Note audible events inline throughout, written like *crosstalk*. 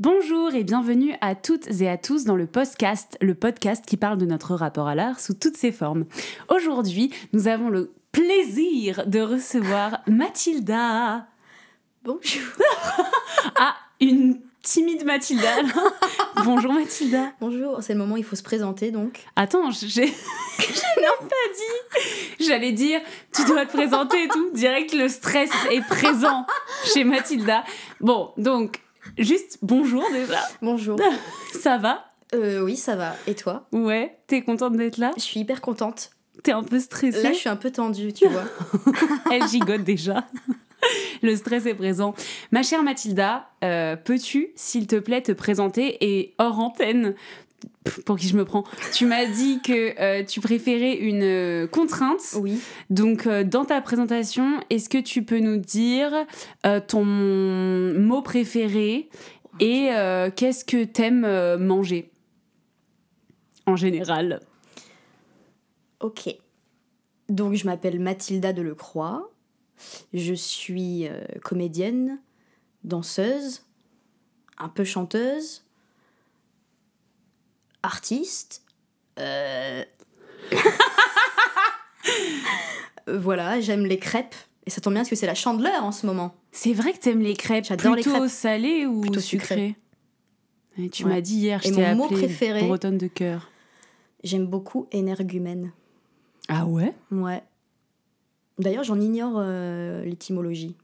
Bonjour et bienvenue à toutes et à tous dans le podcast, le podcast qui parle de notre rapport à l'art sous toutes ses formes. Aujourd'hui, nous avons le plaisir de recevoir *laughs* Mathilda. Bonjour. *laughs* ah, une timide Mathilda. *laughs* Bonjour Mathilda. Bonjour, c'est le moment où il faut se présenter donc. Attends, j'ai non pas dit. J'allais dire, tu dois te présenter et tout. Direct, le stress est présent chez Mathilda. Bon, donc, juste bonjour déjà. Bonjour. *laughs* Ça va? Euh, Oui, ça va. Et toi? Ouais, t'es contente d'être là? Je suis hyper contente. T'es un peu stressée? Là, je suis un peu tendue, tu vois. *laughs* Elle gigote déjà. *laughs* Le stress est présent. Ma chère Mathilda, euh, peux-tu, s'il te plaît, te présenter et hors antenne? Pour qui je me prends. Tu m'as dit que euh, tu préférais une euh, contrainte. Oui. Donc, dans ta présentation, est-ce que tu peux nous dire ton mot préféré et qu'est-ce que t'aimes manger? En général Ok. Donc, je m'appelle Mathilda Delecroix. Je suis euh, comédienne, danseuse, un peu chanteuse, artiste. Euh, *laughs* voilà, j'aime les crêpes. Et ça tombe bien parce que c'est la chandeleur en ce moment. C'est vrai que t'aimes les crêpes. J'adore les crêpes. salées ou plutôt sucrées Et tu m'as dit hier, je t'ai appelé mot préféré, bretonne de cœur. J'aime beaucoup énergumène. Ah ouais? Ouais. D'ailleurs, j'en ignore euh, l'étymologie.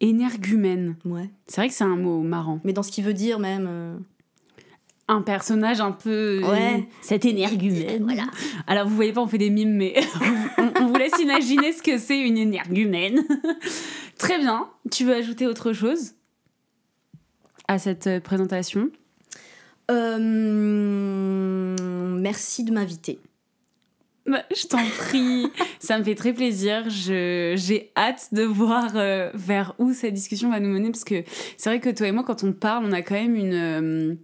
Énergumène. Ouais. C'est vrai que c'est un mot marrant. Mais dans ce qu'il veut dire même. Euh, un personnage un peu. Ouais. Cet énergumène. Voilà. *laughs* Alors, vous voyez pas, on fait des mimes, mais *laughs* on, vous laisse imaginer ce que c'est une énergumène. *laughs* Très bien. Tu veux ajouter autre chose à cette euh, présentation? Merci de m'inviter. Bah, je t'en prie, ça me fait très plaisir. J'ai hâte de voir euh, vers où cette discussion va nous mener parce que c'est vrai que toi et moi, quand on parle, on a quand même une, euh,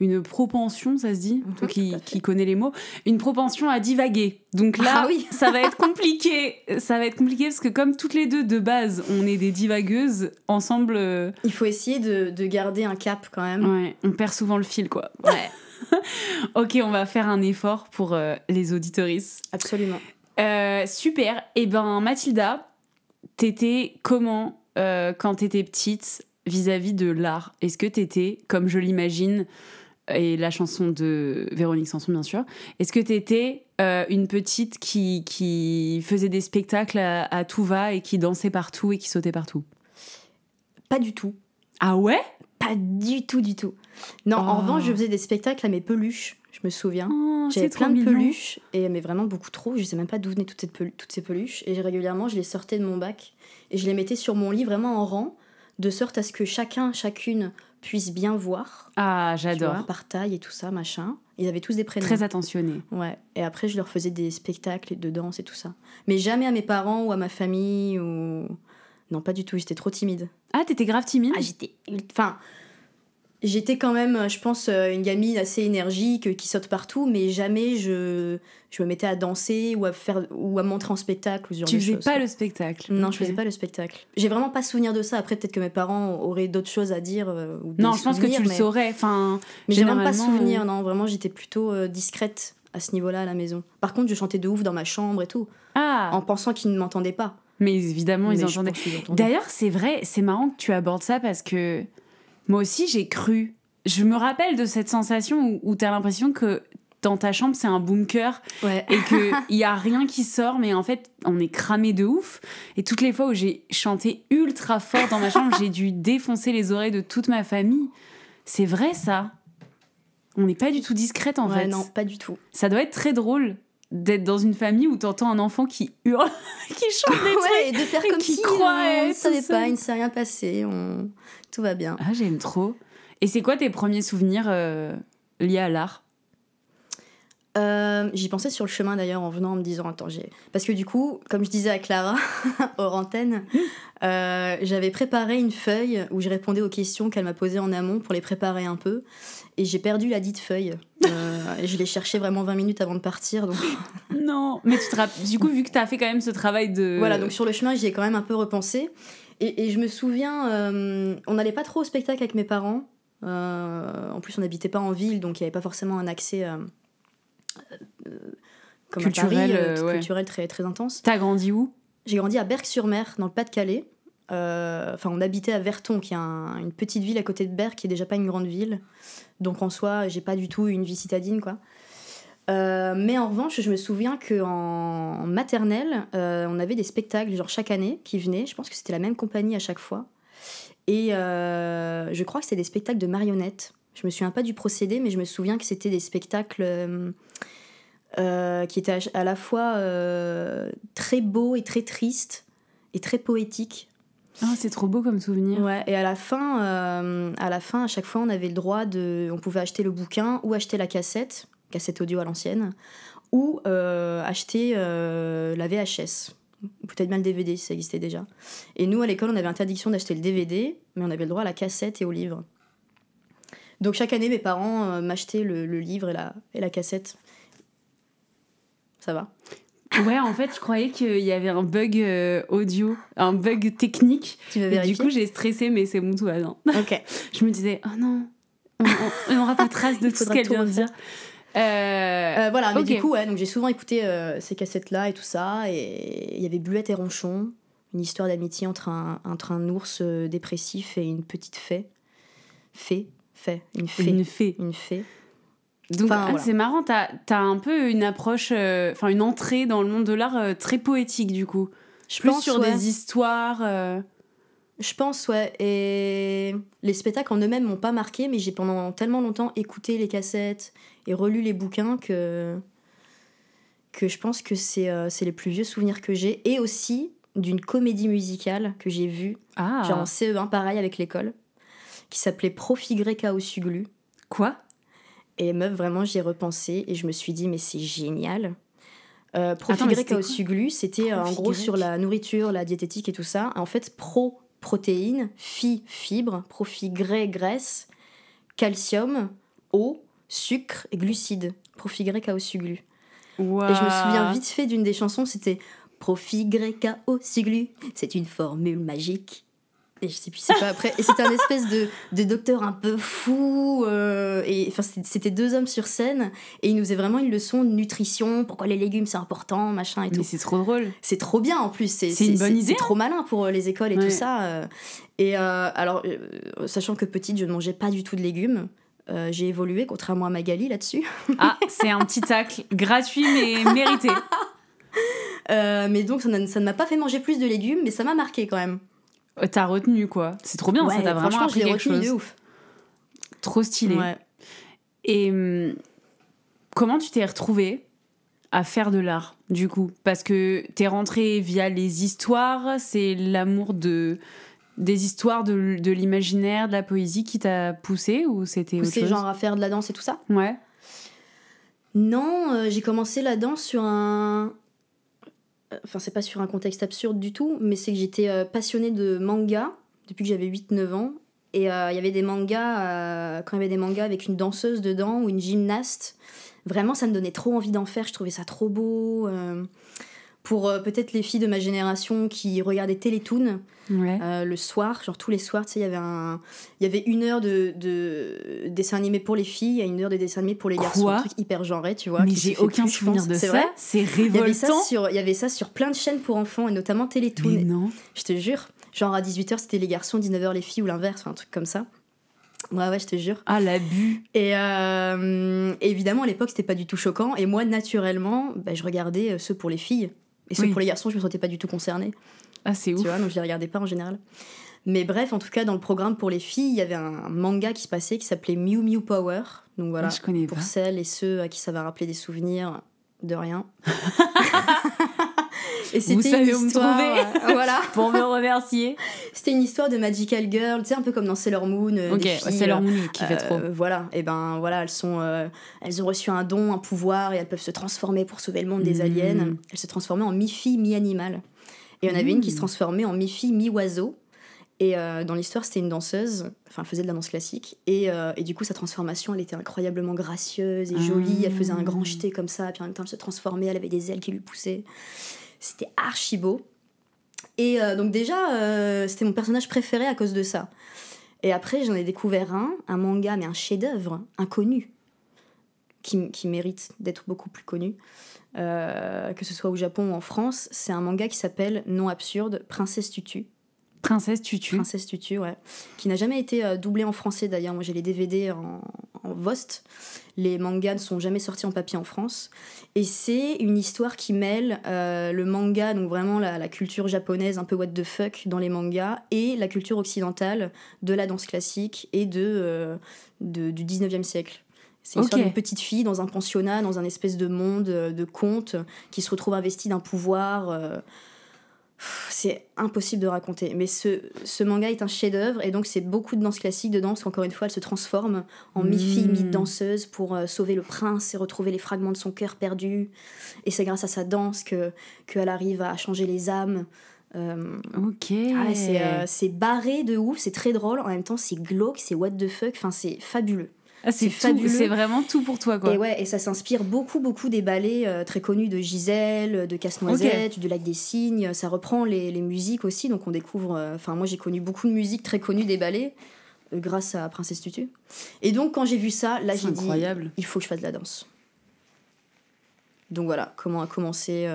une propension, ça se dit, toi qui, qui, connais les mots, une propension à divaguer. Donc là, ah oui. *laughs* ça va être compliqué. Ça va être compliqué parce que comme toutes les deux de base, on est des divagueuses ensemble. Euh, Il faut essayer de, de garder un cap quand même. Ouais, on perd souvent le fil quoi. Ouais. *laughs* ok, on va faire un effort pour euh, les auditorices. Absolument. Euh, super. Et eh ben, Mathilda, t'étais comment quand t'étais petite vis-à-vis de l'art? Est-ce que t'étais, comme je l'imagine, et la chanson de Véronique Sanson, bien sûr, est-ce que t'étais une petite qui, qui faisait des spectacles à, à tout va et qui dansait partout et qui sautait partout? Pas du tout. Ah ouais? Pas du tout, du tout. Non, en revanche, je oh. faisais des spectacles à mes peluches, je me souviens. Oh, J'avais plein de peluches, et, mais vraiment beaucoup trop. Je sais même pas d'où venaient toutes, toutes ces peluches. Et régulièrement, je les sortais de mon bac et je les mettais sur mon lit vraiment en rang, de sorte à ce que chacun, chacune puisse bien voir. Ah, j'adore. Par taille et tout ça, machin. Ils avaient tous des prénoms. Très attentionnés. Ouais. Et après, je leur faisais des spectacles de danse et tout ça. Mais jamais à mes parents ou à ma famille ou. Non, pas du tout. J'étais trop timide. Ah, t'étais grave timide? Ah, j'étais. Enfin, J'étais quand même, je pense, euh, une gamine assez énergique euh, qui saute partout, mais jamais je, je me mettais à danser ou à, faire, ou à montrer en spectacle. Ou tu faisais pas le spectacle Non, je faisais pas le spectacle. J'ai vraiment pas souvenir de ça. Après, peut-être que mes parents auraient d'autres choses à dire. Euh, non, je pense que tu le saurais. Enfin, mais j'ai vraiment pas souvenir. Non, vraiment, j'étais plutôt discrète à ce niveau-là à la maison. Par contre, je chantais de ouf dans ma chambre et tout. Ah En pensant qu'ils ne m'entendaient pas. Mais évidemment, ils entendaient. D'ailleurs, c'est vrai, c'est marrant que tu abordes ça parce que moi aussi, j'ai cru. Je me rappelle de cette sensation où, tu as l'impression que dans ta chambre, c'est un bunker et qu'il *laughs* n'y a rien qui sort, mais en fait, on est cramé de ouf. Et toutes les fois où j'ai chanté ultra fort dans ma chambre, j'ai dû défoncer les oreilles de toute ma famille. C'est vrai, ça? On n'est pas du tout discrète, en ouais, fait. Non, pas du tout. Ça doit être très drôle d'être dans une famille où t'entends un enfant qui hurle, *laughs* qui chante des ouais, et de faire comme si croit, on ne savait pas, il ne s'est rien passé, on... tout va bien. Ah, j'aime trop. Et c'est quoi tes premiers souvenirs euh, liés à l'art? Euh, J'y pensais sur le chemin d'ailleurs en venant en me disant attends j'ai parce que du coup comme je disais à Clara *laughs* hors antenne euh, j'avais préparé une feuille où je répondais aux questions qu'elle m'a posées en amont pour les préparer un peu et j'ai perdu la dite feuille. Je l'ai cherchée vraiment 20 minutes avant de partir donc *laughs* non mais tu te du coup vu que tu as fait quand même ce travail de voilà donc sur le chemin j'y ai quand même un peu repensé. Et, et je me souviens on n'allait pas trop au spectacle avec mes parents. En plus, on n'habitait pas en ville, donc il n'y avait pas forcément un accès comme culturel, à Paris, culturel très, très intense. T'as grandi où? J'ai grandi à Berck-sur-Mer, dans le Pas-de-Calais. Enfin, on habitait à Verton, qui est une petite ville à côté de Berck, qui est déjà pas une grande ville. Donc en soi, j'ai pas du tout une vie citadine, quoi. Euh, mais en revanche, je me souviens qu'en maternelle, euh, on avait des spectacles, genre chaque année, qui venaient. Je pense que c'était la même compagnie à chaque fois. Et euh, je crois que c'était des spectacles de marionnettes. Je me souviens pas du procédé, mais je me souviens que c'était des spectacles qui étaient à la fois très beaux et très tristes et très poétiques. Ah, c'est trop beau comme souvenir. Ouais, et à la fin, à la fin, à chaque fois, on avait le droit de, on pouvait acheter le bouquin ou acheter la cassette cassette audio à l'ancienne, ou euh, acheter euh, la VHS. Peut-être bien le DVD si ça existait déjà. Et nous, à l'école, on avait interdiction d'acheter le DVD, mais on avait le droit à la cassette et au livre. Donc chaque année, mes parents euh, m'achetaient le, livre et la, et la cassette. Ça va Ouais, en fait, je croyais qu'il y avait un bug audio, un bug technique. Tu veux vérifier Du coup, j'ai stressé, mais c'est bon, tout va bien. *laughs* Ok. je me disais, oh non, on n'aura pas trace de tout ce qu'elle vient de dire. Euh, euh, voilà, mais du coup, ouais, donc j'ai souvent écouté euh, ces cassettes-là et tout ça. Et il y avait Bluette et Ronchon, une histoire d'amitié entre un, entre un ours dépressif et une petite fée. Fée, fée, une fée. Une fée. Une fée. Donc ah, c'est marrant, t'as as un peu une approche, enfin une entrée dans le monde de l'art très poétique du coup. Je Plus pense sur des histoires. Je pense, ouais. Et les spectacles en eux-mêmes m'ont pas marqué, mais j'ai pendant tellement longtemps écouté les cassettes et relu les bouquins que, que je pense que c'est euh, les plus vieux souvenirs que j'ai. Et aussi d'une comédie musicale que j'ai vue, ah. genre en CE1, pareil avec l'école, qui s'appelait Profigre Chaos Suglu. Quoi? Et meuf, vraiment, j'y ai repensé et je me suis dit, mais c'est génial. Euh, Profigre Chaos Suglu, c'était euh, en gros sur la nourriture, la diététique et tout ça. En fait, pro protéines, phi, fibres, profit grès, graisse, calcium, eau, sucre et glucides. Profit grec au suglu. Et je me souviens vite fait d'une des chansons, c'était Profit grec au suglu, c'est une formule magique et je sais plus c'est pas après. Et c'était un espèce de, de, docteur un peu fou euh, et enfin c'était deux hommes sur scène et il nous faisait vraiment une leçon de nutrition pourquoi les légumes c'est important machin et tout. mais c'est trop drôle. C'est trop bien en plus c'est une bonne idée c'est trop malin pour euh, les écoles et tout ça euh. et alors sachant que petite je ne mangeais pas du tout de légumes j'ai évolué contrairement à Magali là-dessus. Ah c'est un petit tacle gratuit mais *laughs* mérité. Mais donc ça ne m'a pas fait manger plus de légumes mais ça m'a marqué quand même t'as retenu quoi. C'est trop bien, ça t'a vraiment appris quelque chose. De ouf. Trop stylé. Et hum, comment tu t'es retrouvée à faire de l'art du coup? Parce que t'es rentrée via les histoires, c'est l'amour de des histoires de, de l'imaginaire, de la poésie qui t'a poussé ou c'était autre chose? genre à faire de la danse et tout ça? Ouais. Non, euh, j'ai commencé la danse sur un, enfin c'est pas sur un contexte absurde du tout, mais c'est que j'étais euh, passionnée de manga depuis que j'avais 8-9 ans. Et euh, il y avait des mangas, euh, quand il y avait des mangas avec une danseuse dedans ou une gymnaste, vraiment ça me donnait trop envie d'en faire, je trouvais ça trop beau pour euh, peut-être les filles de ma génération qui regardaient Télétoon euh, le soir, genre tous les soirs, tu sais, il y avait un, il y avait une heure de, de dessin animé pour les filles et une heure de dessin animé pour les garçons, un truc hyper genré, tu vois. Mais j'ai aucun souvenir de ça. C'est révoltant. Il y, avait ça sur, il y avait ça sur plein de chaînes pour enfants et notamment Télétoon. Mais non. Je te jure, genre à 18h c'était les garçons, 19h les filles ou l'inverse, un truc comme ça. Ouais, ouais, je te jure. Ah, l'abus. Et euh, évidemment, à l'époque, c'était pas du tout choquant. Et moi, naturellement, bah, je regardais ceux pour les filles. Et ceux pour les garçons, je me sentais pas du tout concernée. Ah, c'est ouf. Tu vois, donc je les regardais pas en général. Mais bref, en tout cas, dans le programme pour les filles, il y avait un manga qui se passait qui s'appelait Mew Mew Power. Donc voilà, ah, je connais pour celles et ceux à qui ça va rappeler des souvenirs de rien. *laughs* et Vous savez où me trouver euh, voilà. *laughs* pour me remercier. C'était une histoire de Magical Girl, tu sais, un peu comme dans Sailor Moon. Euh, ok, Sailor Moon qui fait trop. Euh, voilà, et ben voilà, elles, sont, elles ont reçu un don, un pouvoir, et elles peuvent se transformer pour sauver le monde des hmm. aliens. Elles se transformaient en mi-fille, mi-animal. Et en avait une qui se hmm. transformait en mi-fille, mi-oiseau. Et dans l'histoire, c'était une danseuse, enfin, elle faisait de la danse classique. Et, et, du coup, sa transformation, elle était incroyablement gracieuse et jolie. Elle faisait un grand hmm. jeté comme ça, puis en même temps, elle se transformait, elle avait des ailes qui lui poussaient. C'était archi beau. Et euh, donc déjà, euh, c'était mon personnage préféré à cause de ça. Et après, j'en ai découvert un, un manga, mais un chef-d'œuvre, inconnu, qui, qui mérite d'être beaucoup plus connu, euh, que ce soit au Japon ou en France. C'est un manga qui s'appelle, non absurde, Princesse Tutu. Princesse Tutu. Princesse Tutu, ouais. Qui n'a jamais été euh, doublé en français d'ailleurs. Moi j'ai les DVD en, en Vost. Les mangas ne sont jamais sortis en papier en France. Et c'est une histoire qui mêle euh, le manga, donc vraiment la, la, culture japonaise un peu what the fuck dans les mangas, et la culture occidentale de la danse classique et de, euh, de du 19e siècle. C'est okay. d'une petite fille dans un pensionnat, dans un espèce de monde de contes, qui se retrouve investie d'un pouvoir. Euh, c'est impossible de raconter. Mais ce, ce manga est un chef-d'œuvre et donc c'est beaucoup de danse classique dedans parce qu'encore une fois, elle se transforme en mi-fille, mmh. mi-danseuse pour euh, sauver le prince et retrouver les fragments de son cœur perdu. Et c'est grâce à sa danse que qu'elle arrive à changer les âmes. Euh, ok. Ah, c'est euh, barré de ouf, c'est très drôle. En même temps, c'est glauque, c'est what the fuck. Enfin, c'est fabuleux. Ah, c'est fabuleux. C'est vraiment tout pour toi, quoi. Et ouais, et ça s'inspire beaucoup, beaucoup des ballets euh, très connus de Gisèle, de Casse-Noisette, okay. du Lac des Cygnes. Ça reprend les, les musiques aussi, donc on découvre. euh, Enfin, moi, j'ai connu beaucoup de musiques très connues des ballets euh, grâce à Princesse Tutu. Et donc, quand j'ai vu ça, là, j'ai dit il faut que je fasse de la danse. Donc voilà, comment a commencé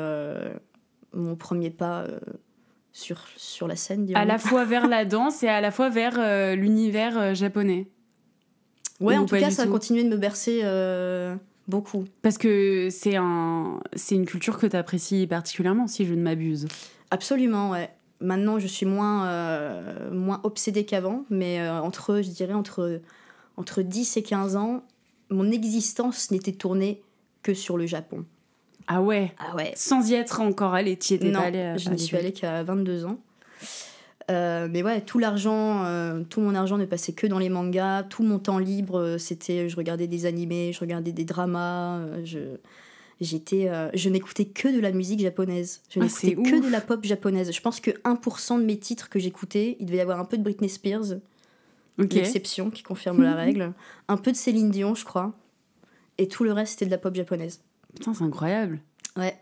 mon premier pas sur, sur la scène. À la fois vers la *laughs* danse et à la fois vers l'univers japonais. Ouais, en tout cas, ça a continué de me bercer euh, beaucoup. Parce que c'est un, c'est une culture que tu apprécies particulièrement, si je ne m'abuse. Absolument, ouais. Maintenant, je suis moins, euh, moins obsédée qu'avant, mais euh, entre, je dirais, entre, entre 10 et 15 ans, mon existence n'était tournée que sur le Japon. Ah ouais? Ah ouais. Sans y être encore allée, tu étais non, pas allée à, je ne suis allée qu'à 22 ans. Euh, mais ouais, tout l'argent, euh, tout mon argent ne passait que dans les mangas. Tout mon temps libre, euh, c'était, je regardais des animés, je regardais des dramas. je, j'étais, euh, je n'écoutais que de la musique japonaise. Je Ah, n'écoutais que ouf. de la pop japonaise. Je pense que 1% de mes titres que j'écoutais, il devait y avoir un peu de Britney Spears, Ok. l'exception qui confirme la *laughs* règle, un peu de Céline Dion, je crois, et tout le reste c'était de la pop japonaise. Putain, c'est incroyable. Ouais.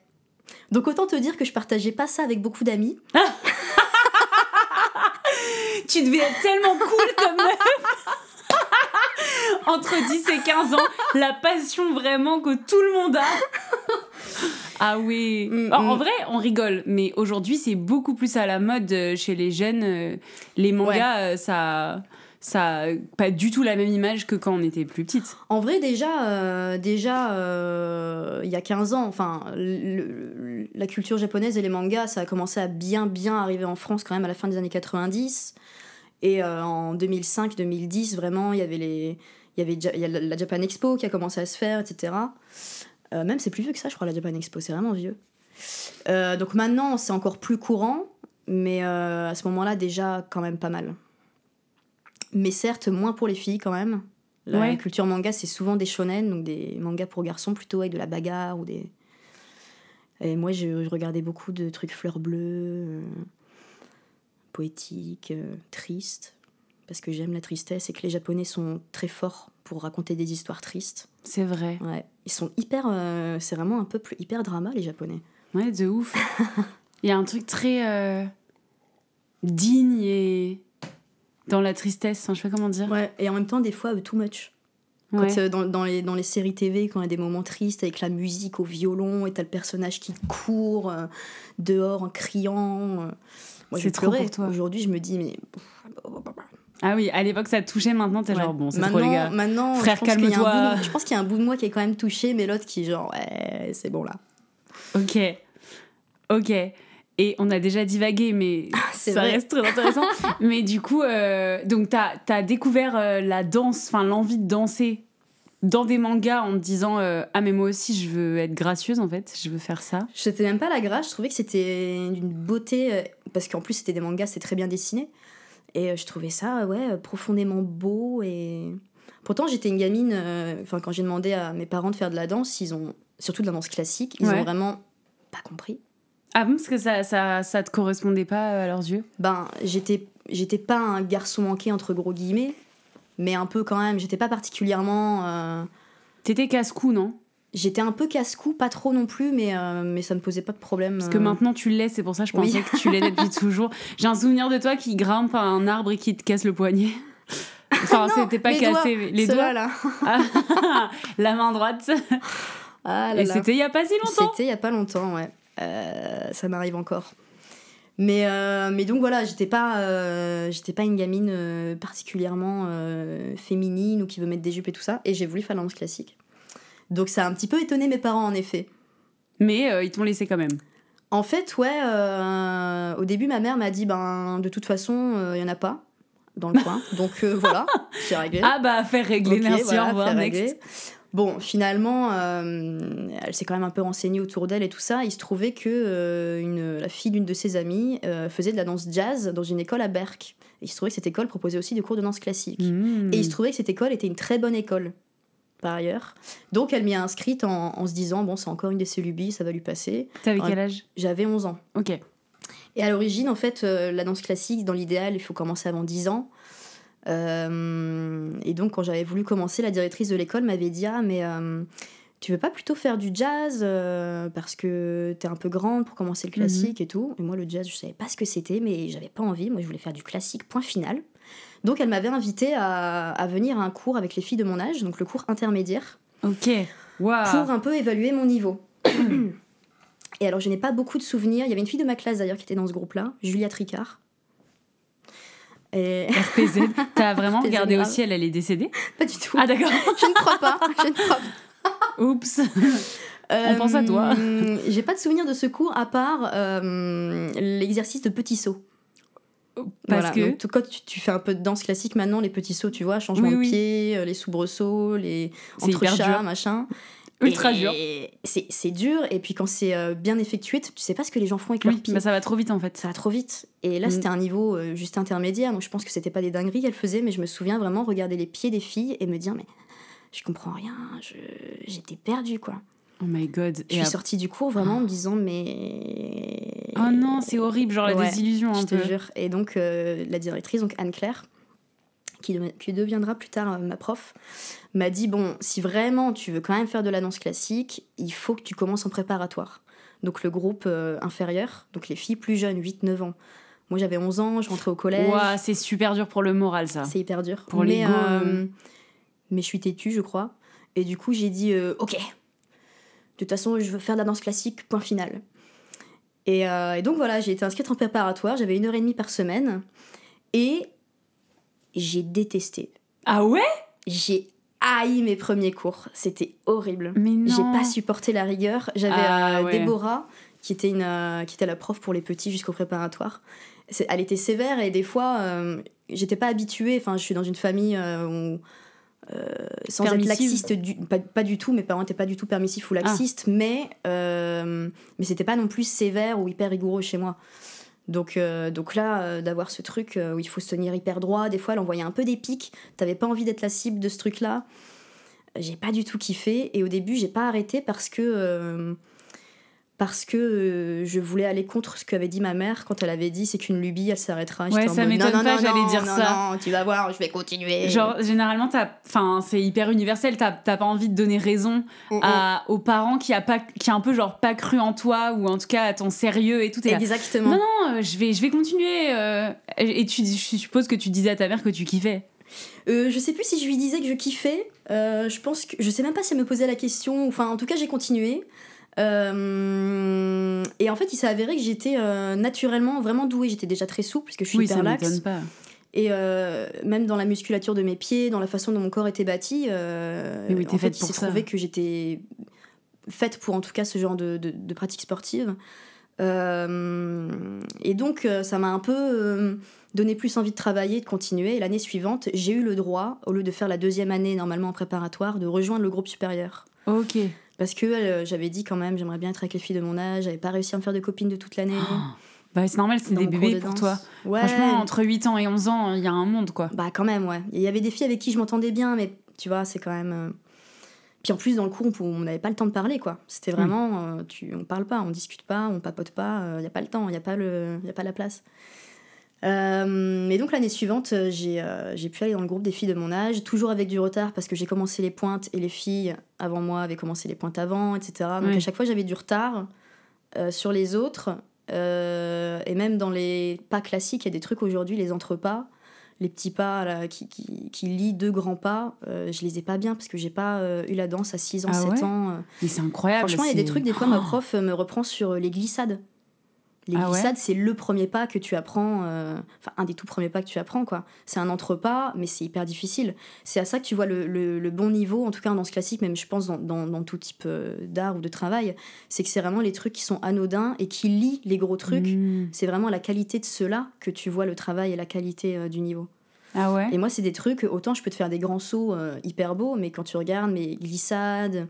Donc autant te dire que je partageais pas ça avec beaucoup d'amis. Tu devais être tellement cool comme meuf. *laughs* Entre 10 et 15 ans, la passion vraiment que tout le monde a. Ah oui. Mm, en, en mm. vrai, on rigole, mais aujourd'hui, c'est beaucoup plus à la mode euh, chez les jeunes. euh, Les mangas, euh, ça, ça pas du tout la même image que quand on était plus petite. En vrai, déjà, euh, déjà euh, il y a 15 ans, enfin, le- le- la culture japonaise et les mangas, ça a commencé à bien, bien arriver en France quand même à la fin des années 90. Et euh, en 2005-2010, vraiment, il y avait les. Il y avait Ja- il y a la Japan Expo qui a commencé à se faire, etc. Euh, même c'est plus vieux que ça, je crois, la Japan Expo, c'est vraiment vieux. Euh, donc maintenant, c'est encore plus courant, mais à ce moment-là, déjà, quand même pas mal. Mais certes, moins pour les filles quand même. La Ouais. culture manga, c'est souvent des shonen, donc des mangas pour garçons plutôt avec de la bagarre ou des. Et moi, je, je regardais beaucoup de trucs fleurs bleues, poétiques, euh, tristes, parce que j'aime la tristesse et que les Japonais sont très forts pour raconter des histoires tristes. C'est vrai. Ouais, ils sont hyper. euh, c'est vraiment un peuple hyper drama, les Japonais. Ouais, de ouf. Il y a un truc très euh, digne et dans la tristesse, enfin, je sais pas comment dire. Ouais, et en même temps, des fois, too much. Quand, Ouais. euh, dans, dans les, dans les séries TV, quand il y a des moments tristes avec la musique au violon et t'as le personnage qui court euh, dehors en criant. Moi, C'est trop pour toi. Aujourd'hui, je me dis, mais. Ah oui, à l'époque ça te touchait, maintenant t'es Ouais. genre bon, c'est trop les gars. Maintenant, Frère, calme-toi. Je pense qu'il y a un bout de moi qui est quand même touché, mais l'autre qui, genre, ouais, c'est bon là. Ok, ok. Et on a déjà divagué, mais c'est ça vrai. reste très intéressant. *laughs* mais du coup, euh, donc t'as as découvert euh, la danse, enfin l'envie de danser dans des mangas en te disant euh, ah mais moi aussi je veux être gracieuse en fait, je veux faire ça. C'était même pas la grâce, je trouvais que c'était d'une beauté, euh, parce qu'en plus c'était des mangas, c'est très bien dessiné. Et euh, je trouvais ça, ouais, profondément beau. Et pourtant j'étais une gamine, enfin quand j'ai demandé à mes parents de faire de la danse, ils ont, surtout de la danse classique, ils Ouais. ont vraiment pas compris. Ah bon parce que ça ça ça te correspondait pas à leurs yeux? Ben, j'étais, j'étais pas un garçon manqué entre gros guillemets, mais un peu quand même, j'étais pas particulièrement... euh, T'étais casse-cou non? J'étais un peu casse-cou, pas trop non plus, mais, euh, mais ça me posait pas de problème. Parce que euh. maintenant tu l'es, c'est pour ça que je Oui. pensais que tu l'es depuis *laughs* toujours. J'ai un souvenir de toi qui grimpe à un arbre et qui te casse le poignet. Enfin, c'était pas cassé, les doigts. là. Ah, *laughs* la main droite. Ah Et c'était il y a pas si longtemps. C'était il y a pas longtemps, ouais. Euh, ça m'arrive encore. Mais, euh, mais donc voilà, j'étais pas, euh, j'étais pas une gamine particulièrement féminine ou qui veut mettre des jupes et tout ça. Et j'ai voulu faire la danse classique. Donc ça a un petit peu étonné mes parents en effet. Mais ils t'ont laissé quand même. En fait, ouais, au début ma mère m'a dit ben de toute façon, il y en a pas dans le coin. Donc voilà, *laughs* c'est réglé. Ah bah faire régler, merci, au revoir, next. Bon, finalement, euh, elle s'est quand même un peu renseignée autour d'elle et tout ça. Il se trouvait que euh, une, la fille d'une de ses amies euh, faisait de la danse jazz dans une école à Berck. Et il se trouvait que cette école proposait aussi des cours de danse classique. Mmh. Et il se trouvait que cette école était une très bonne école, par ailleurs. Donc elle m'y a inscrite en, se disant, bon, c'est encore une des ses ça va lui passer. T'avais quel âge? J'avais 11 ans. Ok. Et à l'origine, en fait, la danse classique, dans l'idéal, il faut commencer avant 10 ans. Euh, et donc, quand j'avais voulu commencer, la directrice de l'école m'avait dit Ah, mais euh, tu veux pas plutôt faire du jazz euh, parce que t'es un peu grande pour commencer le classique mhm. et tout. Et moi, le jazz, je savais pas ce que c'était, mais j'avais pas envie. Moi, je voulais faire du classique, point final. Donc, elle m'avait invité à, à, venir à un cours avec les filles de mon âge, donc le cours intermédiaire. Ok, wow. Pour un peu évaluer mon niveau. *clears throat* et alors, je n'ai pas beaucoup de souvenirs. Il y avait une fille de ma classe d'ailleurs qui était dans ce groupe-là, Julia Tricard. Et... *laughs* RPZ. T'as vraiment regardé au ciel, elle est décédée Pas du tout. Ah d'accord. *laughs* je ne crois pas. Je ne crois pas. Oups. On pense à toi. Euh, *laughs* j'ai pas de souvenir de ce cours à part euh, l'exercice de petits sauts. Parce que donc, quand tu, fais un peu de danse classique maintenant, les petits sauts, tu vois, changement de pied, euh, les soubresauts, les entrechats, machin. Ultra dur. C'est dur, et puis quand c'est euh, bien effectué, tu sais pas ce que les gens font avec leurs pieds. Bah ça va trop vite en fait. Ça va trop vite. Et là, mm. c'était un niveau euh, juste intermédiaire, donc je pense que c'était pas des dingueries qu'elle faisait, mais je me souviens vraiment regarder les pieds des filles et me dire, mais je comprends rien, j'étais perdue quoi. Oh my god. Je suis sortie du cours vraiment en me disant, mais. Oh non, c'est horrible, genre la désillusion un je te jure. Et donc, euh, la directrice, donc Anne-Claire, qui, qui, deviendra plus tard ma prof, m'a dit bon, si vraiment tu veux quand même faire de la danse classique, il faut que tu commences en préparatoire. Donc le groupe euh, inférieur, donc les filles plus jeunes, 8-9 ans. Moi j'avais 11 ans, je rentrais au collège. C'est super dur pour le moral ça. C'est hyper dur. Pour mais, euh, mais je suis têtue, je crois. Et du coup j'ai dit euh, ok, de toute façon je veux faire de la danse classique, point final. Et, et donc voilà, j'ai été inscrite en préparatoire, j'avais une heure et demie par semaine. Et j'ai détesté. Ah ouais? J'ai haï mes premiers cours. C'était horrible. Mais non. J'ai pas supporté la rigueur. J'avais ah, euh, Déborah, qui était, une, euh, qui était la prof pour les petits jusqu'au préparatoire. Elle était sévère et des fois, euh, j'étais pas habituée. Enfin, je suis dans une famille où. sans être laxiste, du, pas, du tout, mes parents n'étaient pas du tout permissifs ou laxistes, ah. mais, mais c'était pas non plus sévère ou hyper rigoureux chez moi. Donc, euh, donc là, euh, d'avoir ce truc euh, où il faut se tenir hyper droit, des fois elle envoyait un peu des pics, t'avais pas envie d'être la cible de ce truc-là. J'ai pas du tout kiffé et au début j'ai pas arrêté parce que parce que euh, je voulais aller contre ce qu'avait dit ma mère quand elle avait dit c'est qu'une lubie, elle s'arrêtera. Ouais, ça m'étonne pas, j'allais dire ça. Non, tu vas voir, je vais continuer. Genre, généralement, enfin, c'est hyper universel, t'as pas envie de donner raison mm. à, aux parents qui a, pas, qui a un peu genre pas cru en toi ou en tout cas à ton sérieux et tout. Exactement. non, non, euh, je vais, je vais continuer. Euh, et tu, je suppose que tu disais à ta mère que tu kiffais. je sais plus si je lui disais que je kiffais. je pense que je sais même pas si elle me posait la question. Enfin, en tout cas, j'ai continué. Euh, et en fait, il s'est avéré que j'étais euh, naturellement vraiment douée. J'étais déjà très souple parce que je suis oui, hyper laxe. Pas. Et euh, même dans la musculature de mes pieds, dans la façon dont mon corps était bâti, oui, en fait, il s'est trouvé que j'étais faite pour en tout cas ce genre de, de, de pratique sportive. et donc, ça m'a un peu donné plus envie de travailler, de continuer. Et l'année suivante, j'ai eu le droit, au lieu de faire la deuxième année normalement en préparatoire, de rejoindre le groupe supérieur. Ok. Parce que euh, j'avais dit quand même, j'aimerais bien être avec les filles de mon âge, j'avais pas réussi à me faire de copines de toute l'année. Oh. Bah, c'est normal, c'est des bébés pour toi. Franchement, entre 8 ans et 11 ans, il y a un monde, quoi. Bah, quand même, ouais. Il y avait des filles avec qui je m'entendais bien, mais tu vois, c'est quand même. Euh, puis en plus, dans le cours, on n'avait pas le temps de parler, quoi. C'était vraiment. Euh, tu, on parle pas, on discute pas, on papote pas, il n'y a pas le temps, il n'y a, pas le, y a pas la place. Euh, mais donc l'année suivante, euh, euh, j'ai pu aller dans le groupe des filles de mon âge, toujours avec du retard parce que j'ai commencé les pointes et les filles avant moi avaient commencé les pointes avant, etc. Donc à chaque fois j'avais du retard sur les autres. et même dans les pas classiques, il y a des trucs aujourd'hui, les entrepas. les petits pas là, qui, qui, qui lit deux grands pas, euh, je les ai pas bien parce que j'ai pas euh, eu la danse à 6 ans, Ah 7 ouais? ans. euh. Mais c'est incroyable. Franchement, il y a des trucs, des fois, ma Oh. prof euh, me reprend sur les glissades. Les Ah ouais glissades, c'est le premier pas que tu apprends, euh, enfin, un des tout premiers pas que tu apprends, quoi. C'est un entrepas, mais c'est hyper difficile. C'est à ça que tu vois le, le- le bon niveau, en tout cas en danse classique, même je pense dans, dans- dans tout type euh, d'art ou de travail, c'est que c'est vraiment les trucs qui sont anodins et qui lient les gros trucs. Mm. C'est vraiment la qualité de ceux-là que tu vois le travail et la qualité euh, du niveau. Ah ouais Et moi, c'est des trucs, autant je peux te faire des grands sauts euh, hyper beaux, mais quand tu regardes mes glissades,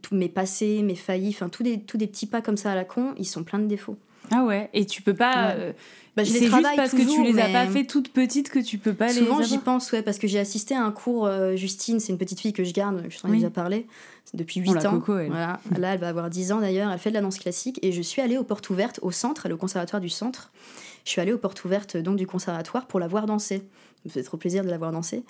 tous mes passés, mes faillis, enfin tous des, tous des petits pas comme ça à la con, ils sont pleins de défauts. Ah ouais. Et tu peux pas. Ouais. euh, Bah, je les c'est juste parce que tu les as pas fait toutes petites que tu peux pas Souvent, les. j'y avoir. pense, ouais, parce que j'ai assisté à un cours, euh, Justine, c'est une petite fille que je garde, je t'en ai Oui. déjà parlé, depuis Oh, 8 la ans. coco, elle. Voilà. *laughs* Là, elle va avoir 10 ans d'ailleurs, elle fait de la danse classique, et je suis allée aux portes ouvertes au centre, le conservatoire du centre. Je suis allée aux portes ouvertes donc du conservatoire pour la voir danser. Ça me fait trop plaisir de la voir danser.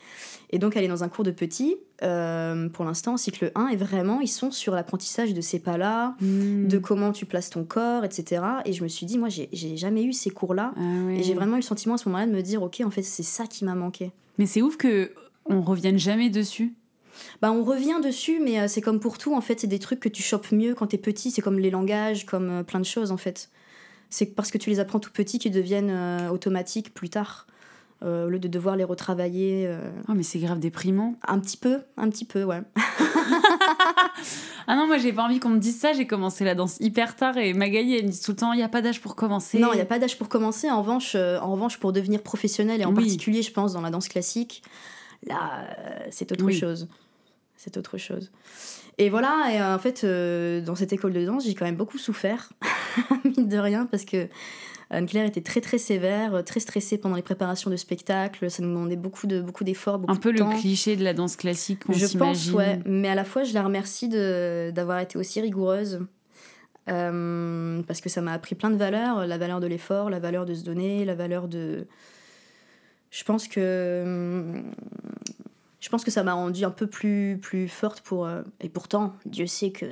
Et donc, elle est dans un cours de petits, euh, pour l'instant, cycle 1, et vraiment, ils sont sur l'apprentissage de ces pas-là, Mm. de comment tu places ton corps, etc. Et je me suis dit, moi, j'ai jamais eu ces cours-là. Ah. Et j'ai vraiment eu le sentiment à ce moment-là de me dire, ok, en fait, c'est ça qui m'a manqué. Mais c'est ouf que on revienne jamais dessus. Bah, on revient dessus, mais euh, c'est comme pour tout, en fait, c'est des trucs que tu chopes mieux quand t'es petit, c'est comme les langages, comme euh, plein de choses, en fait. C'est parce que tu les apprends tout petit qu'ils deviennent euh, automatiques plus tard, euh, au lieu de devoir les retravailler euh, Oh mais c'est grave déprimant. un petit peu, un petit peu, ouais. *laughs* Ah non, moi j'ai pas envie qu'on me dise ça. J'ai commencé la danse hyper tard et Magali elle me dit tout le temps il y a pas d'âge pour commencer. Non, il n'y a pas d'âge pour commencer. En revanche, euh, en revanche, pour devenir professionnel, et en Oui. particulier, je pense, dans la danse classique, là, euh, c'est autre Oui. chose. C'est autre chose. Et voilà, et euh, en fait, euh, dans cette école de danse, j'ai quand même beaucoup souffert, *laughs* mine de rien, parce que Anne-Claire était très très sévère, euh, très stressée pendant les préparations de spectacles. Ça nous demandait beaucoup de beaucoup d'efforts, beaucoup Un peu de le temps. cliché de la danse classique qu'on Je pense, ouais. Mais à la fois, je la remercie de- d'avoir été aussi rigoureuse. Euh, parce que ça m'a appris plein de valeurs. La valeur de l'effort, la valeur de se donner, la valeur de. Je pense que. Je pense que ça m'a rendue un peu plus, plus forte pour. euh, Et pourtant, Dieu sait que.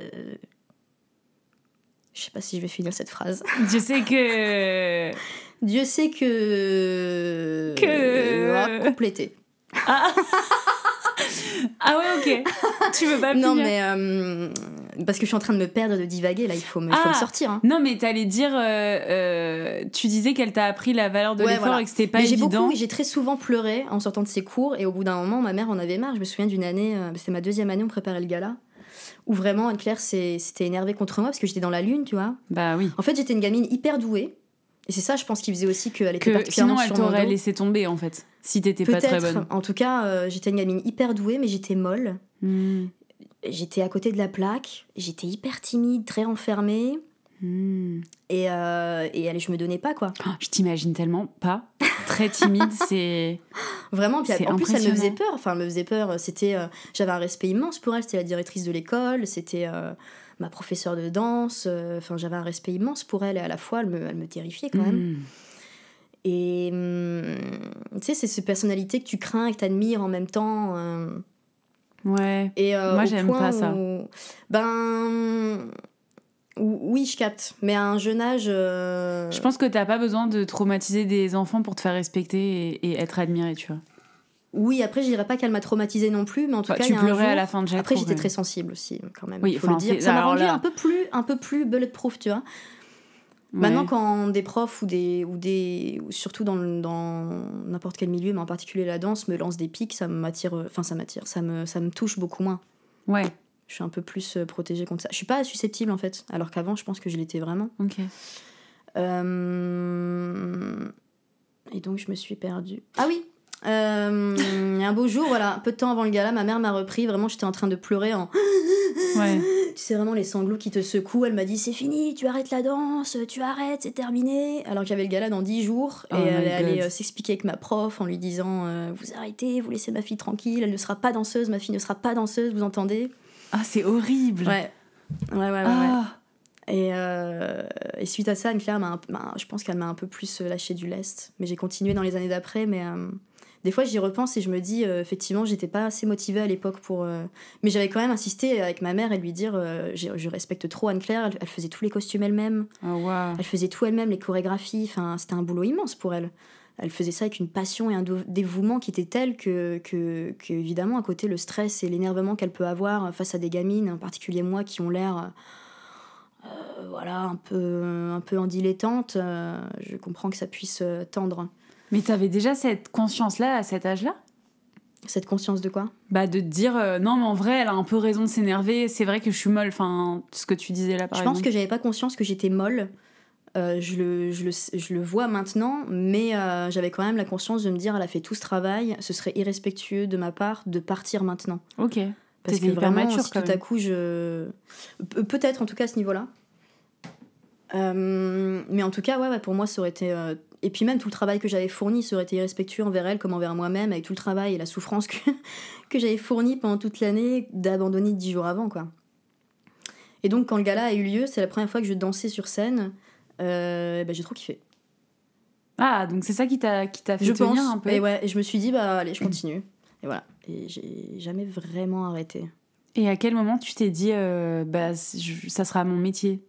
Je sais pas si je vais finir cette phrase. *laughs* Je sais que. Dieu sait que. Que- Ah, compléter. Ah ouais, ok. tu veux pas *laughs* Non, finir mais. euh, parce que je suis en train de me perdre, de divaguer, là, il faut me, il faut Ah. me sortir. hein. Non, mais t'allais dire. euh, euh, tu disais qu'elle t'a appris la valeur de Ouais, l'effort voilà. et que c'était pas Mais j'ai évident. beaucoup, j'ai très souvent pleuré en sortant de ces cours et au bout d'un moment, ma mère en avait marre. Je me souviens d'une année, euh, c'était ma deuxième année, on préparait le gala, où vraiment Anne-Claire s'était énervée contre moi parce que j'étais dans la lune, tu vois. Bah oui. En fait, j'étais une gamine hyper douée. Et c'est ça, je pense, qui faisait aussi qu'elle était Que particulièrement sinon elle t'aurait laissé tomber en fait. Si t'étais pas très bonne. En tout cas, euh, j'étais une gamine hyper douée, mais j'étais molle. Hmm. J'étais à côté de la plaque. J'étais hyper timide, très renfermée. Et, euh, et allez, je me donnais pas, quoi. Oh, je t'imagine tellement pas. Très timide, *laughs* c'est. Vraiment, puis en plus, elle me faisait peur. Enfin, elle me faisait peur. C'était, euh, j'avais un respect immense pour elle. C'était la directrice de l'école. C'était euh, ma professeure de danse. euh, Enfin, j'avais un respect immense pour elle. Et à la fois, elle me, elle me terrifiait quand même. Hmm. Et hum, tu sais, c'est ces personnalités que tu crains et que tu admires en même temps. Ouais. et Moi, j'aime pas ça. où- ben. Ou- Oui, je capte. Mais à un jeune âge. euh, Je pense que t'as pas besoin de traumatiser des enfants pour te faire respecter et, et être admiré, tu vois. Oui, après, je dirais pas qu'elle m'a traumatisée non plus, mais en tout Bah, cas, tu il y a un pleurais à la fin de chaque Après, j'étais très sensible aussi, quand même. Oui, il faut le dire. Ça m'a rendu là- un peu plus, un peu plus bulletproof, tu vois. Maintenant, quand des profs ou des, ou des, ou surtout dans n'importe quel milieu, mais en particulier la danse, me lancent des pics, ça m'attire, enfin ça m'attire, ça me, ça me touche beaucoup moins. Ouais, Je suis un peu plus euh, protégée contre ça. Je suis pas susceptible en fait, alors qu'avant, je pense que je l'étais vraiment. ok. Euh, Et donc, je me suis perdue. Ah oui euh, *laughs* un beau jour, voilà, peu de temps avant le gala, ma mère m'a repris. Vraiment, j'étais en train de pleurer en. *laughs* Ouais. Tu sais, vraiment les sanglots qui te secouent. Elle m'a dit C'est fini, tu arrêtes la danse, tu arrêtes, c'est terminé. Alors que j'avais le gala dans 10 jours. Oh et my elle euh, s'expliquer avec ma prof en lui disant Vous arrêtez, vous laissez ma fille tranquille, elle ne sera pas danseuse, ma fille ne sera pas danseuse, vous entendez? Ah, c'est horrible. Ouais. Ouais, ouais, ouais. ouais. Ah. Et, euh, et suite à ça, Anne-Claire, m'a m'a- je pense qu'elle m'a un peu plus euh, lâché du lest. Mais j'ai continué dans les années d'après. Mais euh, des fois, j'y repense et je me dis, euh, effectivement, j'étais pas assez motivée à l'époque pour. Mais j'avais quand même insisté avec ma mère et lui dire, je respecte trop Anne-Claire. Elle, elle faisait tous les costumes elle-même. Ah. Elle faisait tout elle-même, les chorégraphies. Enfin, c'était un boulot immense pour elle. Elle faisait ça avec une passion et un dévouement qui était tel que, que, que évidemment, à côté, le stress et l'énervement qu'elle peut avoir face à des gamines, en particulier moi, qui ont l'air euh, voilà, un peu, un peu en dilettante, euh, je comprends que ça puisse euh, tendre. Mais tu avais déjà cette conscience-là à cet âge-là? Cette conscience de quoi? Bah de te dire non mais en vrai elle a un peu raison de s'énerver, c'est vrai que je suis molle, enfin ce que tu disais là par Je pense que j'avais pas conscience que j'étais molle. Je, le, je, le, je, le, vois maintenant, mais j'avais quand même la conscience de me dire elle a fait tout ce travail, ce serait irrespectueux de ma part de partir maintenant. Ok. Parce que vraiment, mature, si tout à coup je. Peut-être en tout cas à ce niveau-là. Euh, mais en tout cas, ouais, pour moi, ça aurait été. Euh, et puis même tout le travail que j'avais fourni, ça aurait été irrespectueux envers elle comme envers moi-même, avec tout le travail et la souffrance que, *laughs* que j'avais fourni pendant toute l'année, d'abandonner dix jours avant, quoi. Et donc, quand le gala a eu lieu, c'est la première fois que je dansais sur scène. Euh, bah, j'ai trop kiffé. Ah, donc c'est ça qui t'a fait je tenir un peu. Et ouais, et je me suis dit, bah allez, je continue. Et voilà. Et j'ai jamais vraiment arrêté. Et à quel moment tu t'es dit, euh, bah, ça sera mon métier?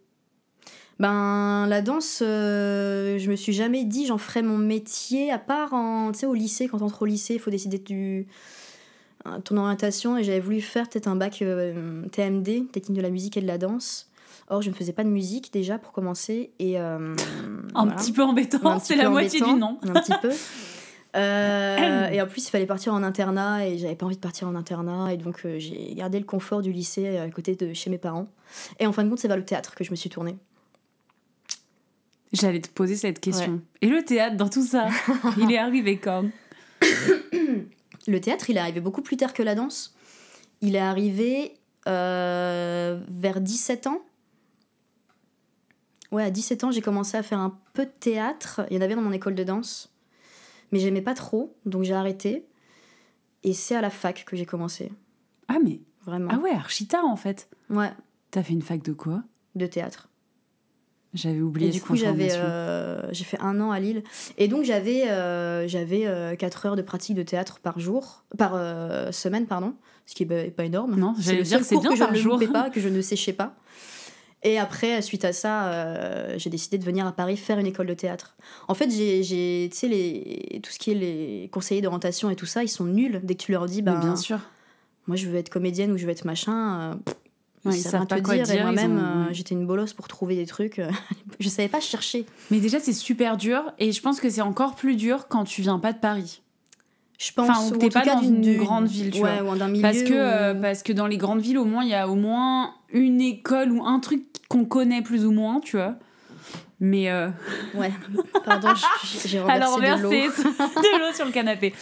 Ben, la danse, euh, je me suis jamais dit, j'en ferai mon métier, à part en, au lycée, quand on entre au lycée, il faut décider du ton orientation et j'avais voulu faire peut-être un bac euh, TMD, technique de la musique et de la danse. Or, je ne faisais pas de musique déjà pour commencer et un petit peu embêtant, c'est la moitié du nom. un petit peu. Euh, *laughs* et en plus, il fallait partir en internat et j'avais pas envie de partir en internat. Et donc, euh, j'ai gardé le confort du lycée euh, à côté de chez mes parents. Et en fin de compte, c'est vers le théâtre que je me suis tournée. J'allais te poser cette question. Et le théâtre dans tout ça *laughs* Il est arrivé quand? Le théâtre, il est arrivé beaucoup plus tard que la danse. Il est arrivé vers 17 ans. Ouais, à 17 ans, j'ai commencé à faire un peu de théâtre. Il y en avait dans mon école de danse mais j'aimais pas trop, donc j'ai arrêté. Et c'est à la fac que j'ai commencé. Ah, mais. Vraiment. Ah ouais, archi en fait. Ouais. T'as fait une fac de quoi? De théâtre. J'avais oublié. Et du coup, j'avais, euh, j'ai fait un an à Lille. Et donc, j'avais, euh, j'avais 4 euh, heures de pratique de théâtre par jour, par semaine, pardon, ce qui est pas énorme. Non, j'allais dire c'est bien que par je jour. ne pas, *laughs* que je ne séchais pas. Et après, suite à ça, euh, j'ai décidé de venir à Paris faire une école de théâtre. En fait, j'ai, tu sais, les, tout ce qui est les conseillers d'orientation et tout ça, ils sont nuls dès que tu leur dis, bah, bien sûr. Moi, je veux être comédienne ou je veux être machin. Euh, ils, savent pas quoi dire. Et moi-même, euh, j'étais une bolosse pour trouver des trucs. *laughs* je savais pas chercher. Mais déjà, c'est super dur. Et je pense que c'est encore plus dur quand tu viens pas de Paris. Je pense enfin, t'es pas dans une grande ville, tu vois. parce que parce que dans les grandes villes, au moins, il y a au moins une école ou un truc qu'on connaît plus ou moins, tu vois. Mais euh... ouais, pardon, j'ai *laughs* renversé de l'eau. de l'eau sur le canapé.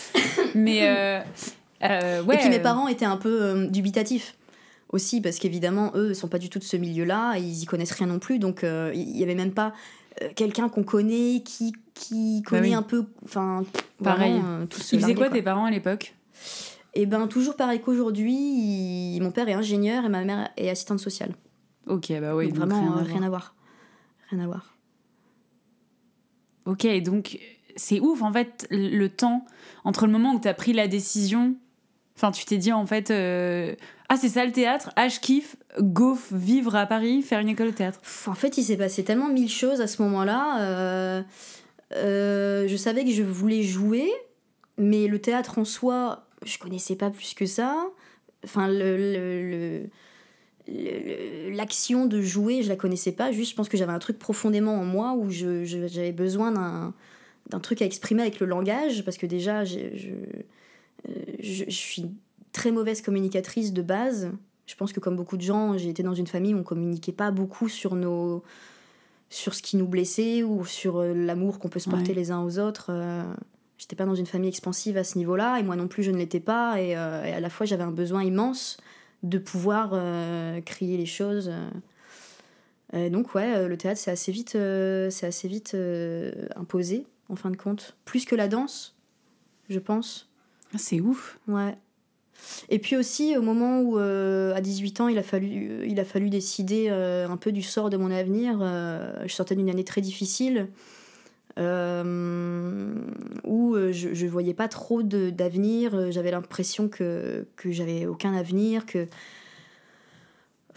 Mais euh, euh, ouais. Et puis mes parents étaient un peu euh, dubitatifs aussi parce qu'évidemment eux sont pas du tout de ce milieu-là, ils y connaissent rien non plus, donc il y avait même pas quelqu'un qu'on connaît qui qui bah connaît un peu, enfin pareil. Ils faisaient quoi, tes parents à l'époque? Et eh ben toujours pareil qu'aujourd'hui, mon père est ingénieur et ma mère est assistante sociale. Ok, bah oui. Vraiment, rien, à voir. Rien à voir. Ok, donc c'est ouf en fait le temps entre le moment où tu as pris la décision. Enfin, tu t'es dit en fait, euh, ah c'est ça le théâtre, ah je kiffe, go vivre à Paris, faire une école de théâtre. En fait, il s'est passé tellement mille choses à ce moment-là. Euh, euh, je savais que je voulais jouer, mais le théâtre en soi, je connaissais pas plus que ça. Enfin, le, l'action de jouer, je la connaissais pas. Juste, je pense que j'avais un truc profondément en moi où j'avais je, besoin d'un truc à exprimer avec le langage. Parce que déjà, je, euh, je, je, suis très mauvaise communicatrice de base. Je pense que comme beaucoup de gens, j'ai été dans une famille où on communiquait pas beaucoup sur nos sur ce qui nous blessait ou sur euh, l'amour qu'on peut se porter les uns aux autres. Euh, j'étais pas dans une famille expansive à ce niveau-là, et moi non plus je ne l'étais pas, et, euh, à la fois j'avais un besoin immense de pouvoir euh, crier les choses. Euh. donc ouais, le théâtre c'est assez vite, c'est assez vite imposé en fin de compte, plus que la danse, je pense. Ah, c'est ouf. Ouais. Et puis aussi, au moment où, à 18 ans, il a fallu, il a fallu décider un peu du sort de mon avenir, je sortais d'une année très difficile. Euh, où euh, je ne voyais pas trop d'avenir. Euh, j'avais l'impression que, que j'avais aucun avenir, que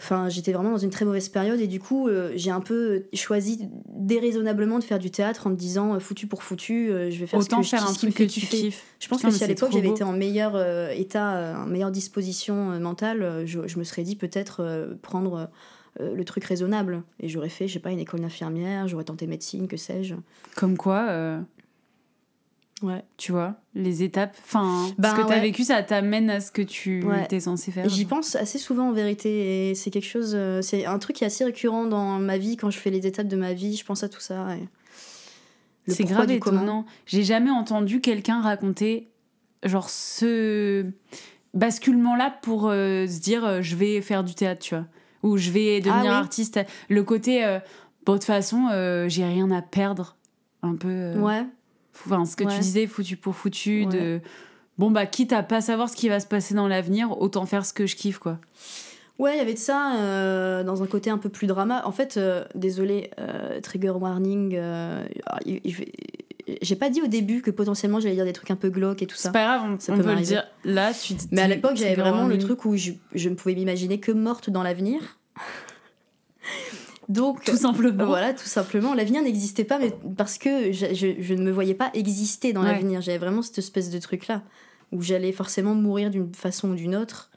Enfin, j'étais vraiment dans une très mauvaise période et du coup, euh, j'ai un peu choisi déraisonnablement de faire du théâtre en me disant euh, foutu pour foutu, euh, je vais faire Autant ce que faire un truc que, tu kiffes. Je pense que si à l'époque j'avais été en meilleur état, en meilleure disposition mentale, je, je, me serais dit peut-être prendre le truc raisonnable et j'aurais fait, je sais pas, une école d'infirmière, j'aurais tenté médecine, que sais-je. Comme quoi Ouais. Tu vois, les étapes. Enfin, ce ben que tu as vécu, ça t'amène à ce que tu étais censé faire. J'y pense assez souvent en vérité. Et c'est quelque chose. Euh, c'est un truc qui est assez récurrent dans ma vie. Quand je fais les étapes de ma vie, je pense à tout ça. C'est grave étonnant. J'ai jamais entendu quelqu'un raconter, genre, ce basculement-là pour euh, se dire euh, je vais faire du théâtre, tu vois. Ou je vais devenir ah artiste. Le côté, bon, de toute façon, j'ai rien à perdre. Un peu. Ouais. Enfin, ce que tu disais, foutu pour foutu, de bon, bah, quitte à pas savoir ce qui va se passer dans l'avenir, autant faire ce que je kiffe, quoi. Ouais, il y avait de ça euh, dans un côté un peu plus drama. En fait, euh, désolé, euh, trigger warning. J'ai pas dit au début que potentiellement j'allais dire des trucs un peu glauques et tout ça. C'est pas grave, on, ça peut, le dire. Là, tu. Mais à l'époque, j'avais vraiment le truc où je, je ne pouvais m'imaginer que morte dans l'avenir. *laughs* Donc, tout simplement. Voilà, tout simplement. L'avenir n'existait pas, mais parce que je, je, ne me voyais pas exister dans l'avenir. J'avais vraiment cette espèce de truc-là, où j'allais forcément mourir d'une façon ou d'une autre.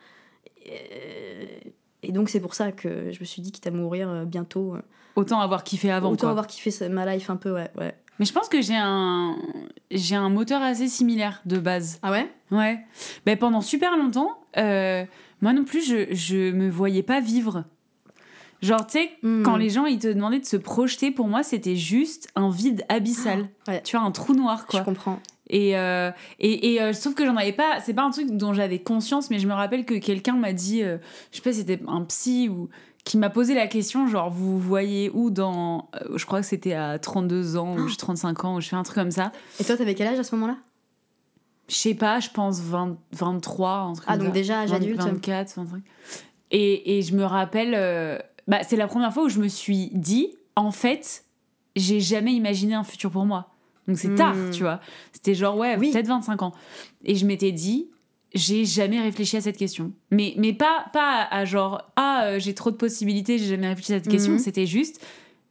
Et, donc, c'est pour ça que je me suis dit, quitte à mourir euh, bientôt. Euh, autant avoir kiffé avant. Autant avoir kiffé ma life un peu, ouais. ouais. Mais je pense que j'ai un, j'ai un moteur assez similaire de base. Ah ouais? Ouais. Ben, pendant super longtemps, euh, moi non plus, je, je me voyais pas vivre Genre, tu sais, hmm. quand les gens ils te demandaient de se projeter, pour moi, c'était juste un vide abyssal. Ah, tu vois, un trou noir, quoi. Je comprends. Et, euh, et, et euh, sauf que j'en avais pas, c'est pas un truc dont j'avais conscience, mais je me rappelle que quelqu'un m'a dit, euh, je sais pas si c'était un psy ou qui m'a posé la question, genre, vous voyez où dans, je crois que c'était à 32 ans ou 35 ans, ou je fais un truc comme ça. Et toi, t'avais quel âge à ce moment-là? Je sais pas, je pense 20, 23, un truc Ah, donc déjà âge adulte 24, 25. Et, et je me rappelle bah, c'est la première fois où je me suis dit, en fait, j'ai jamais imaginé un futur pour moi. Donc c'est tard, hmm. tu vois. C'était genre, ouais, peut-être 25 ans. Et je m'étais dit, j'ai jamais réfléchi à cette question. Mais, mais pas, pas à genre, ah, euh, j'ai trop de possibilités, j'ai jamais réfléchi à cette question. Hmm. C'était juste,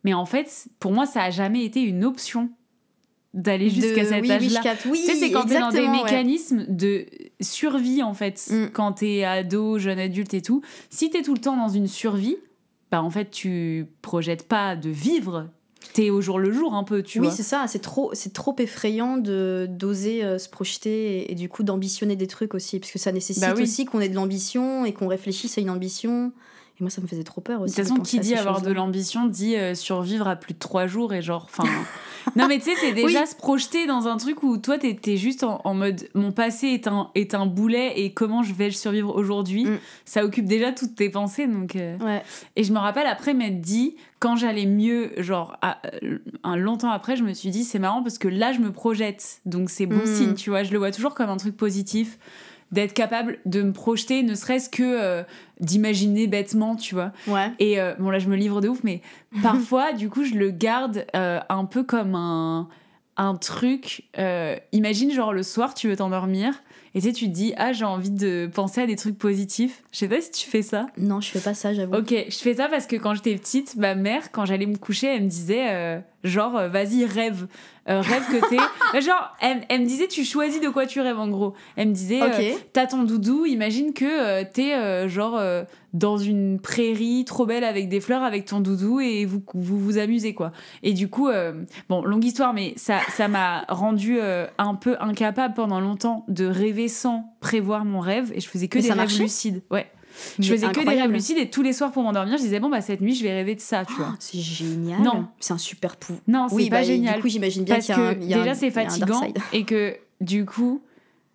mais en fait, pour moi, ça a jamais été une option d'aller jusqu'à cet âge-là. Oui, tu sais, c'est quand t'es dans des mécanismes de survie, en fait, mm. quand t'es ado, jeune adulte et tout. Si t'es tout le temps dans une survie, bah, en fait tu projettes pas de vivre t'es au jour le jour un peu tu oui, vois. oui c'est ça c'est trop c'est trop effrayant de d'oser euh, se projeter et, du coup d'ambitionner des trucs aussi parce que ça nécessite bah aussi qu'on ait de l'ambition et qu'on réfléchisse à une ambition et moi ça me faisait trop peur aussi de toute façon qui dit avoir de l'ambition dit euh, survivre à plus de trois jours et genre enfin *laughs* non, mais tu sais, c'est déjà se projeter dans un truc où toi, t'es juste en, mode mon passé est un, est un boulet et comment je vais le survivre aujourd'hui. Mm. Ça occupe déjà toutes tes pensées. Donc, euh. ouais. Et je me rappelle après m'être dit, quand j'allais mieux, genre euh, un longtemps après, je me suis dit, c'est marrant parce que là, je me projette. Donc, c'est bon mm. signe, tu vois. Je le vois toujours comme un truc positif d'être capable de me projeter, ne serait-ce que euh, d'imaginer bêtement, tu vois. Ouais. Et euh, bon, là, je me livre de ouf, mais *laughs* parfois, du coup, je le garde euh, un peu comme un, un truc. imagine, genre, le soir, tu veux t'endormir. Et tu sais, tu te dis, ah, j'ai envie de penser à des trucs positifs. Je sais pas si tu fais ça. Non, je fais pas ça, j'avoue. Ok, je fais ça parce que quand j'étais petite, ma mère, quand j'allais me coucher, elle me disait, genre, vas-y, rêve. Euh, rêve que t'es. Euh, *laughs* genre, elle, me disait, tu choisis de quoi tu rêves en gros. Elle me disait, euh, t'as ton doudou, imagine que t'es genre dans une prairie trop belle avec des fleurs avec ton doudou et vous vous, vous amusez quoi. Et du coup, bon, longue histoire, mais ça ça m'a rendu un peu incapable pendant longtemps de rêver sans prévoir mon rêve et je faisais que des rêves lucides. Ouais. Je faisais que des rêves lucides et tous les soirs pour m'endormir, je disais bon bah cette nuit je vais rêver de ça, tu vois. Oh, c'est génial. Non, c'est un super pou. Non, c'est pas bah, génial. Du coup, j'imagine bien qu'il y a, un, déjà c'est fatigant et que du coup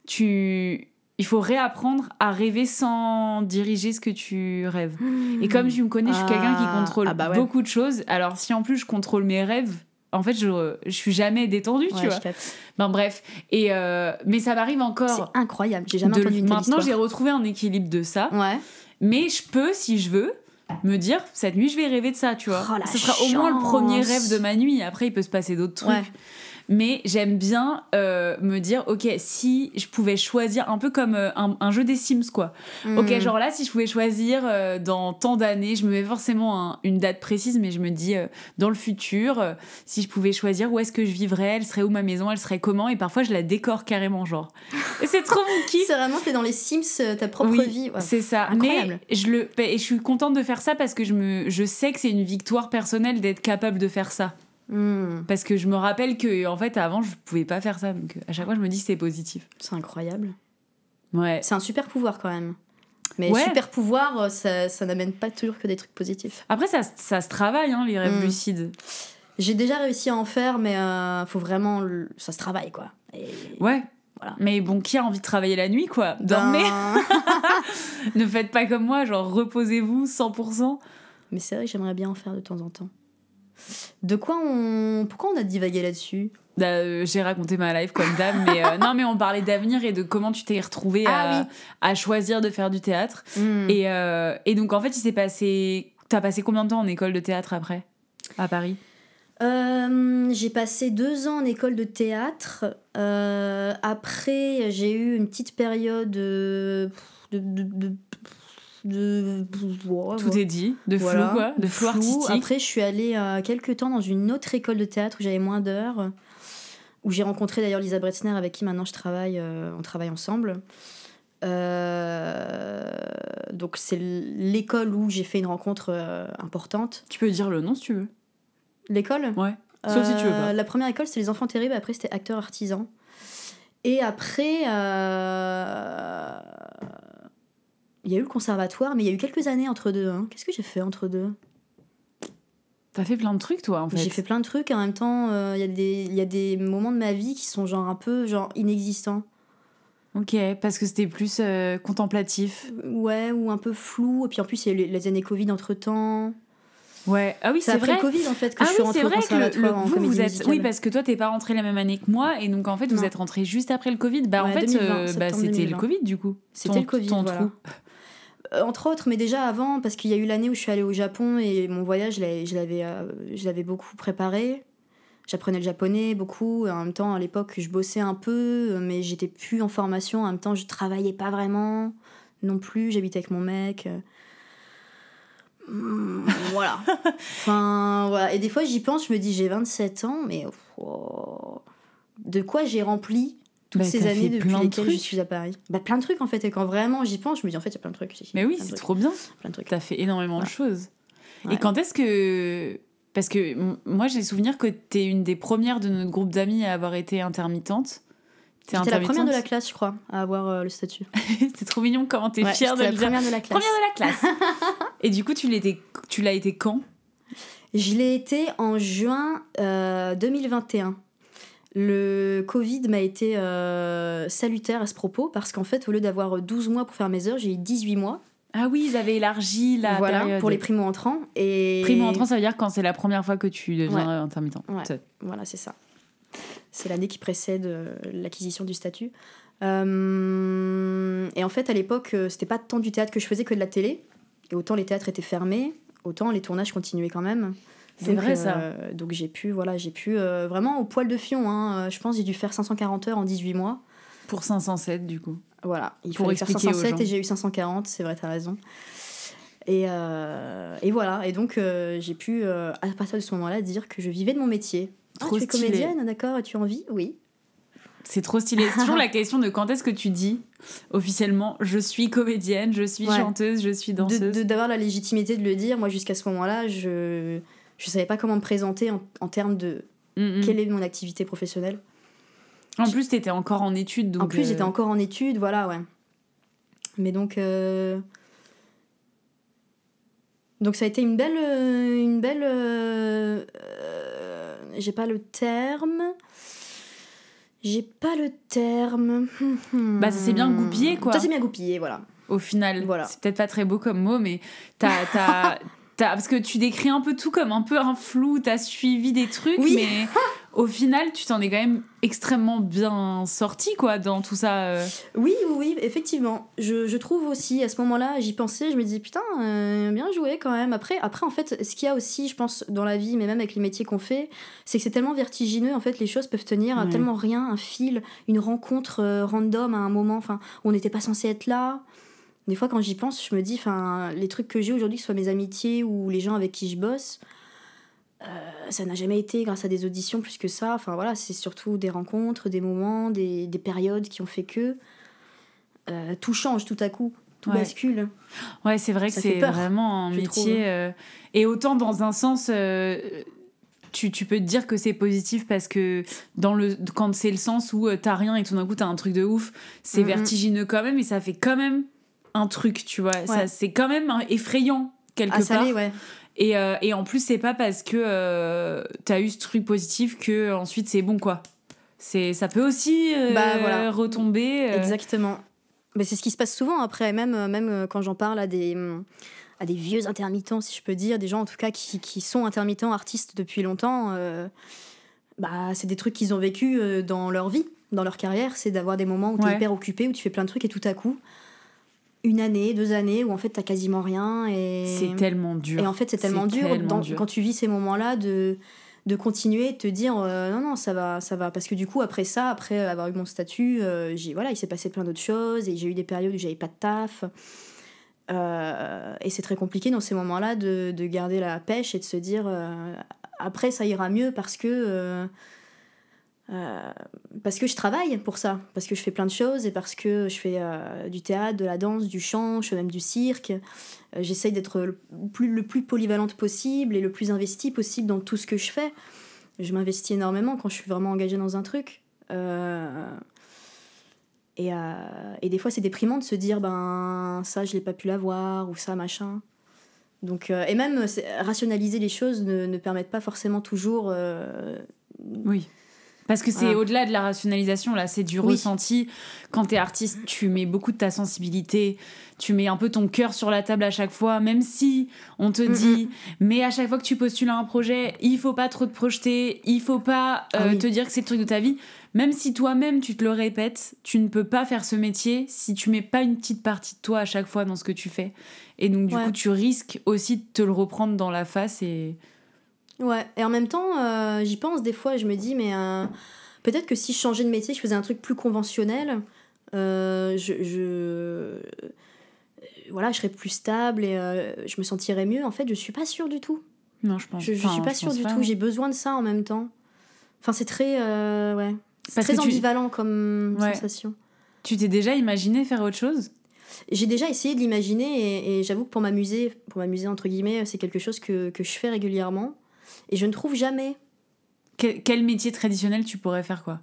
tu il faut réapprendre à rêver sans diriger ce que tu rêves. Et comme tu me connais, je suis quelqu'un qui ah. contrôle ah bah beaucoup de choses. Alors si en plus je contrôle mes rêves, en fait, je, je suis jamais détendue, tu vois. Ben bref, et euh, mais ça m'arrive encore. C'est incroyable. J'ai jamais entendu une Maintenant, j'ai retrouvé un équilibre de ça. Ouais. Mais je peux, si je veux, me dire cette nuit, je vais rêver de ça, tu vois. Oh, Ce sera au moins le premier rêve de ma nuit. Après, il peut se passer d'autres trucs. Mais j'aime bien euh, me dire, ok, si je pouvais choisir, un peu comme euh, un, jeu des Sims, quoi. Ok, hmm. genre là, si je pouvais choisir euh, dans tant d'années, je me mets forcément une date précise, mais je me dis, dans le futur, si je pouvais choisir où est-ce que je vivrais, elle serait où ma maison, elle serait comment, et parfois je la décore carrément, genre. Et c'est trop mon kiff. c'est vraiment, t'es dans les Sims, ta propre vie. C'est ça. Incroyable. Mais je, le, et je suis contente de faire ça parce que je, me, je sais que c'est une victoire personnelle d'être capable de faire ça. Hmm. Parce que je me rappelle que en fait avant je pouvais pas faire ça donc à chaque fois je me dis c'est positif. C'est incroyable. Ouais. C'est un super pouvoir quand même. Mais super pouvoir euh, ça, ça n'amène pas toujours que des trucs positifs. Après ça, ça se travaille hein, les rêves hmm. lucides. J'ai déjà réussi à en faire mais euh, faut vraiment ça se travaille quoi. Ouais. Voilà. Mais bon, qui a envie de travailler la nuit, quoi? Dormez ben. *laughs* *laughs* Ne faites pas comme moi, genre reposez-vous 100%. Mais c'est vrai que j'aimerais bien en faire de temps en temps. De quoi on. Pourquoi on a divagué là-dessus? Bah, euh, J'ai raconté ma life comme dame, mais euh, non, mais on parlait d'avenir et de comment tu t'es retrouvée ah à, choisir de faire du théâtre. Hmm. Et, euh, et, donc, en fait, il s'est passé. T'as passé combien de temps en école de théâtre après, à Paris? J'ai passé deux ans en école de théâtre. après, j'ai eu une petite période de, de de tout est dit de flou quoi de flou, artistique. Après je suis allée euh, quelques temps dans une autre école de théâtre où j'avais moins d'heures où j'ai rencontré d'ailleurs Lisa Bretzner avec qui maintenant je travaille euh, on travaille ensemble. Euh, donc c'est l'école où j'ai fait une rencontre importante. Tu peux dire le nom si tu veux. L'école? Ouais. Sauf si tu veux pas. la première école c'est les enfants terribles après c'était acteur artisan et après il y a eu le conservatoire, mais il y a eu quelques années entre deux. Hein. Qu'est-ce que j'ai fait entre deux? T'as fait plein de trucs, toi, en fait. J'ai fait plein de trucs. En même temps, euh, il y, y, a des moments de ma vie qui sont genre un peu genre inexistants. Ok, parce que c'était plus euh, contemplatif. Ouais, ou un peu flou. Et puis en plus, il y a eu les années Covid entre-temps. Ouais, ah oui, c'est vrai. le Covid en fait que ah je suis rentrée au conservatoire en vous, vous êtes... Oui, parce que toi t'es pas rentré la même année que moi et donc en fait vous êtes rentré juste après le Covid. Bah en fait euh, bah, c'était le Covid du coup. C'était le Covid. voilà. Euh, entre autres, mais déjà avant, parce qu'il y a eu l'année où je suis allée au Japon et mon voyage, je l'avais, euh, je l'avais beaucoup préparé. J'apprenais le japonais beaucoup. En même temps, à l'époque, je bossais un peu, mais j'étais plus en formation. En même temps, je travaillais pas vraiment non plus. J'habitais avec mon mec. Hmm, voilà. *laughs* enfin, voilà. Et des fois, j'y pense, je me dis, j'ai 27 ans, mais oh, de quoi j'ai rempli toutes bah, ces années depuis lesquelles je suis à Paris. Bah, plein de trucs en fait. Et quand vraiment j'y pense, je me dis en fait, il y a plein de trucs. Mais oui, c'est trop bien. Plein de trucs. T'as fait énormément de choses. Et quand est-ce que. Parce que moi, j'ai souvenir que t'es une des premières de notre groupe d'amis à avoir été intermittente. J'étais la première de la classe, je crois, à avoir euh, le statut. *laughs* c'est trop mignon comment t'es fière de la première de la classe. Première de la classe. Et du coup, tu l'as été quand? Je l'ai été en juin 2021. Euh, le Covid m'a été euh, salutaire à ce propos parce qu'en fait, au lieu d'avoir 12 mois pour faire mes heures, j'ai eu 18 mois. Ah oui, ils avaient élargi la voilà, pour les primo-entrants. Et... Primo-entrants, ça veut dire quand c'est la première fois que tu deviens intermittent. Voilà, c'est ça. C'est l'année qui précède euh, l'acquisition du statut. Euh, et en fait, à l'époque, c'était pas tant du théâtre que je faisais que de la télé. Et autant les théâtres étaient fermés, autant les tournages continuaient quand même. C'est vrai ça. Euh, donc j'ai pu, voilà, j'ai pu euh, vraiment au poil de fion. Hein, euh, je pense j'ai dû faire 540 heures en 18 mois. Pour 507 du coup. Voilà, il faut faire 507 et j'ai eu 540, c'est vrai, t'as raison. Et, et, voilà, et donc j'ai pu, à partir de ce moment-là, dire que je vivais de mon métier. Ah, tu es comédienne, d'accord Tu as envie? Oui. C'est trop stylé. C'est toujours *laughs* la question de quand est-ce que tu dis officiellement je suis comédienne, je suis chanteuse, je suis danseuse. D'avoir la légitimité de le dire. Moi, jusqu'à ce moment-là, je je savais pas comment me présenter en, termes de mm, mm. quelle est mon activité professionnelle. En plus, tu étais encore en études. Donc en plus, j'étais euh, encore en études, voilà, ouais. Mais donc. Euh, donc, ça a été une belle. Euh, une belle. J'ai pas le terme. J'ai pas le terme. *laughs* bah, ça s'est bien goupillé, quoi. Ça s'est bien goupillé, voilà. Au final, voilà. c'est peut-être pas très beau comme mot, mais t'as *laughs* parce que tu décris un peu tout comme un peu un flou, t'as suivi des trucs, mais au final, tu t'en es quand même extrêmement bien sorti, quoi, dans tout ça. Euh. Oui, oui, oui, effectivement. Je, je, trouve aussi, à ce moment-là, j'y pensais, je me dis, putain, euh, bien joué quand même. Après, après, en fait, ce qu'il y a aussi, je pense, dans la vie, mais même avec les métiers qu'on fait, c'est que c'est tellement vertigineux, en fait, les choses peuvent tenir à tellement rien, un fil, une rencontre euh, random à un moment, enfin, on n'était pas censé être là. Des fois, quand j'y pense, je me dis, enfin, les trucs que j'ai aujourd'hui, que ce soit mes amitiés ou les gens avec qui je bosse, euh, ça n'a jamais été grâce à des auditions plus que ça. Enfin voilà, c'est surtout des rencontres, des moments, des, des périodes qui ont fait que euh, tout change tout à coup, tout bascule. Ouais, c'est vrai que c'est vraiment un métier. Euh, et autant dans un sens. Tu, tu, peux te dire que c'est positif parce que dans le, quand c'est le sens où t'as rien et tout d'un coup t'as un truc de ouf, c'est vertigineux quand même et ça fait quand même un truc, tu vois. ça C'est quand même effrayant quelque ah, part. ouais. Et, euh, et en plus, c'est pas parce que euh, t'as eu ce truc positif que ensuite c'est bon, quoi. C'est, ça peut aussi euh, bah, retomber. Exactement. Mais c'est ce qui se passe souvent après, même, même quand j'en parle à des, à des vieux intermittents, si je peux dire, des gens en tout cas qui, qui sont intermittents, artistes depuis longtemps. bah, c'est des trucs qu'ils ont vécu dans leur vie, dans leur carrière. C'est d'avoir des moments où tu es hyper occupé, où tu fais plein de trucs et tout à coup, une année, deux années où en fait t'as quasiment rien et c'est tellement dur. Et en fait c'est tellement, dur, quand tu vis ces moments-là de de continuer, de te dire euh, non non ça va ça va. Parce que du coup après ça après avoir eu mon statut euh, j'ai voilà il s'est passé plein d'autres choses et j'ai eu des périodes où j'avais pas de taf. Euh, et c'est très compliqué dans ces moments-là de, de, garder la pêche et de se dire après ça ira mieux parce que euh, parce que je travaille pour ça, parce que je fais plein de choses et parce que je fais euh, du théâtre, de la danse, du chant, je fais même du cirque. Euh, j'essaye d'être le plus, le plus polyvalente possible et le plus investi possible dans tout ce que je fais. Je m'investis énormément quand je suis vraiment engagée dans un truc. Et, et, des fois, c'est déprimant de se dire ben ça, je l'ai pas pu l'avoir ou ça, machin. Donc, et même rationaliser les choses ne, ne permettent pas forcément toujours. oui parce que c'est au-delà de la rationalisation, là, c'est du ressenti. Quand t'es artiste, tu mets beaucoup de ta sensibilité, tu mets un peu ton cœur sur la table à chaque fois, même si on te dit, mais à chaque fois que tu postules à un projet, il faut pas trop te projeter, il faut pas euh, ah te dire que c'est le truc de ta vie. Même si toi-même tu te le répètes, tu ne peux pas faire ce métier si tu mets pas une petite partie de toi à chaque fois dans ce que tu fais. Et donc, du coup, tu risques aussi de te le reprendre dans la face et Ouais, et en même temps, euh, j'y pense des fois, je me dis, mais euh, peut-être que si je changeais de métier, je faisais un truc plus conventionnel, euh, je, je, voilà, je serais plus stable et je me sentirais mieux. En fait, je suis pas sûre du tout. Non, je pense Je, je suis pas sûre du tout, j'ai besoin de ça en même temps. Enfin, c'est très, ouais, c'est très ambivalent comme sensation. Tu t'es déjà imaginé faire autre chose? J'ai déjà essayé de l'imaginer et, j'avoue que pour m'amuser, pour m'amuser entre guillemets, c'est quelque chose que, que, je fais régulièrement. Et je ne trouve jamais. Quel, métier traditionnel tu pourrais faire quoi?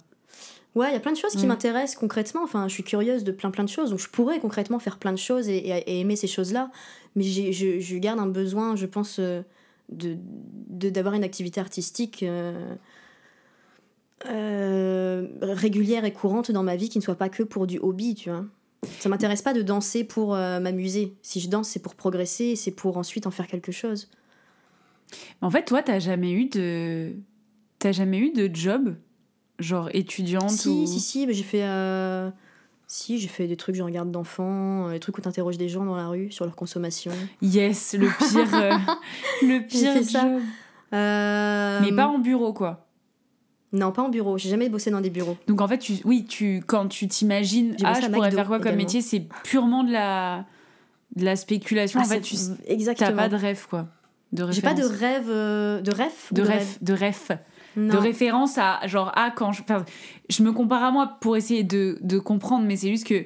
Ouais, il y a plein de choses qui mm. m'intéressent concrètement. Enfin, je suis curieuse de plein plein de choses. Donc, je pourrais concrètement faire plein de choses et, aimer ces choses-là. Mais je, je, garde un besoin, je pense, euh, de d'avoir une activité artistique euh, euh, régulière et courante dans ma vie qui ne soit pas que pour du hobby, tu vois. Ça m'intéresse pas de danser pour m'amuser. Si je danse, c'est pour progresser, c'est pour ensuite en faire quelque chose. En fait, toi, t'as jamais eu de. T'as jamais eu de job Genre étudiante Si, si, si, j'ai fait. Euh, si, j'ai fait des trucs, je regarde d'enfants, euh, des trucs où t'interroges des gens dans la rue sur leur consommation. Yes, le pire. Euh, *laughs* le pire fait job. Ça. Mais pas en bureau, quoi. Non, pas en bureau. J'ai jamais bossé dans des bureaux. Donc en fait, tu, oui, tu, quand tu t'imagines, ah, je pourrais faire quoi comme métier, c'est purement de la, de la spéculation. Ah, en fait, tu n'as pas de rêve, quoi. J'ai pas de rêve, euh, de rêve, de rêve, de rêve, de référence à genre à quand je, je me compare à moi pour essayer de, de comprendre, mais c'est juste que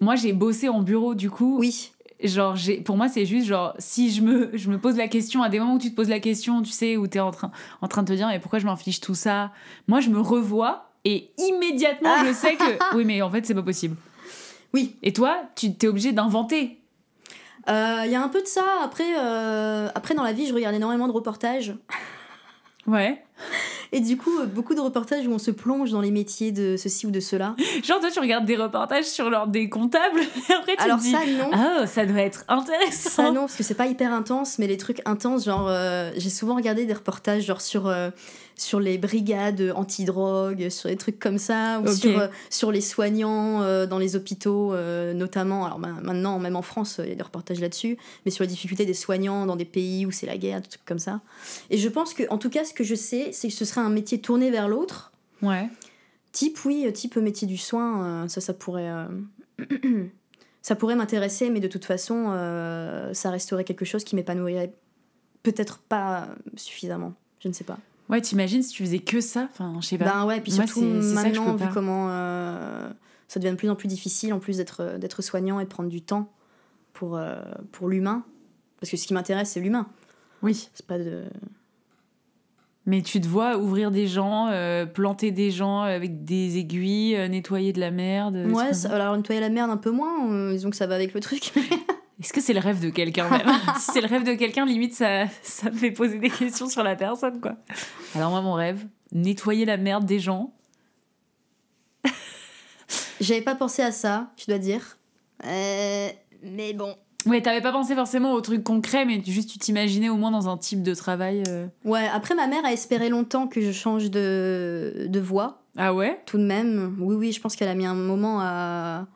moi j'ai bossé en bureau du coup. Oui. Genre pour moi c'est juste genre si je me je me pose la question à des moments où tu te poses la question, tu sais où tu es en train en train de te dire mais pourquoi je m'inflige tout ça? Moi je me revois et immédiatement je sais que oui mais en fait c'est pas possible. Oui. Et toi, tu t'es obligé d'inventer il euh, y a un peu de ça. Après, euh, après, dans la vie, je regarde énormément de reportages. Ouais. Et du coup, beaucoup de reportages où on se plonge dans les métiers de ceci ou de cela. Genre, toi, tu regardes des reportages sur l'ordre des comptables, *laughs* et après tu Alors te dis, ça, non. ah, ça doit être intéressant. Ça non, parce que c'est pas hyper intense, mais les trucs intenses, genre euh, j'ai souvent regardé des reportages genre sur euh, sur les brigades anti-drogue, sur des trucs comme ça, ou sur, euh, sur les soignants euh, dans les hôpitaux euh, notamment. Alors ma- maintenant, même en France, il y a des reportages là-dessus, mais sur les difficultés des soignants dans des pays où c'est la guerre, des trucs comme ça. Et je pense que, en tout cas, ce que je sais, c'est que ce serait un métier tourné vers l'autre. Ouais. Type, oui, type métier du soin, euh, ça, ça pourrait. *clears throat* ça pourrait m'intéresser, mais de toute façon, ça resterait quelque chose qui m'épanouirait peut-être pas suffisamment. Je ne sais pas. Ouais, t'imagines si tu faisais que ça? Enfin, je sais pas. Ben ouais, puis Moi, surtout je maintenant, vu comment euh, ça devient de plus en plus difficile, en plus d'être d'être soignant et de prendre du temps pour, euh, pour l'humain. Parce que ce qui m'intéresse, c'est l'humain. Oui. C'est pas de. Mais tu te vois ouvrir des gens, euh, planter des gens avec des aiguilles, euh, nettoyer de la merde. Ouais, ça- alors nettoyer la merde un peu moins, euh, disons que ça va avec le truc. Est-ce que c'est le rêve de quelqu'un même? *laughs* Si c'est le rêve de quelqu'un, limite ça, ça me fait poser des questions sur la personne quoi. Alors moi mon rêve, nettoyer la merde des gens. *laughs* J'avais pas pensé à ça, je dois dire. Euh, mais bon. Ouais, t'avais pas pensé forcément au truc concret, mais tu- juste tu t'imaginais au moins dans un type de travail. euh. Ouais, après ma mère a espéré longtemps que je change de, de voix, Ah ouais? Tout de même. Oui, oui, je pense qu'elle a mis un moment à,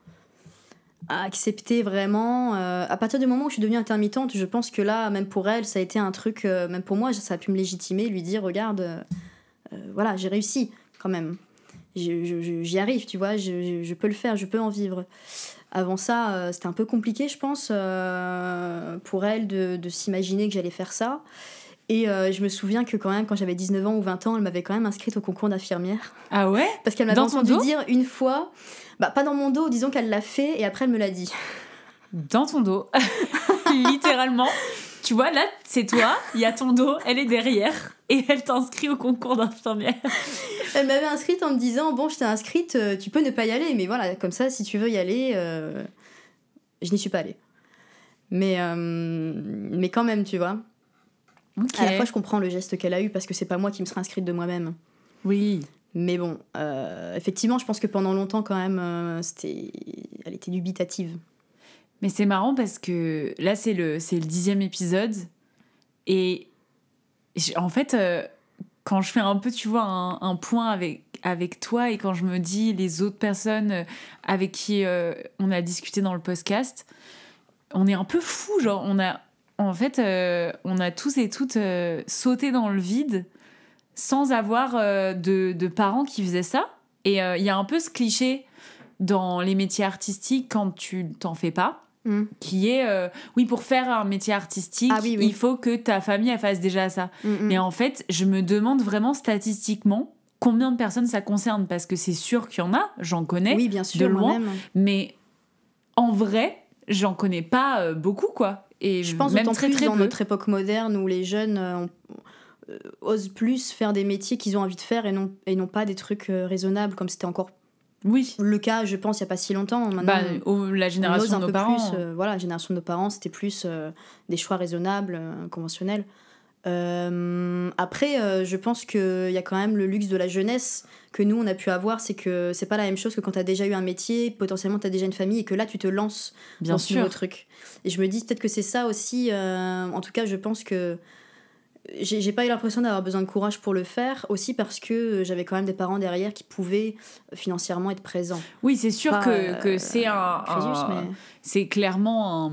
à accepter vraiment. Euh, à partir du moment où je suis devenue intermittente, je pense que là, même pour elle, ça a été un truc, euh, même pour moi, ça a pu me légitimer, lui dire, regarde, euh, voilà, j'ai réussi quand même. J'y arrive, tu vois, je, peux le faire, je peux en vivre. Avant ça, c'était un peu compliqué, je pense, pour elle de s'imaginer que j'allais faire ça. Et euh, je me souviens que quand même, quand j'avais 19 ans ou 20 ans, elle m'avait quand même inscrite au concours d'infirmière. Ah ouais? Parce qu'elle m'avait entendu dire une fois, bah pas dans mon dos, disons qu'elle l'a fait et après elle me l'a dit. Dans ton dos. *laughs* Littéralement. Tu vois, là, c'est toi, il y a ton dos, elle est derrière, et elle t'inscrit au concours d'infirmière. Elle m'avait inscrite en me disant bon, je t'ai inscrite, euh, tu peux ne pas y aller, mais voilà, comme ça, si tu veux y aller, euh, je n'y suis pas allée. Mais euh, mais quand même, tu vois. Ok. À la fois, je comprends le geste qu'elle a eu parce que c'est pas moi qui me serais inscrite de moi-même. Oui. Mais bon, euh, effectivement, je pense que pendant longtemps, quand même, euh, c'était, elle était dubitative. Mais c'est marrant parce que là, c'est le, c'est le dixième épisode. Et en fait, euh, quand je fais un peu, tu vois, un, un point avec, avec toi et quand je me dis les autres personnes avec qui on a discuté dans le podcast, on est un peu fou. Genre, on a, en fait, euh, on a tous et toutes euh, sauté dans le vide sans avoir euh, de, de parents qui faisaient ça. Et il y a un peu ce cliché dans les métiers artistiques quand tu t'en fais pas Mm. qui est euh, oui pour faire un métier artistique Ah oui, oui. il faut que ta famille elle fasse déjà ça Mm, mm. mais en fait je me demande vraiment statistiquement combien de personnes ça concerne parce que c'est sûr qu'il y en a j'en connais oui, bien sûr, de loin mais en vrai j'en connais pas beaucoup quoi et Je pense même très plus très dans peu notre époque moderne où les jeunes euh, euh, osent plus faire des métiers qu'ils ont envie de faire et non, et non pas des trucs euh, raisonnables comme c'était encore oui le cas, je pense, il n'y a pas si longtemps. Maintenant, bah, la on ose génération un de nos peu parents plus. euh, voilà, la génération de nos parents, c'était plus des choix raisonnables, conventionnels. Euh, après, euh, je pense qu'il y a quand même le luxe de la jeunesse que nous, on a pu avoir. C'est que c'est pas la même chose que quand tu as déjà eu un métier, potentiellement tu as déjà une famille et que là, tu te lances bien dans ce nouveau sûr truc. Et je me dis peut-être que c'est ça aussi. euh, en tout cas, je pense que j'ai pas eu l'impression d'avoir besoin de courage pour le faire, aussi parce que j'avais quand même des parents derrière qui pouvaient euh, financièrement être présents. oui c'est sûr Pas, que, euh, que c'est un, un- mais c'est clairement un,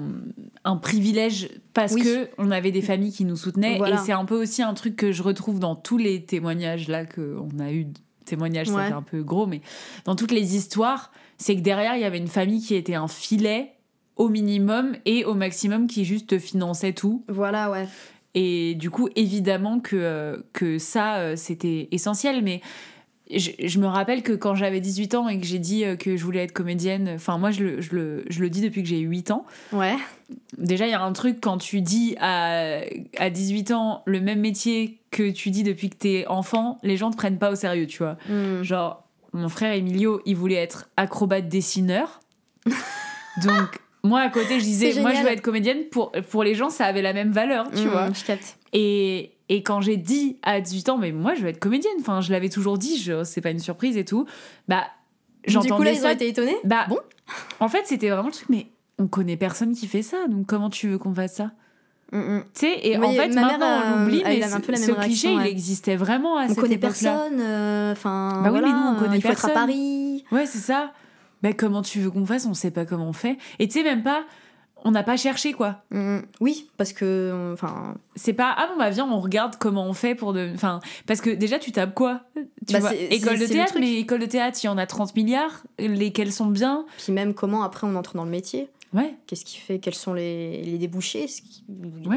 un privilège parce Oui. que on avait des familles qui nous soutenaient Voilà. et c'est un peu aussi un truc que je retrouve dans tous les témoignages là que on a eu témoignages Ouais. fait un peu gros mais dans toutes les histoires c'est que derrière il y avait une famille qui était un filet au minimum et au maximum qui juste finançait tout voilà, ouais. Et du coup, évidemment que, euh, que ça, euh, c'était essentiel. Mais je, je me rappelle que quand j'avais 18 ans et que j'ai dit euh, que je voulais être comédienne, enfin, moi, je le, je, le, je le dis depuis que j'ai 8 ans. Ouais. Déjà, il y a un truc quand tu dis à, à 18 ans le même métier que tu dis depuis que t'es enfant, les gens te prennent pas au sérieux, tu vois. Hmm. Genre, mon frère Emilio, il voulait être acrobate dessineur. *laughs* Donc, moi, à côté, je disais, moi, je veux être comédienne. Pour, pour les gens, ça avait la même valeur, tu Hmm, vois. Je capte. Et, Et quand j'ai dit à 18 ans, mais moi je veux être comédienne, enfin je l'avais toujours dit, je, c'est pas une surprise et tout, bah j'entendais Du coup là ils ont été étonnés? Bah bon En fait c'était vraiment le truc, mais on connaît personne qui fait ça, donc comment tu veux qu'on fasse ça? Mm, mm. Tu sais, et en fait, maintenant on l'oublie, mais ce, cliché, il existait vraiment à on cette connaît personne, euh, enfin. bah oui, mais nous, on connaît il faut personne. être à Paris. Ouais, c'est ça. Bah, comment tu veux qu'on fasse? On sait pas comment on fait. Et tu sais, même pas, on n'a pas cherché quoi. Mm, oui, parce que enfin c'est pas ah bon bah viens on regarde comment on fait pour de enfin parce que déjà tu tapes quoi? Tu bah, vois, école de théâtre mais école de théâtre il y en a 30 milliards lesquels sont bien. Puis même comment après on entre dans le métier. Ouais. Qu'est-ce qui fait Quels sont les, les débouchés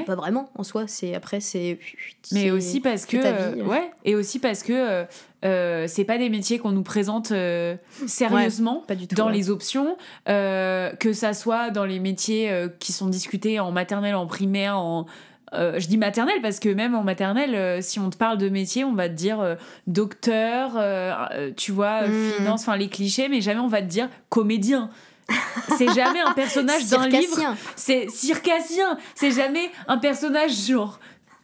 Pas vraiment en soi. C'est après c'est. Mais aussi parce que euh, ouais et aussi parce que euh, euh, c'est pas des métiers qu'on nous présente sérieusement pas du tout, dans les options, que ça soit dans les métiers qui sont discutés en maternelle, en primaire, en je dis maternelle parce que même en maternelle, si on te parle de métier, on va te dire docteur, tu vois, hmm. finance, enfin les clichés, mais jamais on va te dire comédien c'est jamais un personnage d'un livre. C'est circassien. C'est jamais un personnage genre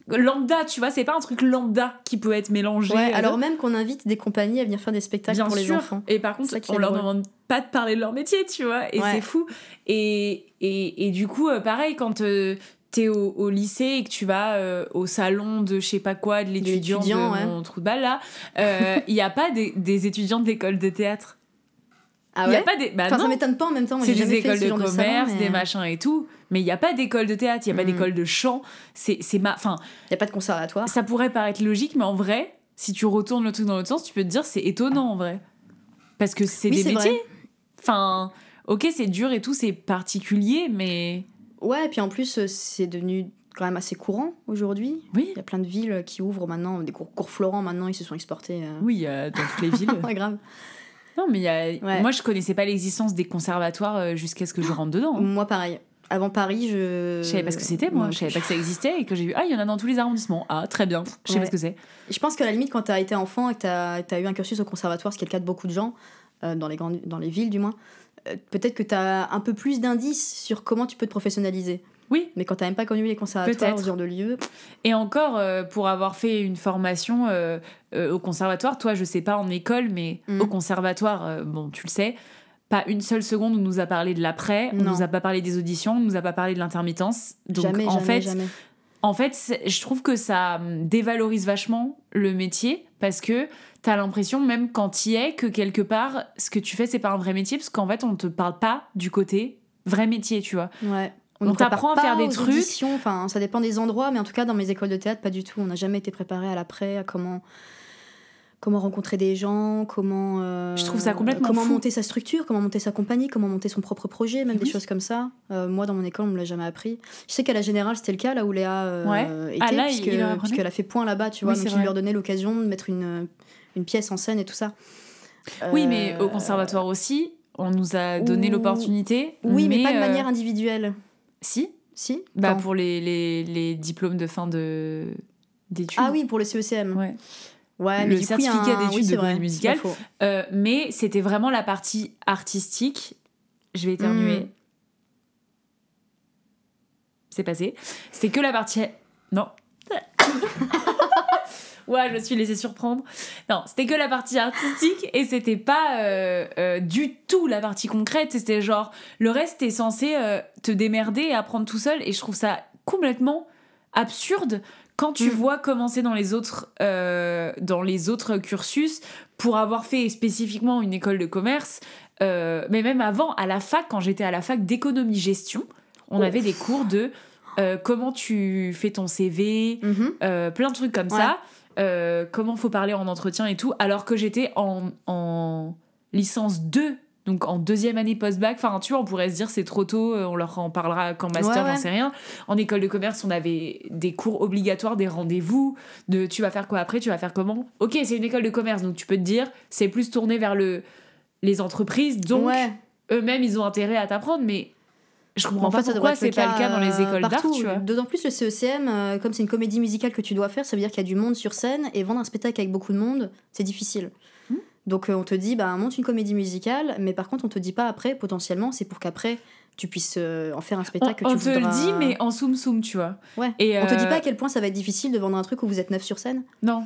lambda, tu vois, c'est pas un truc lambda qui peut être mélangé. Ouais, alors même qu'on invite des compagnies à venir faire des spectacles pour les enfants. Et par contre, on leur demande pas de parler de leur métier, tu vois, et c'est fou. Et, et, et, du coup, euh, pareil, quand euh, t'es au, au, lycée et que tu vas euh, au salon de je sais pas quoi, de l'étudiant de, mon trou de balle là, *laughs* il n'y a pas des, des étudiants d'école de théâtre. Ah ouais y a pas des... bah enfin, ça m'étonne pas en même temps. C'est des écoles de commerce, des machins et tout. Mais il n'y a pas d'école de théâtre, il n'y a pas mm. d'école de chant. C'est ma. Enfin. Il n'y a pas de conservatoire. Ça pourrait paraître logique, mais en vrai, si tu retournes le truc dans l'autre sens, tu peux te dire c'est étonnant en vrai. Parce que c'est des métiers. Enfin, ok, c'est dur et tout, c'est particulier, mais. Ouais, et puis en plus, euh, c'est devenu quand même assez courant aujourd'hui. Oui. Il y a plein de villes qui ouvrent maintenant, des cours, cours Florent maintenant, ils se sont exportés. Euh... Oui, dans toutes les villes. *laughs* ouais, grave. Non, mais y a... moi, je connaissais pas l'existence des conservatoires euh, jusqu'à ce que je rentre dedans. Hein. Moi, pareil. Avant Paris, je. Je savais pas ce que c'était, moi. Je savais pas que ça existait et que j'ai vu, ah, il y en a dans tous les arrondissements. Ah, très bien. Je sais pas ce que c'est. Je pense qu'à la limite, quand tu as été enfant et que tu as, eu un cursus au conservatoire, ce qui est le cas de beaucoup de gens, euh, dans, les grandes, dans les villes du moins, euh, peut-être que tu as un peu plus d'indices sur comment tu peux te professionnaliser. Oui. Mais quand tu même pas connu les conservatoires, ce genre de lieu. Et encore, euh, pour avoir fait une formation euh, euh, au conservatoire, toi, je sais pas en école, mais mm. au conservatoire, bon, tu le sais, pas une seule seconde on nous a parlé de l'après, on nous a pas parlé des auditions, on nous a pas parlé de l'intermittence. Donc jamais, en jamais, fait, jamais. en fait, je trouve que ça hum, dévalorise vachement le métier parce que tu as l'impression, même quand tu y es, que quelque part, ce que tu fais, c'est pas un vrai métier parce qu'en fait, on te parle pas du côté vrai métier, tu vois. Ouais. On, t'apprend à faire des trucs. Enfin, ça dépend des endroits, mais en tout cas, dans mes écoles de théâtre, pas du tout. On n'a jamais été préparé à l'après, à comment comment rencontrer des gens, comment euh, je trouve ça complètement comment monter sa structure, comment monter sa compagnie, comment monter son propre projet, même des choses comme ça. Euh, moi, dans mon école, on me l'a jamais appris. Je sais qu'à la générale, c'était le cas là où Léa euh, était, ah, puisqu'elle a fait point là-bas, tu vois, donc il leur donnait l'occasion de mettre une, une pièce en scène et tout ça. Oui, mais au conservatoire aussi, on nous a donné l'opportunité. Oui, mais, pas de manière individuelle. Si. Si. Bah, pour les, les, les, diplômes de fin de d'études. Ah oui, pour le CECM. Ouais. Ouais, mais le certificat d'études de comédie musicale. Euh, mais c'était vraiment la partie artistique. Je vais éternuer. Hmm. C'est passé. C'était que la partie. Non. *laughs* *laughs* ouais, je me suis laissée surprendre. Non, c'était que la partie artistique et c'était pas euh, euh, du tout la partie concrète. C'était genre, le reste, est censé euh, te démerder et apprendre tout seul. Et je trouve ça complètement absurde quand tu mm. vois commencer dans les autres dans les autres cursus pour avoir fait spécifiquement une école de commerce mais même avant à la fac quand j'étais à la fac d'économie gestion on oh. avait des cours de comment tu fais ton CV mm-hmm. plein de trucs comme ça. Euh, comment faut parler en entretien et tout, alors que j'étais en, en licence 2 donc en deuxième année post-bac, enfin tu vois, on pourrait se dire c'est trop tôt, euh, on leur en parlera qu'en master, j'en sais rien. En école de commerce, on avait des cours obligatoires, des rendez-vous, de tu vas faire quoi après, tu vas faire comment. Ok, c'est une école de commerce, donc tu peux te dire c'est plus tourné vers le, les entreprises, donc eux-mêmes ils ont intérêt à t'apprendre, mais je comprends en pas fait, pourquoi c'est pas le cas dans les écoles d'art, tu vois. D'autant plus le CECM, euh, comme c'est une comédie musicale que tu dois faire, ça veut dire qu'il y a du monde sur scène et vendre un spectacle avec beaucoup de monde, c'est difficile. Hmm. Donc euh, on te dit, bah monte une comédie musicale, mais par contre on te dit pas après, potentiellement, c'est pour qu'après tu puisses euh, en faire un spectacle on, que on tu te le dit, mais en soum soum, tu vois. Ouais. Et On te dit euh, pas à quel point ça va être difficile de vendre un truc où vous êtes neuf sur scène Non.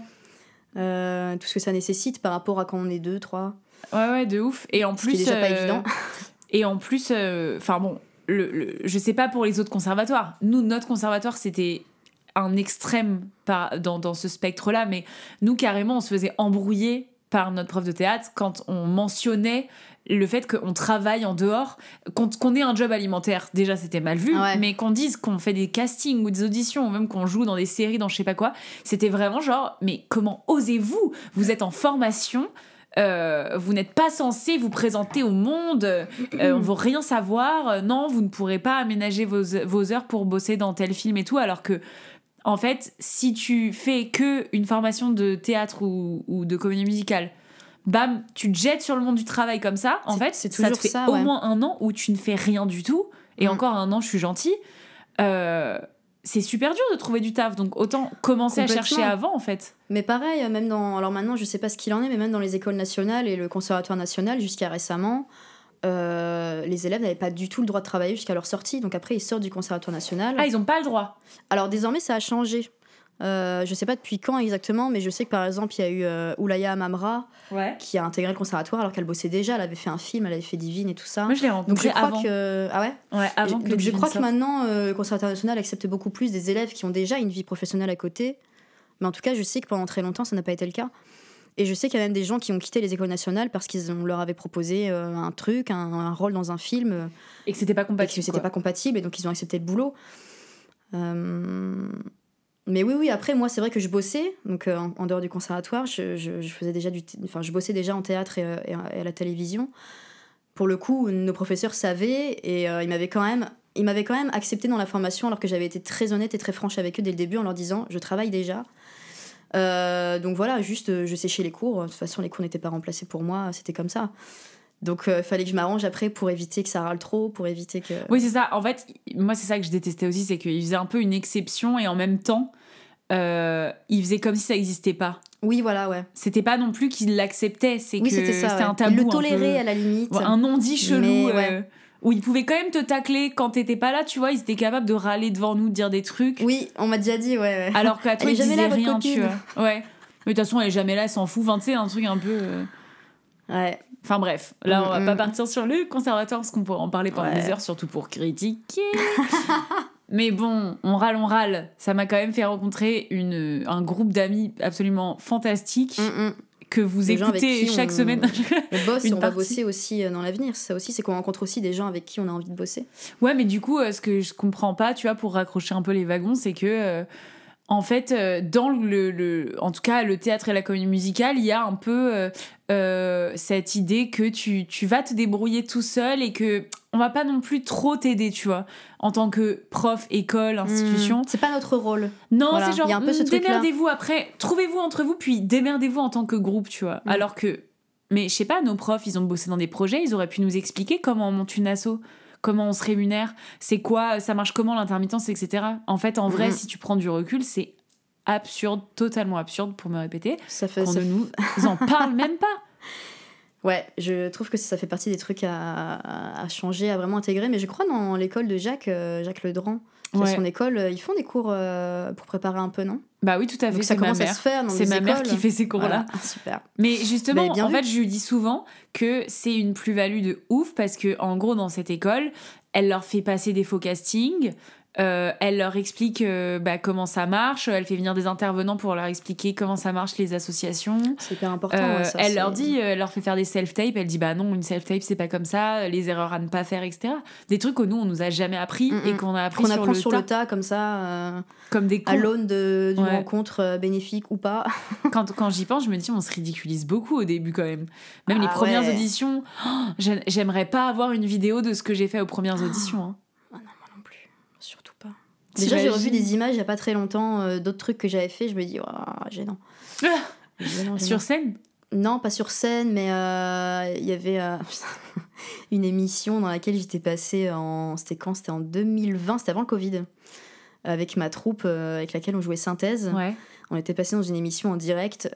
euh, Tout ce que ça nécessite par rapport à quand on est deux, trois. Ouais, ouais, de ouf. Et en plus. déjà pas euh, évident. *laughs* Et en plus, euh, enfin bon, le, le- je sais pas pour les autres conservatoires. Nous, notre conservatoire, c'était un extrême dans, dans ce spectre-là, mais nous, carrément, on se faisait embrouiller par notre prof de théâtre quand on mentionnait le fait qu'on travaille en dehors, qu'on ait un job alimentaire, déjà c'était mal vu, Ouais. mais qu'on dise qu'on fait des castings ou des auditions, ou même qu'on joue dans des séries, dans je sais pas quoi, c'était vraiment genre, mais comment osez-vous? Vous êtes en formation, euh, vous n'êtes pas censé vous présenter au monde, euh, on veut rien savoir, non, vous ne pourrez pas aménager vos, vos heures pour bosser dans tel film et tout, alors que, en fait, si tu fais que une formation de théâtre ou, ou de comédie musicale, bam, tu te jettes sur le monde du travail comme ça, en fait, c'est ça te fait ça, au ouais. moins un an où tu ne fais rien du tout, et Mm. encore un an, je suis gentille. Euh, c'est super dur de trouver du taf, donc autant commencer à chercher avant, en fait. Mais pareil, même dans. Alors maintenant, je sais pas ce qu'il en est, mais même dans les écoles nationales et le conservatoire national, jusqu'à récemment, euh, les élèves n'avaient pas du tout le droit de travailler jusqu'à leur sortie. Donc après, ils sortent du conservatoire national. Ah, ils ont pas le droit. Alors désormais, ça a changé. Euh, je sais pas depuis quand exactement, mais je sais que par exemple, il y a eu euh, Oulaya Mamra Ouais. qui a intégré le conservatoire alors qu'elle bossait déjà. Elle avait fait un film, elle avait fait Divine et tout ça. Moi, je l'ai Donc rencontré je crois avant. que. Ah ouais? Ouais, avant que Donc je crois que maintenant, euh, le conservatoire national accepte beaucoup plus des élèves qui ont déjà une vie professionnelle à côté. Mais en tout cas, je sais que pendant très longtemps, ça n'a pas été le cas. Et je sais qu'il y a même des gens qui ont quitté les écoles nationales parce qu'ils on leur avait proposé euh, un truc, un, un rôle dans un film, Et que c'était pas et que compatible. c'était pas compatible, et donc ils ont accepté le boulot. Euh, Mais oui, oui, après, moi, c'est vrai que je bossais, donc euh, en, dehors du conservatoire, je, faisais déjà du. Enfin, je bossais déjà en théâtre et, euh, et à- la télévision. Pour le coup, nos professeurs savaient et euh, ils m'avaient quand même. Ils m'avaient quand même accepté dans la formation alors que j'avais été très honnête et très franche avec eux dès le début en leur disant je travaille déjà. Euh, donc voilà, juste euh, je séchais les cours. De toute façon, les cours n'étaient pas remplacés pour moi, c'était comme ça. Donc il fallait que je m'arrange après pour éviter que ça râle trop, pour éviter que. Oui, c'est ça. En fait, moi, c'est ça que je détestais aussi, c'est qu'il faisait un peu une exception et en même temps, euh, il faisait comme si ça n'existait pas. Oui, voilà, ouais. C'était pas non plus qu'il l'acceptait, c'est Oui, que c'était ouais. un tabou. Il le tolérait à la limite. Ouais, un non-dit chelou. Mais, euh, ouais. où il pouvait quand même te tacler quand t'étais pas là, tu vois. Ils étaient capables de râler devant nous, de dire des trucs. Oui, on m'a déjà dit, ouais. Alors qu'à toi, jamais disaient là, rien, tu copine. vois. Ouais. Mais de toute façon, elle est jamais là, elle s'en fout. Enfin, tu sais, un truc un peu. euh, Ouais. Enfin bref, là on va Mm, pas mm. partir sur le conservatoire parce qu'on pourrait en parler pendant Ouais. des heures, surtout pour critiquer. *laughs* Mais bon, on râle, on râle. Ça m'a quand même fait rencontrer une, un groupe d'amis absolument fantastique Mm, que vous Des écoutez chaque on- semaine. *laughs* On bosse, Une on va bosser aussi euh, dans l'avenir. Ça aussi, c'est qu'on rencontre aussi des gens avec qui on a envie de bosser. ouais, mais du coup, euh, ce que je comprends pas, tu vois, pour raccrocher un peu les wagons, c'est que. euh, en fait, euh, dans le, le- en tout cas, le théâtre et la comédie musicale, il y a un peu euh, euh, cette idée que tu, tu vas te débrouiller tout seul et que on va pas non plus trop t'aider, tu vois, en tant que prof, école, institution. Mm. C'est pas notre rôle. Non, Voilà, c'est genre, il y a un peu ce mm, truc-là. démerdez-vous après, trouvez-vous entre vous, puis démerdez-vous en tant que groupe, tu vois. Mm. Alors que, mais je sais pas, nos profs, ils ont bossé dans des projets, ils auraient pu nous expliquer comment on monte une asso, comment on se rémunère, c'est quoi, ça marche comment l'intermittence, etc. En fait, en vrai, Mhm. si tu prends du recul, c'est absurde, totalement absurde pour me répéter, Ça fait. qu'on ça ne fait- nous en parle *laughs* même pas. Ouais, je trouve que ça fait partie des trucs à, à- à changer, à vraiment intégrer. Mais je crois dans l'école de Jacques, euh, Jacques Ledrand, qui a Ouais. son école, euh, ils font des cours euh, pour préparer un peu, non? Bah oui, tout à fait, Donc ça c'est ma commence à se faire C'est ma mère qui fait ces cours-là. Voilà, super. Mais justement, en vu. fait, je lui dis souvent que c'est une plus-value de ouf parce que, en gros, dans cette école, elle leur fait passer des faux castings. Euh, elle leur explique euh, bah, comment ça marche. Elle fait venir des intervenants pour leur expliquer comment ça marche les associations. C'est hyper important. Euh, ouais, ça, elle leur dit, euh, elle leur fait faire des self-tape. Elle dit bah non, une self-tape c'est pas comme ça. Les erreurs à ne pas faire, etc. Des trucs que nous on nous a jamais appris Mm, et qu'on a appris qu'on sur, apprend le, sur tas, le tas, comme ça, euh, comme des à cons. l'aune d'une Ouais. rencontre euh, bénéfique ou pas. *laughs* quand, quand j'y pense, je me dis, on se ridiculise beaucoup au début quand même. Même les Ah premières ouais. auditions, *gasps* oh, j'ai- j'aimerais pas avoir une vidéo de ce que j'ai fait aux premières *gasps* auditions. hein. Ah non, moi non plus. Surtout pas. Déjà, j'ai revu des images il y a pas très longtemps euh, d'autres trucs que j'avais fait. Je me dis, gênant. Ah, Gênant. Sur scène? Non, pas sur scène, mais euh, il y avait euh, *laughs* une émission dans laquelle j'étais passée en. C'était quand? C'était en 2020, c'était avant le Covid. Avec ma troupe avec laquelle on jouait synthèse. Ouais. On était passé dans une émission en direct,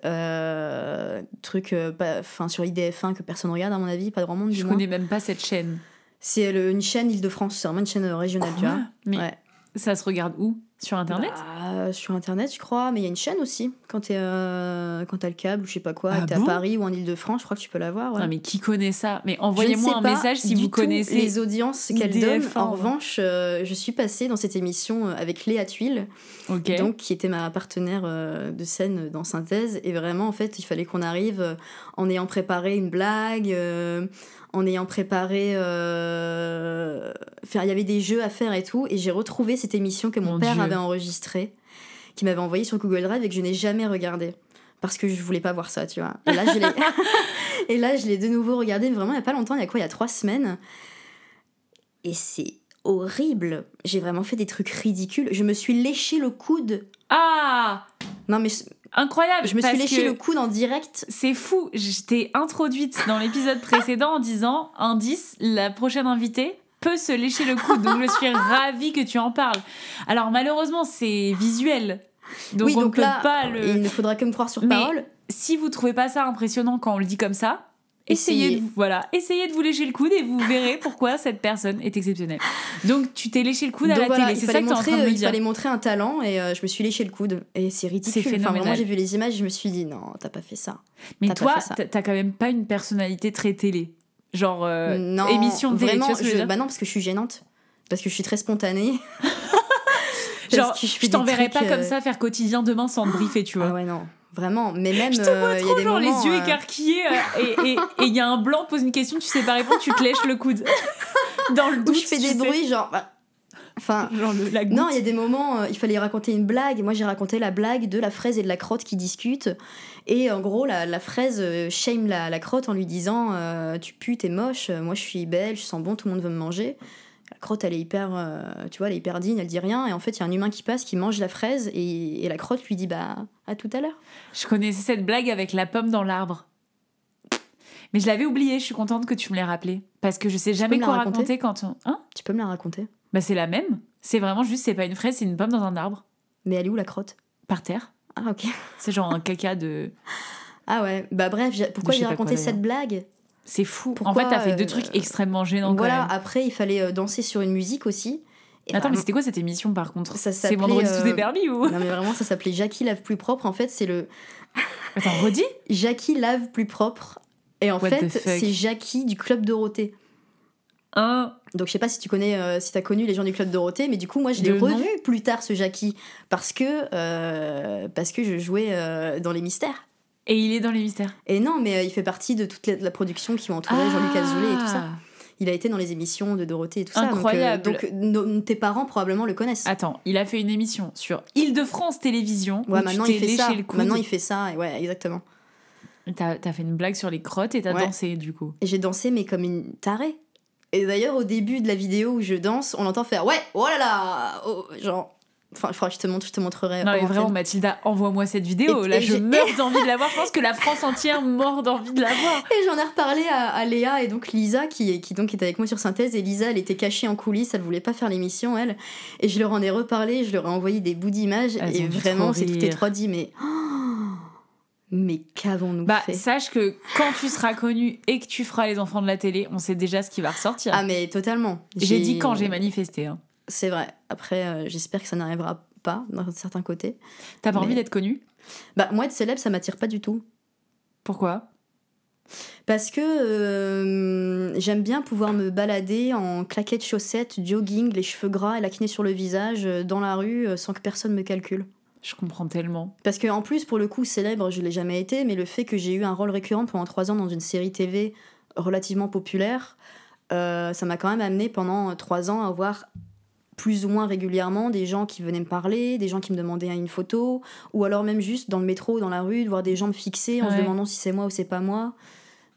truc pas- sur IDF1 que personne regarde à mon avis, pas grand monde du Je moins. connais même pas cette chaîne. C'est une chaîne Île-de-France, c'est vraiment une chaîne régionale, tu vois. Mais Ouais. Ça se regarde où? Sur internet? Bah, Sur internet, je crois, mais il y a une chaîne aussi. Quand t'es, euh, quand t'as le câble ou je sais pas quoi, Ah t'es bon? À Paris ou en Île-de-France, je crois que tu peux la voir. ouais. Non, mais qui connaît ça? Mais envoyez-moi un message si vous connaissez. les audiences qu'elle donne. IDF1, En ouais. revanche, euh, je suis passée dans cette émission euh, avec Léa Tuile, donc qui était ma partenaire euh, de scène dans Synthèse. Et vraiment, en fait, il fallait qu'on arrive euh, en ayant préparé une blague, euh, en ayant préparé. euh, Enfin, il y avait des jeux à faire et tout. Et j'ai retrouvé cette émission que mon, Mon père Dieu. avait enregistrée, qui m'avait envoyée sur Google Drive et que je n'ai jamais regardée. Parce que je voulais pas voir ça, tu vois. Et là, je l'ai, *laughs* *laughs* et là, je l'ai de nouveau regardé, vraiment, il y a pas longtemps, il y a quoi Il y a trois semaines. Et c'est horrible. J'ai vraiment fait des trucs ridicules. Je me suis léché le coude. Ah Non, mais Incroyable je me suis léché le coude en direct. C'est fou, j'étais introduite dans l'épisode précédent en disant indice, la prochaine invitée peut se lécher le coude. Donc je suis *laughs* ravie que tu en parles. Alors malheureusement, c'est visuel. Donc oui, on donc ne peut là, pas le il ne faudra que me croire sur Mais- parole. si vous trouvez pas ça impressionnant quand on le dit comme ça, essayez, Essayez. de, voilà, essayez de vous lécher le coude et vous verrez pourquoi cette personne est exceptionnelle. Donc tu t'es léché le coude à Donc la voilà, télé, il c'est ça que tu en train de euh, me il dire. fallait montrer un talent et euh, je me suis léché le coude. Et c'est ridicule. Enfin, vraiment, j'ai vu les images, je me suis dit non, t'as pas fait ça. Mais toi, t'as quand même pas une personnalité très télé. Genre euh, non, émission de télé, vraiment, tu je je- bah non, parce que je suis gênante. Parce que je suis très spontanée. *laughs* Genre, Parce que je, t'enverrai pas comme euh, ça faire quotidien demain sans te briefer, tu vois. Ah ouais, non. Vraiment. Mais même, Je te vois euh, il y a des genre moments, les yeux euh, écarquillés euh, et et- et il y a un blanc pose une question, tu sais pas répondre, tu te lèches le coude. *laughs* Dans le où doute, je fais des bruits, genre. bah, Enfin. Genre le, la. Non, il y a des moments, euh, il fallait raconter une blague. Moi, j'ai raconté la blague de la fraise et de la crotte qui discutent. Et en gros, la, la fraise euh, shame la, la crotte en lui disant euh, Tu pues, t'es moche, moi je suis belle, je sens bon, tout le monde veut me manger. Crotte, elle est hyper, euh, tu vois, elle est hyper digne, elle dit rien. Et en fait, il y a un humain qui passe, qui mange la fraise. Et, et la crotte lui dit Bah, à tout à l'heure. Je connaissais cette blague avec la pomme dans l'arbre. Mais je l'avais oublié, je suis contente que tu me l'aies rappelé. Parce que je sais jamais quoi raconter raconter quand on. Hein? Tu peux me la raconter Bah c'est la même. C'est vraiment juste, c'est pas une fraise, c'est une pomme dans un arbre. Mais elle est où la crotte? Par terre. Ah, ok. C'est genre un caca de. Ah ouais, bah bref, pourquoi j'ai raconté quoi, cette blague? C'est fou. Pourquoi, en fait, t'as fait deux euh, trucs extrêmement gênants Voilà, quand même. après, il fallait euh, danser sur une musique aussi. Et Attends, mais vraiment- c'était quoi cette émission par contre? Ça C'est s'appelait, vendredi euh, tout est permis ou? Non mais vraiment ça s'appelait Jackie lave plus propre en fait c'est le *laughs* Attends, redis Jackie lave plus propre et en What fait c'est Jackie du club Dorothée. Un. Donc je sais pas si tu connais euh, si t'as connu les gens du club Dorothée mais du coup moi je l'ai revu plus tard ce Jackie parce que euh, parce que je jouais euh, dans les mystères. Et il est dans les mystères. Et non mais euh, il fait partie de toute la, production qui ont entouré Jean-Luc Azoulay et tout ça. Ah. Il a été dans les émissions de Dorothée et tout ça. donc, euh, Incroyable. Donc, euh, tes parents probablement le connaissent. Attends, il a fait une émission sur Île-de-France Télévision. ouais où maintenant tu il fait léché ça. le. Maintenant il fait ça et ouais exactement. T'as t'as fait une blague sur les crottes et t'as Ouais. dansé du coup. Et j'ai dansé, mais comme une tarée. Et d'ailleurs, au début de la vidéo où je danse, on entend faire Ouais, oh là là oh, Genre. Enfin, je crois que je te montre, je te montrerai. Non, mais vraiment. Mathilda, envoie-moi cette vidéo. Et- Là, et je meurs *laughs* d'envie de la voir. Je pense que la France entière mord d'envie de la voir. Et j'en ai reparlé à, à Léa et donc Lisa, qui, qui donc était avec moi sur Synthèse. Et Lisa, elle était cachée en coulisses, elle voulait pas faire l'émission, elle. Et je leur en ai reparlé, je leur ai envoyé des bouts d'images. Et vraiment, c'est toutes les trois dit Mais. *gasps* mais qu'avons-nous Bah, fait? sache que quand tu seras connu et que tu feras les enfants de la télé, on sait déjà ce qui va ressortir. Ah, mais totalement. j'ai dit quand j'ai manifesté. Hein. C'est vrai. Après, euh, j'espère que ça n'arrivera pas d'un certain côté. T'as pas Mais- envie d'être connu Bah, moi, être célèbre, ça m'attire pas du tout. Pourquoi? Parce que euh, j'aime bien pouvoir me balader en claquettes chaussettes, jogging, les cheveux gras et l'acné sur le visage euh, dans la rue sans que personne me calcule. Je comprends tellement. Parce que en plus, pour le coup, célèbre, je l'ai jamais été, mais le fait que j'ai eu un rôle récurrent pendant trois ans dans une série TV relativement populaire, euh, ça m'a quand même amené pendant trois ans à voir plus ou moins régulièrement des gens qui venaient me parler, des gens qui me demandaient une photo, ou alors même juste dans le métro, dans la rue, de voir des gens me fixer en se demandant si c'est moi ou c'est pas moi.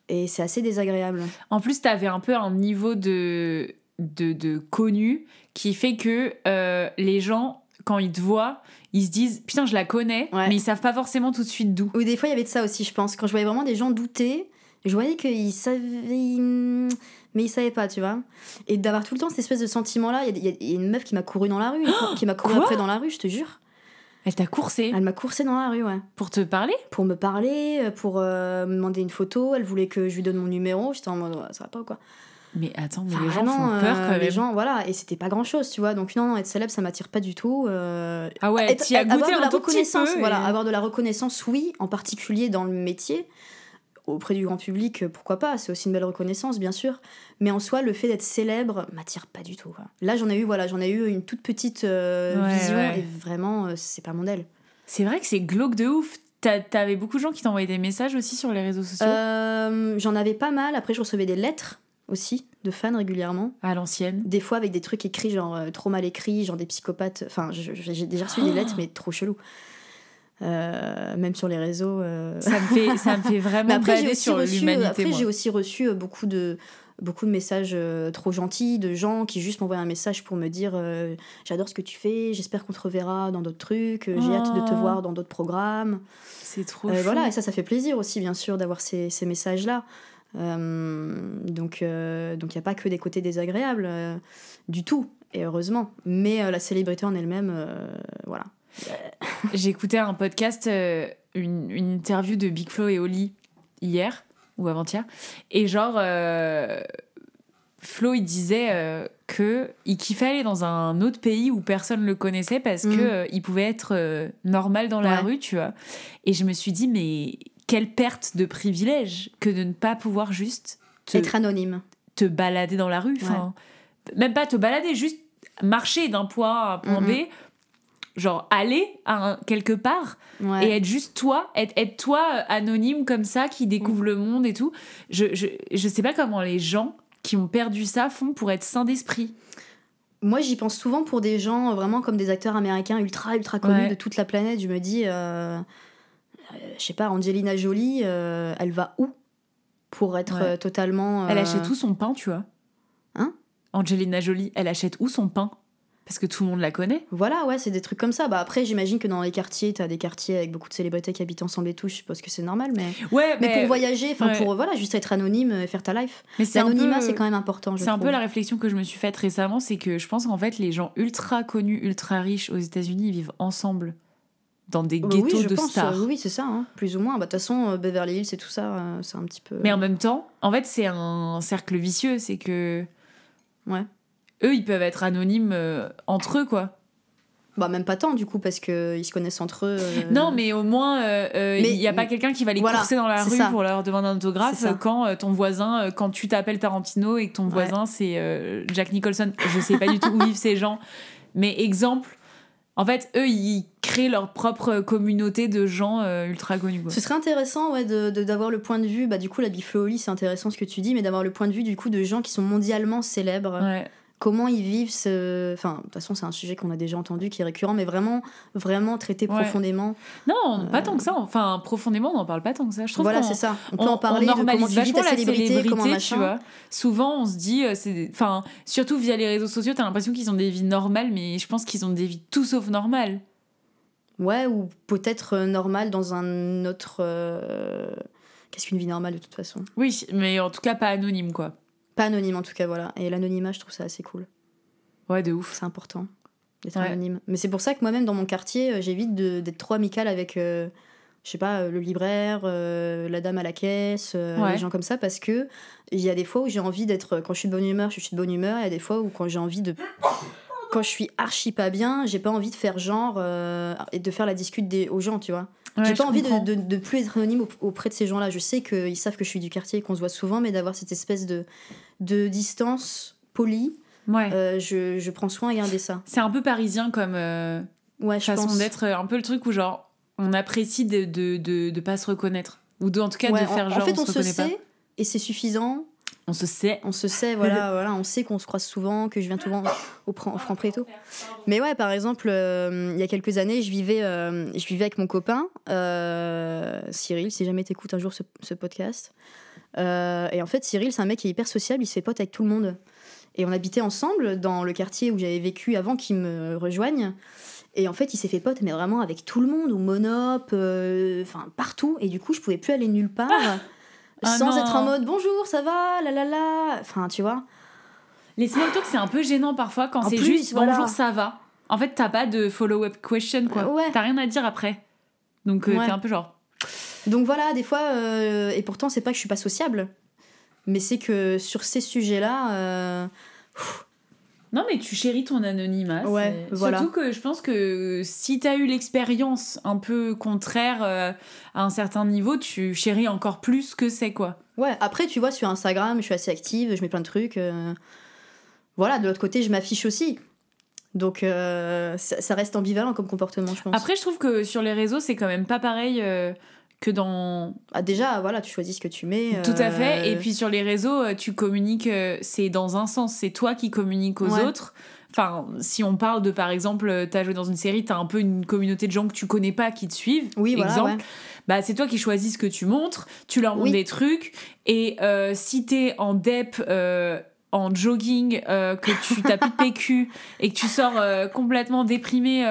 Et c'est assez désagréable. En plus, t'avais un peu un niveau de, de, de connu qui fait que euh, les gens, quand ils te voient, ils se disent Putain, je la connais, Ouais. mais ils savent pas forcément tout de suite d'où. Ou des fois, il y avait de ça aussi, je pense. Quand je voyais vraiment des gens douter, je voyais qu'ils savaient. Mais ils savaient pas, tu vois. Et d'avoir tout le temps cette espèce de sentiment-là. Il y, a- il y a- il y a une meuf qui m'a couru dans la rue, *gasps* qui m'a couru après dans la rue, je te jure. Elle t'a coursé Elle m'a coursé dans la rue, ouais. pour te parler Pour me parler, pour euh, me demander une photo. Elle voulait que je lui donne mon numéro. J'étais en mode, Ouais, ça va pas ou quoi Mais attends, mais les gens font peur quand même. Les gens, voilà, et c'était pas grand chose, tu vois. Donc non, non, être célèbre, ça m'attire pas du tout. ah ouais, tu as goûté avoir de la reconnaissance, voilà, avoir de la reconnaissance, oui, en particulier dans le métier auprès du grand public, pourquoi pas C'est aussi une belle reconnaissance, bien sûr. Mais en soi, le fait d'être célèbre m'attire pas du tout. Là, j'en ai eu, voilà, j'en ai eu une toute petite vision et vraiment, c'est pas mon aile. C'est vrai que c'est glauque de ouf. T'avais beaucoup de gens qui t'envoyaient des messages aussi sur les réseaux sociaux? Euh, J'en avais pas mal. Après, je recevais des lettres aussi de fans régulièrement. À l'ancienne Des fois avec des trucs écrits, genre euh, trop mal écrits, genre des psychopathes. Enfin, j'ai déjà reçu des oh lettres, mais trop chelou. Euh, même sur les réseaux. Ça, me fait, ça me fait *laughs* vraiment sur l'humanité. Après, j'ai aussi reçu beaucoup de, beaucoup de messages trop gentils de gens qui juste m'envoient un message pour me dire j'adore ce que tu fais, j'espère qu'on te reverra dans d'autres trucs, j'ai hâte de te oh. voir dans d'autres programmes. C'est trop euh, Voilà, et ça, ça fait plaisir aussi, bien sûr, d'avoir ces, ces messages-là. Euh, donc, euh, donc il n'y a pas que des côtés désagréables du tout, et heureusement. Mais la célébrité en elle-même, voilà. *laughs* Écouté un podcast, une, une, interview de Big Flo et Oli hier ou avant-hier, et genre Flo, il disait euh, que il kiffait aller dans un autre pays où personne le connaissait parce qu'il que mm. euh, il pouvait être euh, normal dans la rue, tu vois. Et je me suis dit mais quelle perte de privilège que de ne pas pouvoir juste être anonyme, te balader dans la rue, enfin même pas te balader, juste marcher d'un point A à un point B genre aller à quelque part et être juste toi, être, être toi anonyme comme ça qui découvre le monde et tout. Je, je, je sais pas comment les gens qui ont perdu ça font pour être sains d'esprit moi, j'y pense souvent pour des gens vraiment comme des acteurs américains ultra, ultra connus de toute la planète. Je me dis, euh, euh, je sais pas, Angelina Jolie, euh, elle va où pour être totalement. Elle achète où son pain, tu vois? Hein? Angelina Jolie, elle achète où son pain? Parce que tout le monde la connaît. Voilà, ouais, c'est des trucs comme ça. Bah après, j'imagine que dans les quartiers, t'as des quartiers avec beaucoup de célébrités qui habitent ensemble et tout. Je suppose que c'est normal, mais. Ouais, mais, pour voyager, enfin pour voilà, juste être anonyme et faire ta life. Mais l'anonymat, c'est quand même important. C'est un peu la réflexion que je me suis faite récemment, c'est que je pense qu'en fait, les gens ultra connus, ultra riches aux États-Unis vivent ensemble dans des ghettos oui, de pense, stars. oui, c'est ça, hein, plus ou moins. Bah, de toute façon, euh, Beverly Hills et tout ça, euh, c'est un petit peu. Mais en même temps, en fait, c'est un cercle vicieux. C'est que. Ouais eux, ils peuvent être anonymes euh, entre eux, quoi. Bah, même pas tant, du coup, parce qu'ils se connaissent entre eux. Euh. Non, mais au moins, euh, il n'y a pas quelqu'un qui va les courser dans la rue pour leur demander un autographe quand ton voisin, quand tu t'appelles Tarantino et que ton voisin, c'est Jack Nicholson. Je sais pas du tout où vivent ces gens. Mais exemple, en fait, eux, ils créent leur propre communauté de gens ultra connus. Ce serait intéressant ouais, d'avoir de, le point de vue, bah, du coup, la Biflooli, c'est intéressant ce que tu dis, mais d'avoir le point de vue du coup de gens qui sont mondialement célèbres. Ouais comment ils vivent ce. Enfin, de toute façon, c'est un sujet qu'on a déjà entendu, qui est récurrent, mais vraiment, vraiment traité profondément. Non, pas tant que ça. Enfin, profondément, on n'en parle pas tant que ça. Je trouve voilà, c'est ça. On peut en parler on normalise de comment tu ta célébrité, comment machin. Tu vois. Souvent, on se dit, euh, c'est, enfin, surtout via les réseaux sociaux, t'as l'impression qu'ils ont des vies normales, mais je pense qu'ils ont des vies tout sauf normales. Ouais, ou peut-être euh, normales dans un autre. Euh, qu'est-ce qu'une vie normale de toute façon? Oui, mais en tout cas pas anonyme, quoi. Pas anonyme en tout cas, voilà. Et l'anonymat, je trouve ça assez cool. Ouais, de ouf. C'est important d'être anonyme. Mais c'est pour ça que moi-même, dans mon quartier, euh, j'évite d'être trop amicale avec, euh, je sais pas, euh, le libraire, la dame à la caisse, les gens comme ça, parce que il y a des fois où j'ai envie d'être, quand je suis de bonne humeur, je suis de bonne humeur, il y a des fois où quand j'ai envie de quand je suis archi pas bien, j'ai pas envie de faire genre et de faire la discute des, aux gens, tu vois. j'ai pas envie de, de, de, plus être anonyme auprès de ces gens-là. Je sais qu'ils savent que je suis du quartier et qu'on se voit souvent, mais d'avoir cette espèce de, de distance polie, euh, je, je, prends soin à garder ça. C'est un peu parisien comme euh, ouais, façon d'être, un peu le truc où genre on apprécie de de, de, de pas se reconnaître ou de, en tout cas de faire genre en fait on, se, sait et c'est suffisant. On se sait. On se sait, voilà, *laughs* voilà, on sait qu'on se croise souvent, que je viens souvent au, au franc prix et tout. Mais ouais, par exemple, euh, il y a quelques années, je vivais, je vivais avec mon copain, Cyril, si jamais t'écoutes un jour ce, ce podcast. Euh, et en fait, Cyril, c'est un mec qui est hyper sociable, il se fait pote avec tout le monde. Et on habitait ensemble dans le quartier où j'avais vécu avant qu'il me rejoigne. Et en fait, il s'est fait pote, mais vraiment avec tout le monde, ou Monop, euh, enfin partout. Et du coup, je pouvais plus aller nulle part *laughs* ah sans être en mode bonjour, ça va, la la la. Enfin, tu vois. Les small talk, c'est un peu gênant parfois quand c'est juste bonjour, ça va. En fait, t'as pas de follow-up question, quoi. Ouais. T'as rien à dire après. Donc, euh, t'es un peu genre. Donc voilà, des fois, euh, et pourtant, c'est pas que je suis pas sociable. Mais c'est que sur ces sujets-là. Euh, non, mais tu chéris ton anonymat. Ouais, voilà. Surtout que je pense que si tu as eu l'expérience un peu contraire euh, à un certain niveau, tu chéris encore plus que c'est, quoi. Ouais, après, tu vois, sur Instagram, je suis assez active, je mets plein de trucs. Euh, voilà, de l'autre côté, je m'affiche aussi. Donc, euh, ça, reste ambivalent comme comportement, je pense. Après, je trouve que sur les réseaux, c'est quand même pas pareil que dans. Ah, déjà, voilà, tu choisis ce que tu mets. Tout à fait. Et puis sur les réseaux, tu communiques, c'est dans un sens, c'est toi qui communiques aux autres. Enfin, si on parle de, par exemple, t'as joué dans une série, t'as un peu une communauté de gens que tu connais pas qui te suivent. Oui, voilà, exemple. Bah, c'est toi qui choisis ce que tu montres, tu leur montres des trucs. Et euh, si t'es en dep, euh, en jogging, euh, que tu t'as plus de PQ et que tu sors euh, complètement déprimé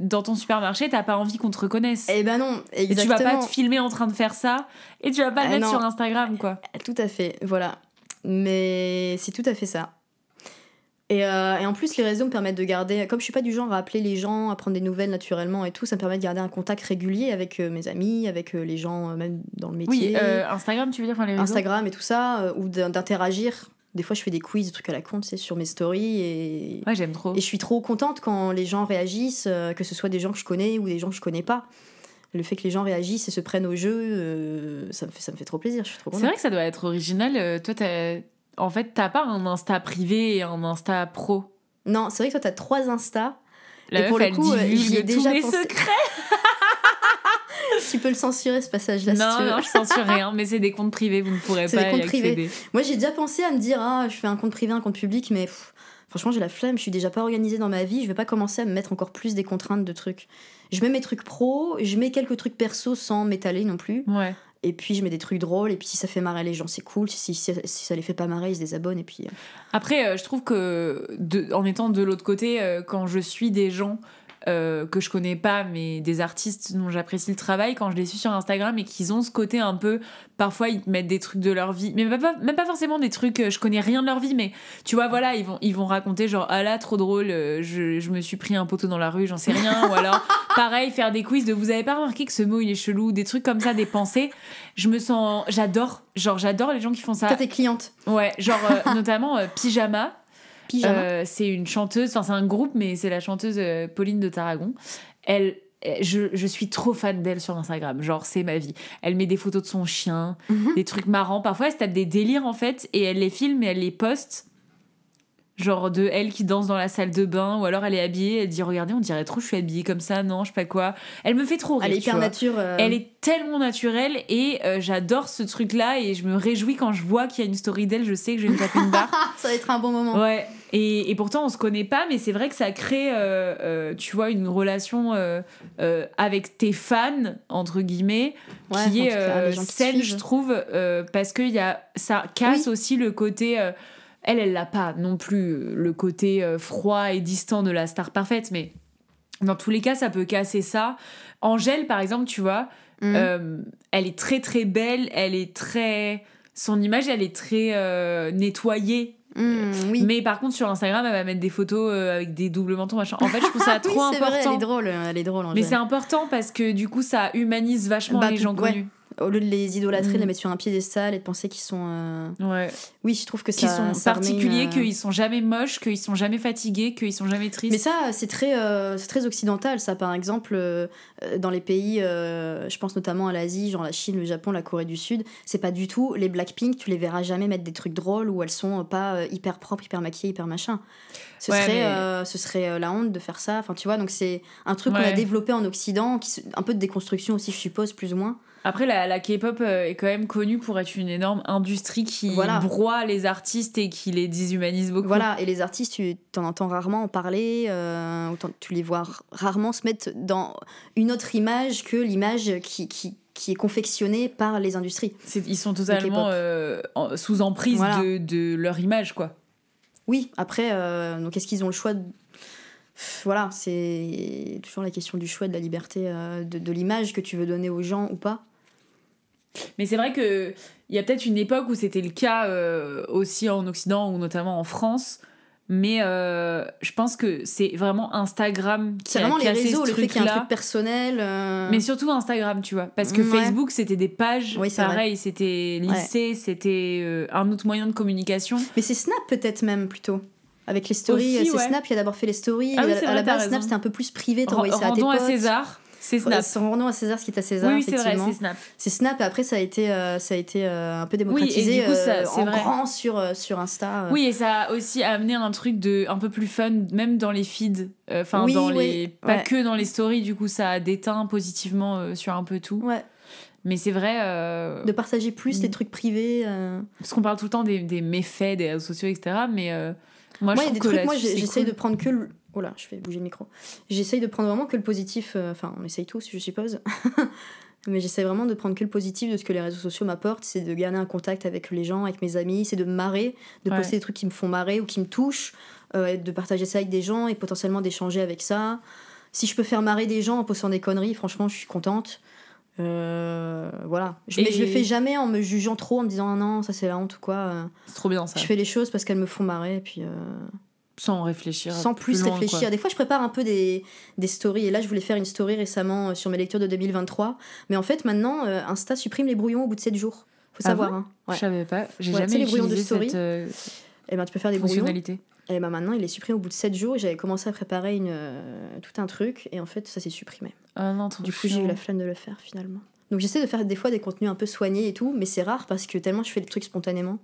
dans ton supermarché, t'as pas envie qu'on te reconnaisse. Eh ben non, exactement. Et tu vas pas te filmer en train de faire ça et tu vas pas le ah mettre sur Instagram, quoi. Tout à fait, voilà. Mais c'est tout à fait ça. Euh, et, en plus, les réseaux me permettent de garder, comme je suis pas du genre à appeler les gens, à prendre des nouvelles naturellement et tout, ça me permet de garder un contact régulier avec euh, mes amis, avec euh, les gens même dans le métier. Oui, Instagram, tu veux dire, enfin, les réseaux? Instagram et tout ça, ou d'interagir. Des fois, je fais des quiz, des trucs à la con, c'est sur mes stories et. Ouais, j'aime trop. Et je suis trop contente quand les gens réagissent, que ce soit des gens que je connais ou des gens que je connais pas le fait que les gens réagissent et se prennent au jeu, ça, me fait, ça me fait trop plaisir. Je suis trop C'est vrai que ça doit être original. toi, t'as en fait, t'as pas un Insta privé et un Insta pro? Non, c'est vrai que toi, t'as trois Insta. et pour le coup, euh, j'y ai déjà mes secrets. *laughs* tu peux le censurer ce passage-là. Non, si tu veux. non, je censure rien, mais c'est des comptes privés, vous ne pourrez pas des comptes Privés. Moi, j'ai déjà pensé à me dire, ah, je fais un compte privé, un compte public, mais franchement, j'ai la flemme, je suis déjà pas organisée dans ma vie, je vais pas commencer à me mettre encore plus des contraintes de trucs. Je mets mes trucs pro, je mets quelques trucs perso sans m'étaler non plus. Ouais. Et puis je mets des trucs drôles, et puis si ça fait marrer les gens, c'est cool. Si, si, si, ça les fait pas marrer, ils se désabonnent. Et puis, euh. Après, euh, je trouve que de, en étant de l'autre côté, euh, quand je suis des gens euh, que je connais pas, mais des artistes dont j'apprécie le travail, quand je les suis sur Instagram et qu'ils ont ce côté un peu, parfois ils mettent des trucs de leur vie, mais même pas, même pas forcément des trucs, euh, je connais rien de leur vie, mais tu vois, voilà, ils vont, ils vont raconter genre, ah là, trop drôle, euh, je, je me suis pris un poteau dans la rue, j'en sais rien, ou alors, *laughs* pareil, faire des quiz de vous avez pas remarqué que ce mot il est chelou, des trucs comme ça, des pensées, je me sens, j'adore, genre, j'adore les gens qui font ça. Toi, tes clientes. Ouais, genre, *laughs* notamment Pyjama. Euh, c'est une chanteuse, enfin c'est un groupe, mais c'est la chanteuse euh, Pauline de Tarragon. Elle, je, je, suis trop fan d'elle sur Instagram. Genre, c'est ma vie. Elle met des photos de son chien, mhm. des trucs marrants. Parfois, elle se tape des délires en fait, et elle les filme et elle les poste genre de elle qui danse dans la salle de bain ou alors elle est habillée elle dit regardez on dirait trop je suis habillée comme ça non je sais pas quoi elle me fait trop rire elle est hyper nature euh. elle est tellement naturelle et euh, j'adore ce truc là et je me réjouis quand je vois qu'il y a une story d'elle je sais que je vais me taper une barre *laughs* ça va être un bon moment ouais et, et pourtant on se connaît pas mais c'est vrai que ça crée euh, tu vois une relation avec tes fans entre guillemets qui est saine je trouve parce que y a ça casse aussi le côté elle, elle n'a pas non plus euh, le côté euh, froid et distant de la star parfaite, mais dans tous les cas, ça peut casser ça. Angèle, par exemple, tu vois, euh, elle est très très belle, elle est très. Son image, elle est très nettoyée. Oui. Mais par contre, sur Instagram, elle va mettre des photos avec des doubles mentons, machin. En fait, je trouve ça *laughs* trop important. Vrai, elle est drôle, elle est drôle. Mais c'est important parce que du coup, ça humanise vachement bah, les gens connus au lieu de les idolâtrer, de les mm. mettre sur un piédestal et de penser qu'ils sont. Euh, ouais. Oui, je trouve que ça. Qu'ils sont particuliers, euh, qu'ils sont jamais moches, qu'ils sont jamais fatigués, qu'ils sont jamais tristes. Mais ça, c'est très, euh, c'est très occidental, ça. Par exemple, dans les pays, je pense notamment à l'Asie, genre la Chine, le Japon, la Corée du Sud, c'est pas du tout. Les Blackpink, tu les verras jamais mettre des trucs drôles où elles sont pas hyper propres, hyper maquillées, hyper machin. Ce serait, ce serait la honte de faire ça. Enfin, tu vois, donc c'est un truc qu'on a développé en Occident, qui, un peu de déconstruction aussi, je suppose, plus ou moins. Après, la, la K-pop euh, est quand même connue pour être une énorme industrie qui broie les artistes et qui les déshumanise beaucoup. Voilà, et les artistes, tu t'en entends rarement en parler, euh, tu les vois rarement se mettre dans une autre image que l'image qui, qui, qui, est confectionnée par les industries. Ils sont totalement euh, sous emprise de, de, leur image, quoi. Oui, après, donc est-ce qu'ils ont le choix de voilà, c'est toujours la question du choix de la liberté de, de l'image que tu veux donner aux gens ou pas. Mais c'est vrai qu'il y a peut-être une époque où c'était le cas euh, aussi en Occident ou notamment en France. Mais euh, je pense que c'est vraiment Instagram qui C'est a vraiment les cassé réseaux, ce le fait qu'il y ait un truc personnel. euh, Mais surtout Instagram, tu vois. Parce que Ouais. Facebook, c'était des pages. Oui, c'est vrai. pareil, c'était lycée, c'était euh, un autre moyen de communication. Mais c'est Snap peut-être même plutôt. Avec les stories, Aussi, c'est ouais. Snap qui a d'abord fait les stories. Ah oui, à, c'est à vrai, la t'as base, raison. Snap c'était un peu plus privé, Ren- t'envoyais ça à tes Rendons à. César, c'est Snap. Euh, Rendons à César ce qui est à César. oui, c'est vrai, c'est Snap. C'est Snap et après ça a été, euh, ça a été euh, un peu Oui, et démocratisé du coup, ça, euh, c'est en vrai. grand sur, sur Insta. Oui, et ça a aussi amené un truc de un peu plus fun, même dans les feeds. Enfin, Oui, dans oui, les. Pas ouais. que dans les stories, du coup, ça a déteint positivement sur un peu tout. Ouais, Mais c'est vrai. euh, de partager plus Mm. les trucs privés. euh. Parce qu'on parle tout le temps des, des méfaits des réseaux sociaux, etc. Mais euh, moi, je trouve des que trucs, moi j'essaye cool. de prendre que le. Oh là, je fais bouger le micro. J'essaye de prendre vraiment que le positif. euh, Enfin, on essaye tous, je suppose. *laughs* Mais j'essaie vraiment de prendre que le positif de ce que les réseaux sociaux m'apportent. C'est de garder un contact avec les gens, avec mes amis. C'est de me marrer, de Ouais. poster des trucs qui me font marrer ou qui me touchent. euh, de partager ça avec des gens et potentiellement d'échanger avec ça. Si je peux faire marrer des gens en postant des conneries, franchement, je suis contente. Euh, voilà. Je, mais Et- je le fais jamais en me jugeant trop, en me disant ah non, ça c'est la honte ou quoi. euh. C'est trop bien ça. Je fais les choses parce qu'elles me font marrer. Et puis. euh, Sans réfléchir. sans plus, loin, réfléchir. quoi. Des fois, je prépare un peu des, des stories. Et là, je voulais faire une story récemment euh, sur mes lectures de 2023. Mais en fait, maintenant, euh, Insta supprime les brouillons au bout de 7 jours. Faut Ah savoir. bon hein. Ouais. Je savais pas. J'ai Ouais, jamais les brouillons de story, cette euh, Et ben, tu peux faire des brouillons. fonctionnalité. Et ben maintenant, il est supprimé au bout de 7 jours. Et j'avais commencé à préparer une, euh, tout un truc. Et en fait, ça s'est supprimé. Ah non, Du coup, j'ai eu la flemme de le faire finalement. Donc, j'essaie de faire des fois des contenus un peu soignés et tout. Mais c'est rare parce que tellement je fais les trucs spontanément.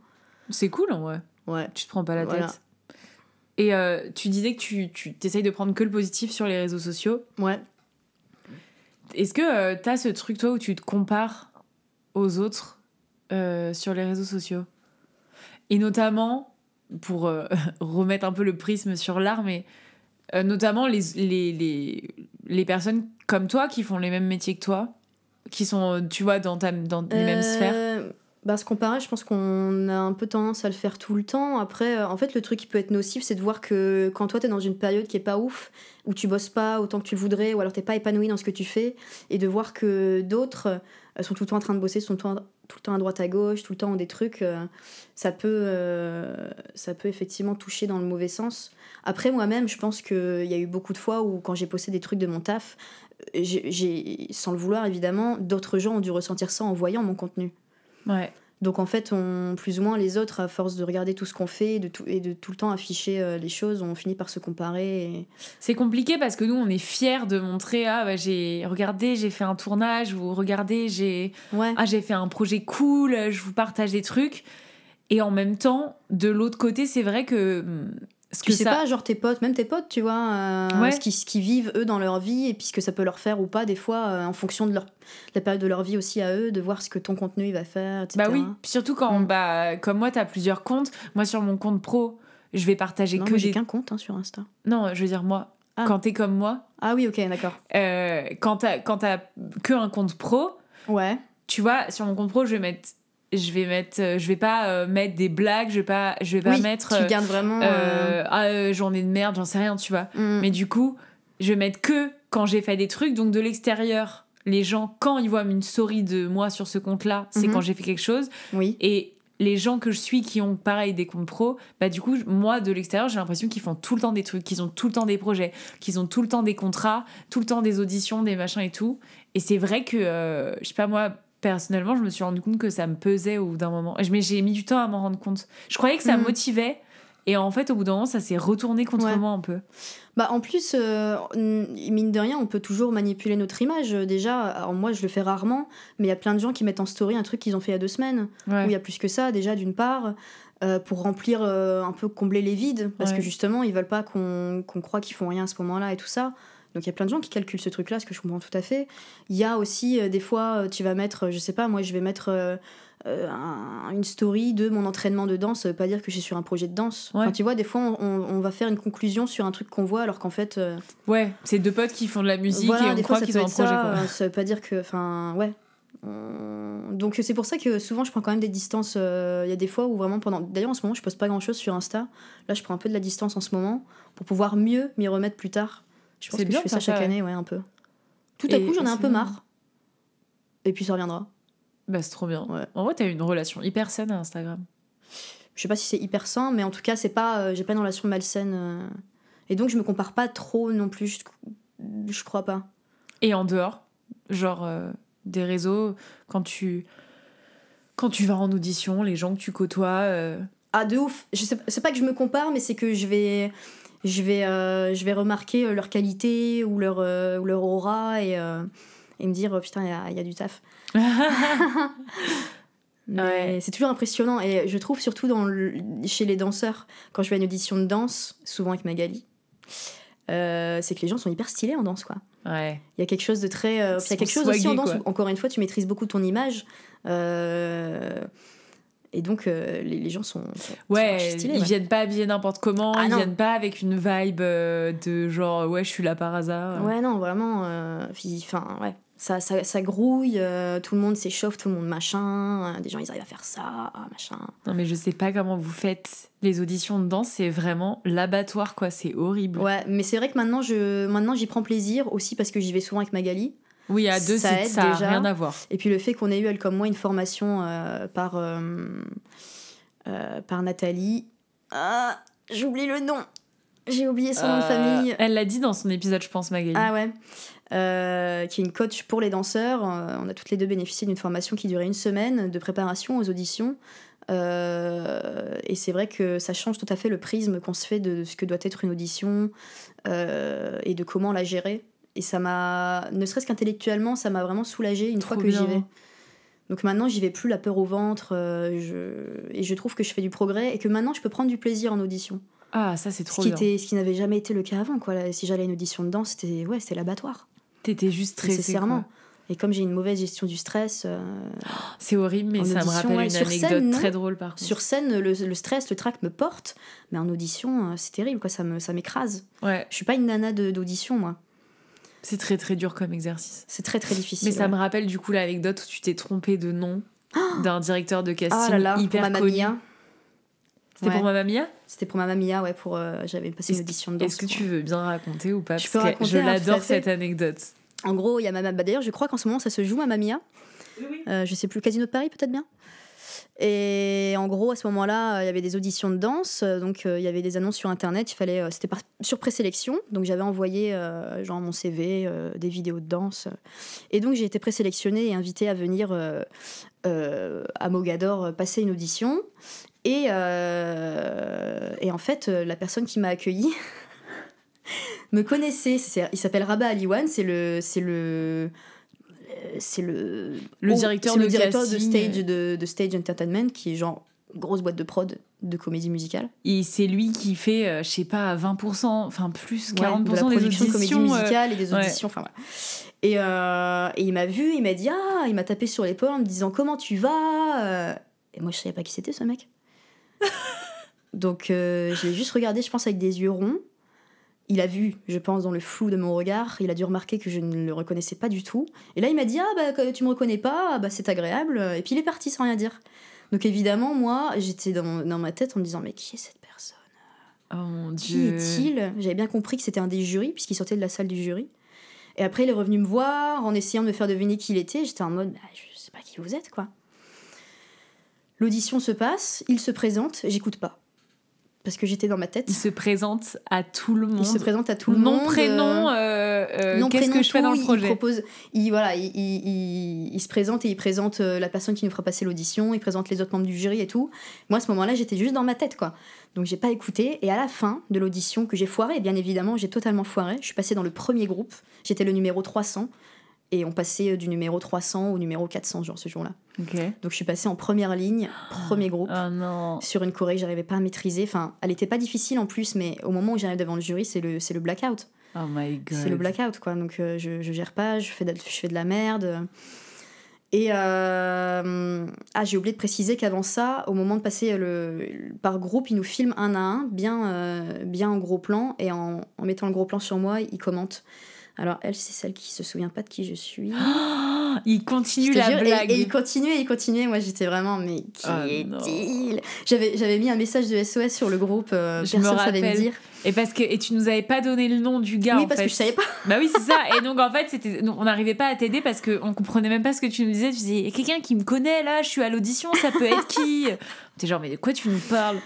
C'est cool en vrai. Ouais. Tu te prends pas la Voilà. tête. Et euh, tu disais que tu, tu essayes de prendre que le positif sur les réseaux sociaux. Ouais. Est-ce que euh, t'as ce truc, toi, où tu te compares aux autres euh, sur les réseaux sociaux? Et notamment, pour euh, *laughs* remettre un peu le prisme sur l'art, mais notamment les, les, les, les personnes comme toi qui font les mêmes métiers que toi, qui sont, tu vois, dans, ta, dans les mêmes sphères? Bah, se comparer, je pense qu'on a un peu tendance à le faire tout le temps. Après, euh, en fait, le truc qui peut être nocif, c'est de voir que quand toi, t'es dans une période qui est pas ouf, où tu bosses pas autant que tu le voudrais, ou alors t'es pas épanoui dans ce que tu fais, et de voir que d'autres euh, sont tout le temps en train de bosser, sont tout le temps, à droite à gauche, tout le temps ont des trucs, euh, ça, peut, ça peut effectivement toucher dans le mauvais sens. Après, moi-même, je pense qu'il y a eu beaucoup de fois où, quand j'ai posté des trucs de mon taf, sans le vouloir évidemment, d'autres gens ont dû ressentir ça en voyant mon contenu. Ouais. Donc en fait, on, plus ou moins les autres, à force de regarder tout ce qu'on fait et de tout, et de tout le temps afficher euh, les choses, on finit par se comparer. et- C'est compliqué parce que nous, on est fiers de montrer Ah, bah, j'ai regardé, j'ai fait un tournage, ou regardez, j'ai Ouais. ah j'ai fait un projet cool, je vous partage des trucs. Et en même temps, de l'autre côté, c'est vrai que ce tu que ça, pas, genre tes potes, même tes potes, tu vois, euh, Ouais. ce qu'ils ce qu'ils vivent eux dans leur vie et puis ce que ça peut leur faire ou pas, des fois, euh, en fonction de, leur, de la période de leur vie aussi à eux, de voir ce que ton contenu il va faire, etc. bah oui, Puis surtout quand Mm. bah comme moi, t'as plusieurs comptes. Moi, sur mon compte pro, je vais partager Non, que j'ai des. qu'un compte hein, sur Insta. Non, je veux dire moi. Ah. Quand t'es comme moi, Ah oui, ok, d'accord. euh, quand t'as quand t'as que un compte pro, Ouais. tu vois, sur mon compte pro, je vais mettre, je vais mettre, euh, je vais pas euh, mettre des blagues, je vais pas, je vais pas oui, mettre. tu euh, gardes vraiment. ah, journée de merde, j'en sais rien, tu vois. mm. Mais du coup, je vais mettre que quand j'ai fait des trucs. Donc de l'extérieur, les gens, quand ils voient une story de moi sur ce compte-là, c'est Mhm. quand j'ai fait quelque chose. Oui. Et les gens que je suis qui ont pareil des comptes pro, bah du coup, moi de l'extérieur, j'ai l'impression qu'ils font tout le temps des trucs, qu'ils ont tout le temps des projets, qu'ils ont tout le temps des contrats, tout le temps des auditions, des machins et tout. Et c'est vrai que, euh, je sais pas moi, personnellement, je me suis rendu compte que ça me pesait au bout d'un moment. Mais j'ai mis du temps à m'en rendre compte. Je croyais que ça me Mhm. motivait. Et en fait, au bout d'un moment, ça s'est retourné contre Ouais. moi un peu. Bah en plus, euh, mine de rien, on peut toujours manipuler notre image. Euh, Déjà, alors moi je le fais rarement, mais il y a plein de gens qui mettent en story un truc qu'ils ont fait il y a deux semaines. Ouais. Où il y a plus que ça, déjà d'une part, euh, pour remplir euh, un peu, combler les vides, parce Ouais. que justement, ils veulent pas qu'on qu'on croit qu'ils font rien à ce moment-là et tout ça. Donc il y a plein de gens qui calculent ce truc-là, ce que je comprends tout à fait. Il y a aussi euh, des fois, euh, tu vas mettre, euh, je sais pas, moi je vais mettre euh, un- une story de mon entraînement de danse. Ça veut pas dire que je suis sur un projet de danse. Ouais. Enfin, tu vois, des fois on, on va faire une conclusion sur un truc qu'on voit alors qu'en fait. euh, Ouais, c'est deux potes qui font de la musique voilà, et on des croit qu'ils ont un projet. ça, quoi. Ça veut pas dire que. Enfin, ouais. Donc c'est pour ça que souvent je prends quand même des distances. Il y a des fois où vraiment pendant. D'ailleurs en ce moment je poste pas grand chose sur Insta. Là je prends un peu de la distance en ce moment pour pouvoir mieux m'y remettre plus tard. Je pense C'est que bien je fais ça chaque ça, année, ouais, un peu. Tout à Et- coup j'en ai un peu marre. Et puis ça reviendra. Bah, c'est trop bien. Ouais. En vrai, t'as une relation hyper saine à Instagram. Je sais pas si c'est hyper sain, mais en tout cas, c'est pas, j'ai pas une relation malsaine. Et donc, je me compare pas trop non plus, je, je crois pas. Et en dehors Genre des réseaux, quand tu, quand tu vas en audition, les gens que tu côtoies Ah, de ouf je sais, C'est pas que je me compare, mais c'est que je vais je vais, euh, je vais remarquer leur qualité ou leur, euh, ou leur aura et, euh, et, me dire oh, putain, il y a, y a, du taf. *laughs* *laughs* C'est toujours impressionnant et je trouve surtout dans chez les danseurs, quand je vais à une audition de danse, souvent avec Magali, c'est que les gens sont hyper stylés en danse quoi. Ouais. Il y a quelque chose de très. il y a quelque chose aussi en danse où, encore une fois, tu maîtrises beaucoup ton image. Et donc, euh, les, gens sont. ouais, ils viennent pas habillés n'importe comment, ah, ils viennent pas avec une vibe euh, de genre, ouais, je suis là par hasard. Ouais, non, vraiment. Euh, enfin, ouais. Ça, ça, ça grouille, tout le monde s'échauffe, tout le monde machin. des gens, ils arrivent à faire ça, machin. Non, mais je sais pas comment vous faites les auditions de danse, c'est vraiment l'abattoir, quoi. C'est horrible. Ouais, mais c'est vrai que maintenant, je, maintenant j'y prends plaisir aussi parce que j'y vais souvent avec Magali. Oui, à deux, ça, n'a rien à voir. Et puis le fait qu'on ait eu, elle comme moi, une formation euh, par, euh, euh, par Nathalie. Ah, j'oublie le nom. J'ai oublié son nom de famille. Elle l'a dit dans son épisode, je pense, Magali. Ah ouais. qui est une coach pour les danseurs. on a toutes les deux bénéficié d'une formation qui durait une semaine de préparation aux auditions. et c'est vrai que ça change tout à fait le prisme qu'on se fait de ce que doit être une audition et de comment la gérer. Et ça m'a, ne serait-ce qu'intellectuellement, ça m'a vraiment soulagée une fois que j'y vais. Donc maintenant, j'y vais plus la peur au ventre. Euh, je... Et je trouve que je fais du progrès et que maintenant, je peux prendre du plaisir en audition. Ah, ça, c'est trop ce qui Était, ce qui n'avait jamais été le cas avant. Quoi. Si j'allais à une audition dedans, c'était ouais, l'abattoir. T'étais juste stressée. Nécessairement. Et comme j'ai une mauvaise gestion du stress. Euh, *gasps* c'est horrible, mais ça me rappelle une anecdote très drôle par contre. Sur scène, le, le, stress, le trac me porte, mais en audition, euh, c'est terrible, quoi. Ça m'écrase. Ça ouais. Je suis pas une nana d'audition, moi. C'est très très dur comme exercice. C'est très très difficile. Mais ça me rappelle du coup l'anecdote où tu t'es trompé de nom *gasps* d'un directeur de casting ah hyper pour connu. C'était pour Mamma Mia? C'était pour Mamma Mia, ouais, pour euh, j'avais passé une audition de danse. Est-ce que tu veux bien raconter ou pas? Je Parce que je hein, l'adore cette anecdote. En gros, il y a Mamma bah, D'ailleurs, je crois qu'en ce moment ça se joue Mamma Mia. Oui, oui. Euh, je sais plus, Casino de Paris peut-être bien? Et en gros, à ce moment-là, il y avait des auditions de danse, donc euh, il y avait des annonces sur Internet. Il fallait, euh, c'était sur présélection, donc j'avais envoyé euh, genre mon CV, des vidéos de danse, et donc j'ai été présélectionnée et invitée à venir à Mogador passer une audition. Et, et en fait, la personne qui m'a accueillie *laughs* me connaissait. Il s'appelle Rabat Aliwan, c'est le, c'est le c'est le, le directeur, de, directeur de stage de, de, stage entertainment qui est genre grosse boîte de prod de comédie musicale. Et c'est lui qui fait, euh, je sais pas, 20%, enfin plus, 40% de la production de comédie musicale et des euh, auditions, enfin. Et, euh, et, il m'a vu, il m'a dit, ah, il m'a tapé sur l'épaule en me disant, comment tu vas Et moi, je savais pas qui c'était ce mec. *laughs* Donc, je l'ai juste regardé, je pense, avec des yeux ronds il a vu, je pense, dans le flou de mon regard, il a dû remarquer que je ne le reconnaissais pas du tout. Et là, il m'a dit Ah, bah, tu me reconnais pas, bah, c'est agréable. Et puis il est parti sans rien dire. Donc évidemment, moi, j'étais dans, ma tête en me disant Mais qui est cette personne? Oh mon Qui est-il? J'avais bien compris que c'était un des jurys, puisqu'il sortait de la salle du jury. Et après, il est revenu me voir en essayant de me faire deviner qui il était. J'étais en mode bah, Je sais pas qui vous êtes, quoi. L'audition se passe, il se présente, j'écoute pas parce que j'étais dans ma tête. Il se présente à tout le monde. Il se présente à tout le monde. Prénom, euh, euh, qu'est-ce que je fais dans le projet il propose, il, voilà, il, il, il, se présente et il présente euh, la personne qui nous fera passer l'audition, il présente les autres membres du jury et tout. Moi, à ce moment-là, j'étais juste dans ma tête, quoi. Donc, j'ai pas écouté. Et à la fin de l'audition, que j'ai foiré, bien évidemment, j'ai totalement foiré. Je suis passée dans le premier groupe. J'étais le numéro 300 et on passait euh, du numéro 300 au numéro 400 genre ce jour-là. Donc je suis passée en première ligne, premier groupe, oh sur une choré que j'arrivais pas à maîtriser. Enfin, elle était pas difficile en plus, mais au moment où j'arrive devant le jury, c'est le, c'est le blackout. Oh my god. C'est le blackout quoi. Donc euh, je, je gère pas, je fais de, je fais de la merde. Et euh, ah, j'ai oublié de préciser qu'avant ça, au moment de passer le, par groupe, ils nous filment un à un, bien, bien en gros plan, et en, en mettant le gros plan sur moi, ils commentent alors elle, c'est celle qui se souvient pas de qui je suis. *gasps* il continue la blague. Et, il continuait, il continuait. Moi, j'étais vraiment, mais qui ah, est-il J'avais, j'avais mis un message de SOS sur le groupe. Euh, je me savait me dire. Et parce que et tu nous avais pas donné le nom du gars. Oui, parce que je savais pas. *laughs* Bah oui, c'est ça. Et donc en fait, c'était, on n'arrivait pas à t'aider parce qu'on comprenait même pas ce que tu nous disais. Tu disais, quelqu'un qui me connaît là, je suis à l'audition, ça peut être qui? *laughs* T'es genre, mais de quoi tu nous parles?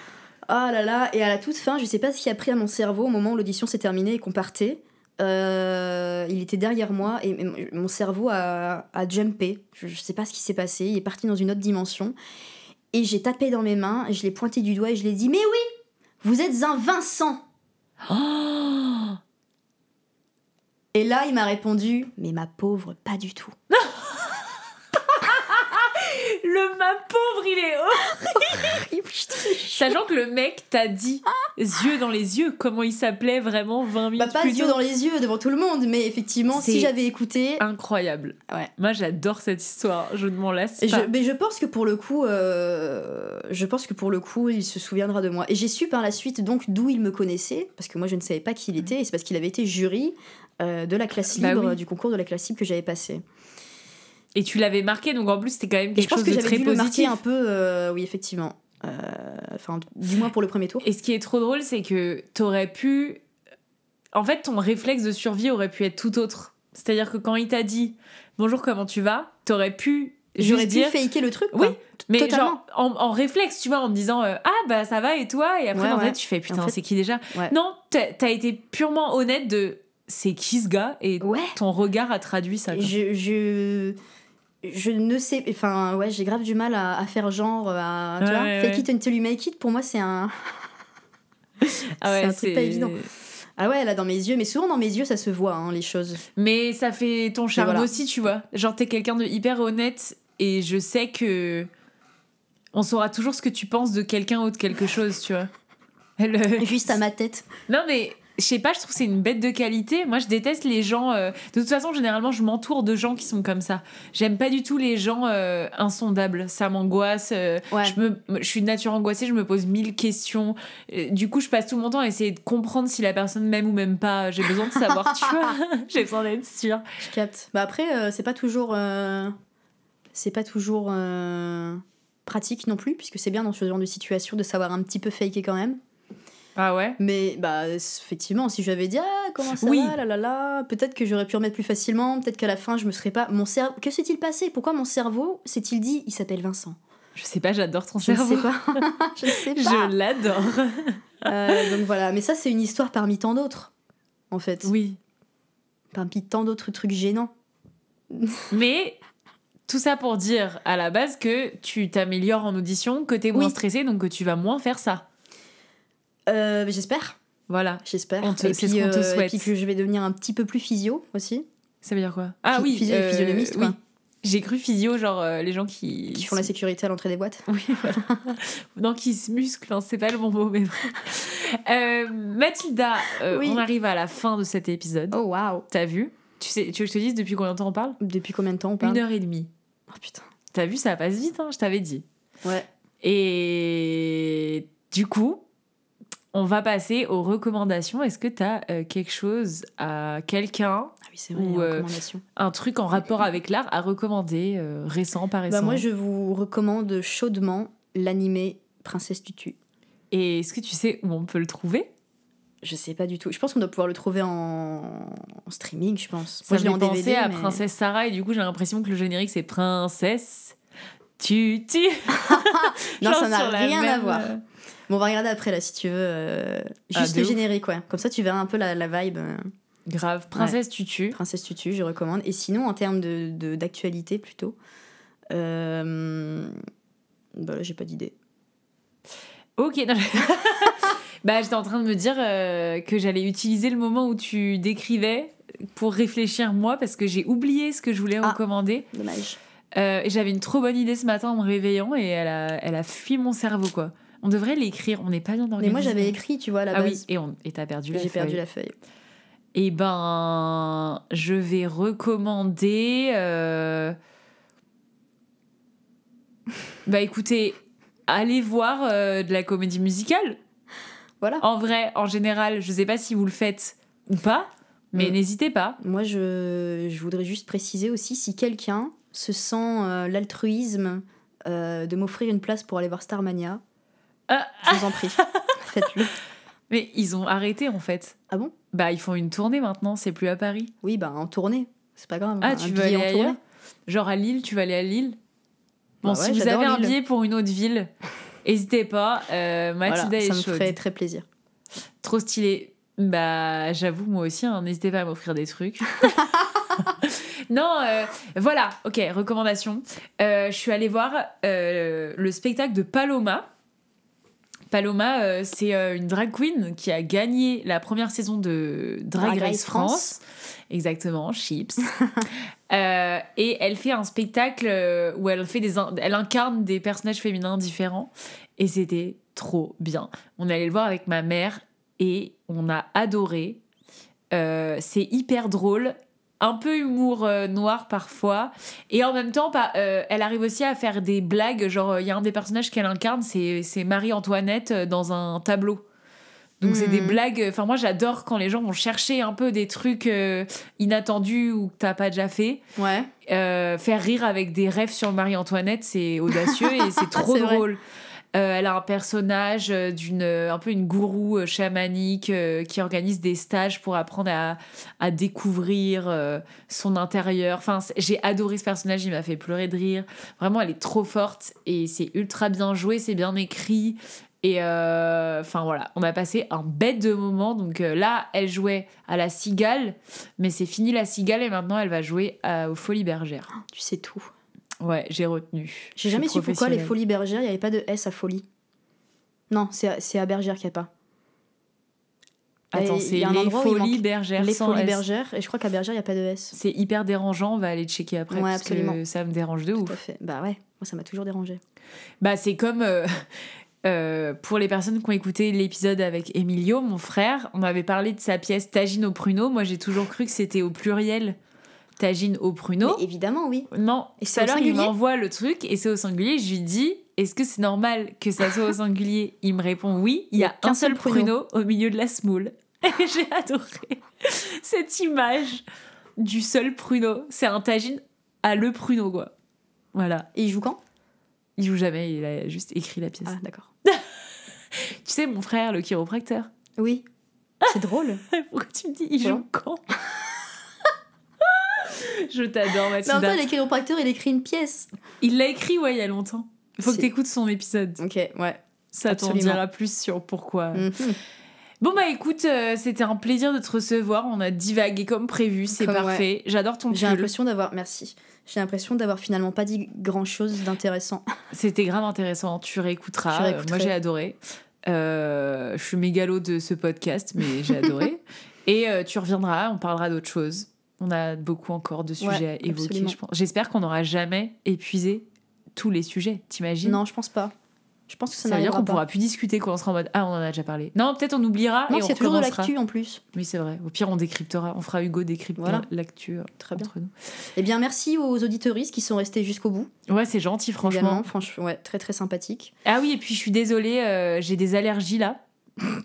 Oh là là. Et à la toute fin, je sais pas ce qui a pris à mon cerveau au moment où l'audition s'est terminée et qu'on partait. Euh, il était derrière moi et mon cerveau a, a jumpé. Je, ne sais pas ce qui s'est passé. Il est parti dans une autre dimension. Et j'ai tapé dans mes mains, je l'ai pointé du doigt et je l'ai dit Mais oui Vous êtes un Vincent Et là, il m'a répondu Mais ma pauvre, pas du tout. *laughs* le ma pauvre, il est horrible. *laughs* Sachant que le mec t'a dit, yeux dans les yeux, comment il s'appelait vraiment 20 bah, minutes bah, pas plus yeux dans les yeux devant tout le monde, mais effectivement, si j'avais écouté. Incroyable. Ouais. Moi, j'adore cette histoire. Je ne m'en lasse pas. Je, mais je pense que pour le coup, euh, je pense que pour le coup, il se souviendra de moi. Et j'ai su par la suite donc d'où il me connaissait, parce que moi, je ne savais pas qui il mm. était, et c'est parce qu'il avait été jury euh, de la classe bah libre, du concours de la classe libre que j'avais passé. Et tu l'avais marqué, donc en plus c'était quand même quelque chose de très positif. Le marquer un peu, euh, oui effectivement. Euh, enfin, du moins pour le premier tour. Et ce qui est trop drôle, c'est que t'aurais pu, en fait, ton réflexe de survie aurait pu être tout autre. C'est-à-dire que quand il t'a dit bonjour, comment tu vas, t'aurais pu J'aurais dû dire... faker le truc. Oui, mais genre en, réflexe, tu vois, en me disant euh, ah bah ça va et toi, et après en fait tu fais putain c'est qui déjà? Non, t'as été purement honnête de c'est qui ce gars et ton regard a traduit ça. Je, je je ne sais enfin ouais j'ai grave du mal à, faire genre à tu vois. fake it until you make it pour moi c'est un ah *laughs* ouais, c'est pas évident. Ah ouais là dans mes yeux mais souvent dans mes yeux ça se voit hein, les choses. Mais ça fait ton charme aussi tu vois. Genre t'es quelqu'un de hyper honnête et je sais que on saura toujours ce que tu penses de quelqu'un ou de quelque chose tu vois. *laughs* Juste à ma tête. Non mais je sais pas, je trouve que c'est une bête de qualité. Moi, je déteste les gens. Euh, de toute façon, généralement, je m'entoure de gens qui sont comme ça. J'aime pas du tout les gens euh, insondables. Ça m'angoisse. Euh, je, me, je suis de nature angoissée, je me pose mille questions. du coup, je passe tout mon temps à essayer de comprendre si la personne m'aime ou m'aime pas. J'ai besoin de savoir, *laughs* tu vois. J'ai besoin d'être sûre. Je capte. Bah après, c'est pas toujours. C'est pas toujours pratique non plus, puisque c'est bien dans ce genre de situation de savoir un petit peu faker quand même. Ah ouais? Mais bah effectivement, si j'avais dit ah comment ça va, là là là, peut-être que j'aurais pu remettre plus facilement, peut-être qu'à la fin je me serais pas mon cerveau que s'est-il passé? Pourquoi mon cerveau s'est-il dit il s'appelle Vincent? Je sais pas, j'adore ton cerveau. *laughs* Je sais pas. je sais pas. Je l'adore. Euh, donc voilà, mais ça c'est une histoire parmi tant d'autres en fait. Oui. Parmi tant d'autres trucs gênants. *laughs* mais tout ça pour dire à la base que tu t'améliores en audition, que tu es moins stressé, donc que tu vas moins faire ça. Euh, j'espère. Voilà. J'espère. C'est ce qu'on te souhaite. Euh, et puis que je vais devenir un petit peu plus physio aussi. Ça veut dire quoi? Ah oui, physio, euh, physionomiste, oui. J'ai cru physio, genre les gens qui... Qui font la sécurité à l'entrée des boîtes. Oui, voilà. *laughs* non, qui se musclent, enfin, c'est pas le bon mot, mais... Mathilda, on arrive à la fin de cet épisode. Oh, waouh T'as vu? Tu, sais, tu veux que je te dise depuis combien de temps on parle? Depuis combien de temps on parle? Une heure et demie. Oh putain. T'as vu, ça passe vite, hein, je t'avais dit. Ouais. Et du coup, on va passer aux recommandations. Est-ce que tu as euh, quelque chose à quelqu'un ah ou euh, un truc en rapport avec l'art à recommander, euh, récent par bah, récent? Moi, je vous recommande chaudement l'animé Princesse Tutu. Et est-ce que tu sais où on peut le trouver? Je sais pas du tout. Je pense qu'on doit pouvoir le trouver en, streaming, je pense. Moi, je l'ai pensé à Princesse Sarah et du coup, j'ai l'impression que le générique c'est Princesse Tutu. *laughs* non, ça n'a rien à voir. Bon, on va regarder après là si tu veux. Euh, ah, juste le générique, ouais. Comme ça, tu verras un peu la, la vibe. Euh. Grave. Princesse Tutu. Princesse Tutu, je recommande. Et sinon, en termes d'actualité de, d'actualité plutôt, euh... bah là, j'ai pas d'idée. Ok. *laughs* bah, j'étais en train de me dire que j'allais utiliser le moment où tu décrivais pour réfléchir moi parce que j'ai oublié ce que je voulais ah, recommander. Dommage. J'avais une trop bonne idée ce matin en me réveillant et elle a, elle a fui mon cerveau quoi. On devrait l'écrire, on n'est pas bien organisé. Mais moi j'avais écrit, tu vois, à la ah base. oui, et t'as perdu la feuille. J'ai perdu la feuille. Eh ben, je vais recommander. Euh, *laughs* bah écoutez, allez voir euh, de la comédie musicale. Voilà. En vrai, en général, je sais pas si vous le faites ou pas, mais mm. n'hésitez pas. Moi, je, je, voudrais juste préciser aussi si quelqu'un se sent euh, l'altruisme de m'offrir une place pour aller voir Starmania, Ah, je vous en prie, *laughs* faites-le. mais ils ont arrêté en fait. Ah bon? Bah, ils font une tournée maintenant, c'est plus à Paris. Oui, bah en tournée, c'est pas grave. Ah, un tu veux billet aller en ailleurs tournée. Genre à Lille, tu vas aller à Lille Bon, Bah si ouais, vous avez un Lille. billet pour une autre ville, *laughs* n'hésitez pas. Euh, Voilà, Mathilda ça est me chaude. ferait très plaisir. Trop stylé. Bah, j'avoue, moi aussi, hein, n'hésitez pas à m'offrir des trucs. *laughs* non, euh, voilà, ok, recommandation. Euh, je suis allée voir euh, le spectacle de Paloma. Paloma, euh, c'est euh, une drag queen qui a gagné la première saison de Drag, Drag Race France. France. Exactement, Chips. *laughs* Euh, et elle fait un spectacle où elle, fait des, elle incarne des personnages féminins différents. Et c'était trop bien. On est allé le voir avec ma mère et on a adoré. C'est hyper drôle, un peu humour euh, noir parfois, et en même temps, pas, euh, elle arrive aussi à faire des blagues. Genre, il y a un des personnages qu'elle incarne, c'est Marie-Antoinette euh, dans un tableau. Donc c'est des Mhm. blagues. Enfin moi j'adore quand les gens vont chercher un peu des trucs euh, inattendus ou que t'as pas déjà fait. Ouais. Euh, faire rire avec des rêves sur Marie-Antoinette, c'est audacieux et c'est *laughs* trop vrai. Euh, elle a un personnage euh, d'une un peu une gourou euh, chamanique euh, qui organise des stages pour apprendre à, à découvrir euh, son intérieur. Enfin, j'ai adoré ce personnage, il m'a fait pleurer de rire. Vraiment, elle est trop forte et c'est ultra bien joué, c'est bien écrit. Et euh, enfin voilà, on a passé un bête de moment. Donc euh, là, elle jouait à la cigale, mais c'est fini la cigale et maintenant elle va jouer à, aux Folies Bergères. Tu sais tout. Ouais, j'ai retenu. J'ai jamais su pourquoi les folies bergères, il n'y avait pas de S à folie. Non, c'est à- à Bergère qu'il n'y a pas. Attends, c'est les Folies Bergères les sans folies S. bergères, et je crois qu'à Bergère, il n'y a pas de S. C'est hyper dérangeant, on va aller checker après Ouais, parce absolument. que ça me dérange de Tout ouf. à fait. Bah ouais, moi ça m'a toujours dérangé. Bah, c'est comme euh, *laughs* euh, pour les personnes qui ont écouté l'épisode avec Emilio, mon frère, on avait parlé de sa pièce Tagine au pruneau. Moi, j'ai toujours cru que c'était au pluriel. Tagine au pruneau. Mais évidemment, oui. Non, Et c'est l'heure, il m'envoie le truc et c'est au singulier. Je lui dis Est-ce que c'est normal que ça soit au *laughs* singulier? Il me répond Oui, il y a un seul pruneau au milieu de la smoule. *laughs* J'ai adoré *laughs* cette image du seul pruneau. C'est un tagine à le pruneau, quoi. Voilà. Et il joue quand? Il joue jamais, il a juste écrit la pièce. Ah, d'accord. Tu sais, mon frère, le chiropracteur, Oui. C'est drôle. pourquoi tu me dis il joue quand? *laughs* Je t'adore, Mais en Mathilda. même temps, le chiropracteur, il écrit une pièce. Il l'a écrit, ouais, il y a longtemps. Il faut que t'écoutes son épisode. Ok, ouais. Ça t'en dira plus sur pourquoi. Mhm. Bon, bah écoute, euh, c'était un plaisir de te recevoir. On a divagué comme prévu, c'est parfait. J'adore ton J'ai l'impression d'avoir. Merci. J'ai l'impression d'avoir finalement pas dit grand chose d'intéressant. C'était grave intéressant. Tu réécouteras. Euh. Moi, j'ai adoré. Euh, je suis mégalo de ce podcast, mais j'ai adoré. *laughs* Et euh, tu reviendras, on parlera d'autres choses. On a beaucoup encore de sujets Ouais, à évoquer, absolument. je pense. J'espère qu'on n'aura jamais épuisé tous les sujets, t'imagines? Non, je pense pas. Je pense que ça, Ça veut dire qu'on pourra plus discuter quand on sera en mode Ah, on en a déjà parlé. Non, peut-être on oubliera Non, et on qu'il y a toujours de l'actu en plus. Oui, c'est vrai. Au pire, on décryptera. On fera Hugo décrypter Voilà. l'actu euh, Très bien. entre nous. Eh bien, merci aux auditeuristes qui sont restés jusqu'au bout. Ouais, c'est gentil, franchement. Également, franchement, ouais, très très sympathique. Ah oui, et puis je suis désolée, euh, j'ai des allergies là.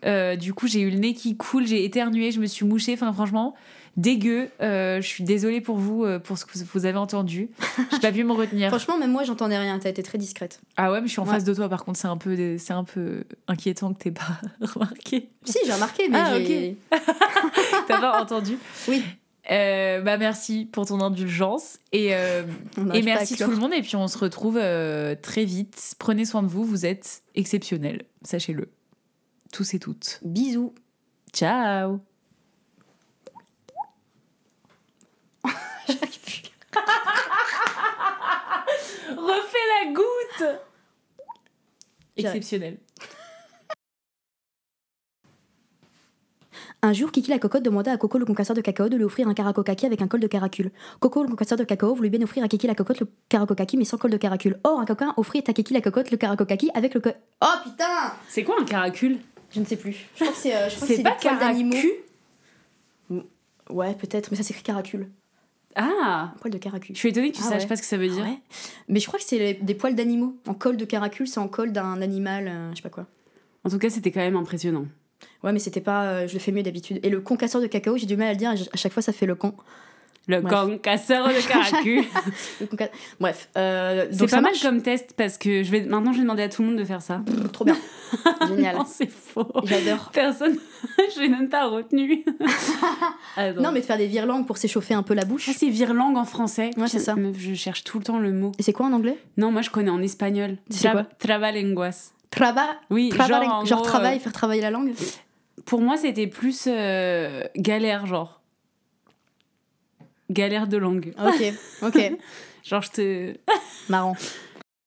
Euh, du coup, j'ai eu le nez qui coule, j'ai éternué, je me suis mouchée. Enfin, franchement, dégueu. Euh, je suis désolée pour vous, euh, pour ce que vous avez entendu. J'ai pas pu me retenir. *laughs* Franchement, même moi, j'entendais rien. T'as été très discrète. Ah ouais, mais je suis en Ouais. face de toi. Par contre, c'est un peu, des- c'est un peu inquiétant que t'aies pas *laughs* remarqué. Si, j'ai remarqué, mais Ah, j'ai. *laughs* T'as pas entendu Oui. Euh, bah merci pour ton indulgence et, et merci tout le monde et puis on se retrouve très vite. Prenez soin de vous, vous êtes exceptionnels, sachez-le. Tous et toutes. Bisous. Ciao *laughs* Refais la goutte. Exceptionnel. Un jour, Kiki la cocotte demanda à Coco le concasseur de cacao de lui offrir un caracokaki avec un col de caracule. Coco le concasseur de cacao voulut bien offrir à Kiki la cocotte le caracokaki mais sans col de caracule. Or, un coquin offrit à Kiki la cocotte le caracokaki avec le col. Oh putain C'est quoi un caracule? Je ne sais plus. Je crois que c'est. euh, pas des poils d'animaux. caracu? Ouais, peut-être, mais ça s'écrit caracule. Ah poil de caracule. Je suis étonnée que tu Ah saches ouais. pas ce que ça veut dire. Ah ouais. Mais je crois que c'est des poils d'animaux. En col de caracule, c'est en col d'un animal, euh, je sais pas quoi. En tout cas, c'était quand même impressionnant. Ouais, mais c'était pas. euh, je le fais mieux d'habitude. Et le concasseur de cacao, j'ai du mal à le dire. À chaque fois, ça fait le con. Le concasseur de caracu. *laughs* Bref. Euh, c'est pas mal comme test parce que je vais, maintenant je vais demander à tout le monde de faire ça. Trop bien. *laughs* Génial. non, c'est faux. J'adore. Personne. *laughs* je n'ai même pas retenu. non, mais de faire des virlangues pour s'échauffer un peu la bouche. Ah, c'est virlangue en français. Ouais, c'est ça. Je cherche tout le temps le mot. Et c'est quoi en anglais? Non, moi je connais en espagnol. C'est quoi? Trabalenguas. Traba Oui, genre, genre, gros, travail, euh, faire travailler la langue? Pour moi, c'était plus euh, galère, genre. Galère de langue. Ok, ok. *laughs* genre, je te. Marrant.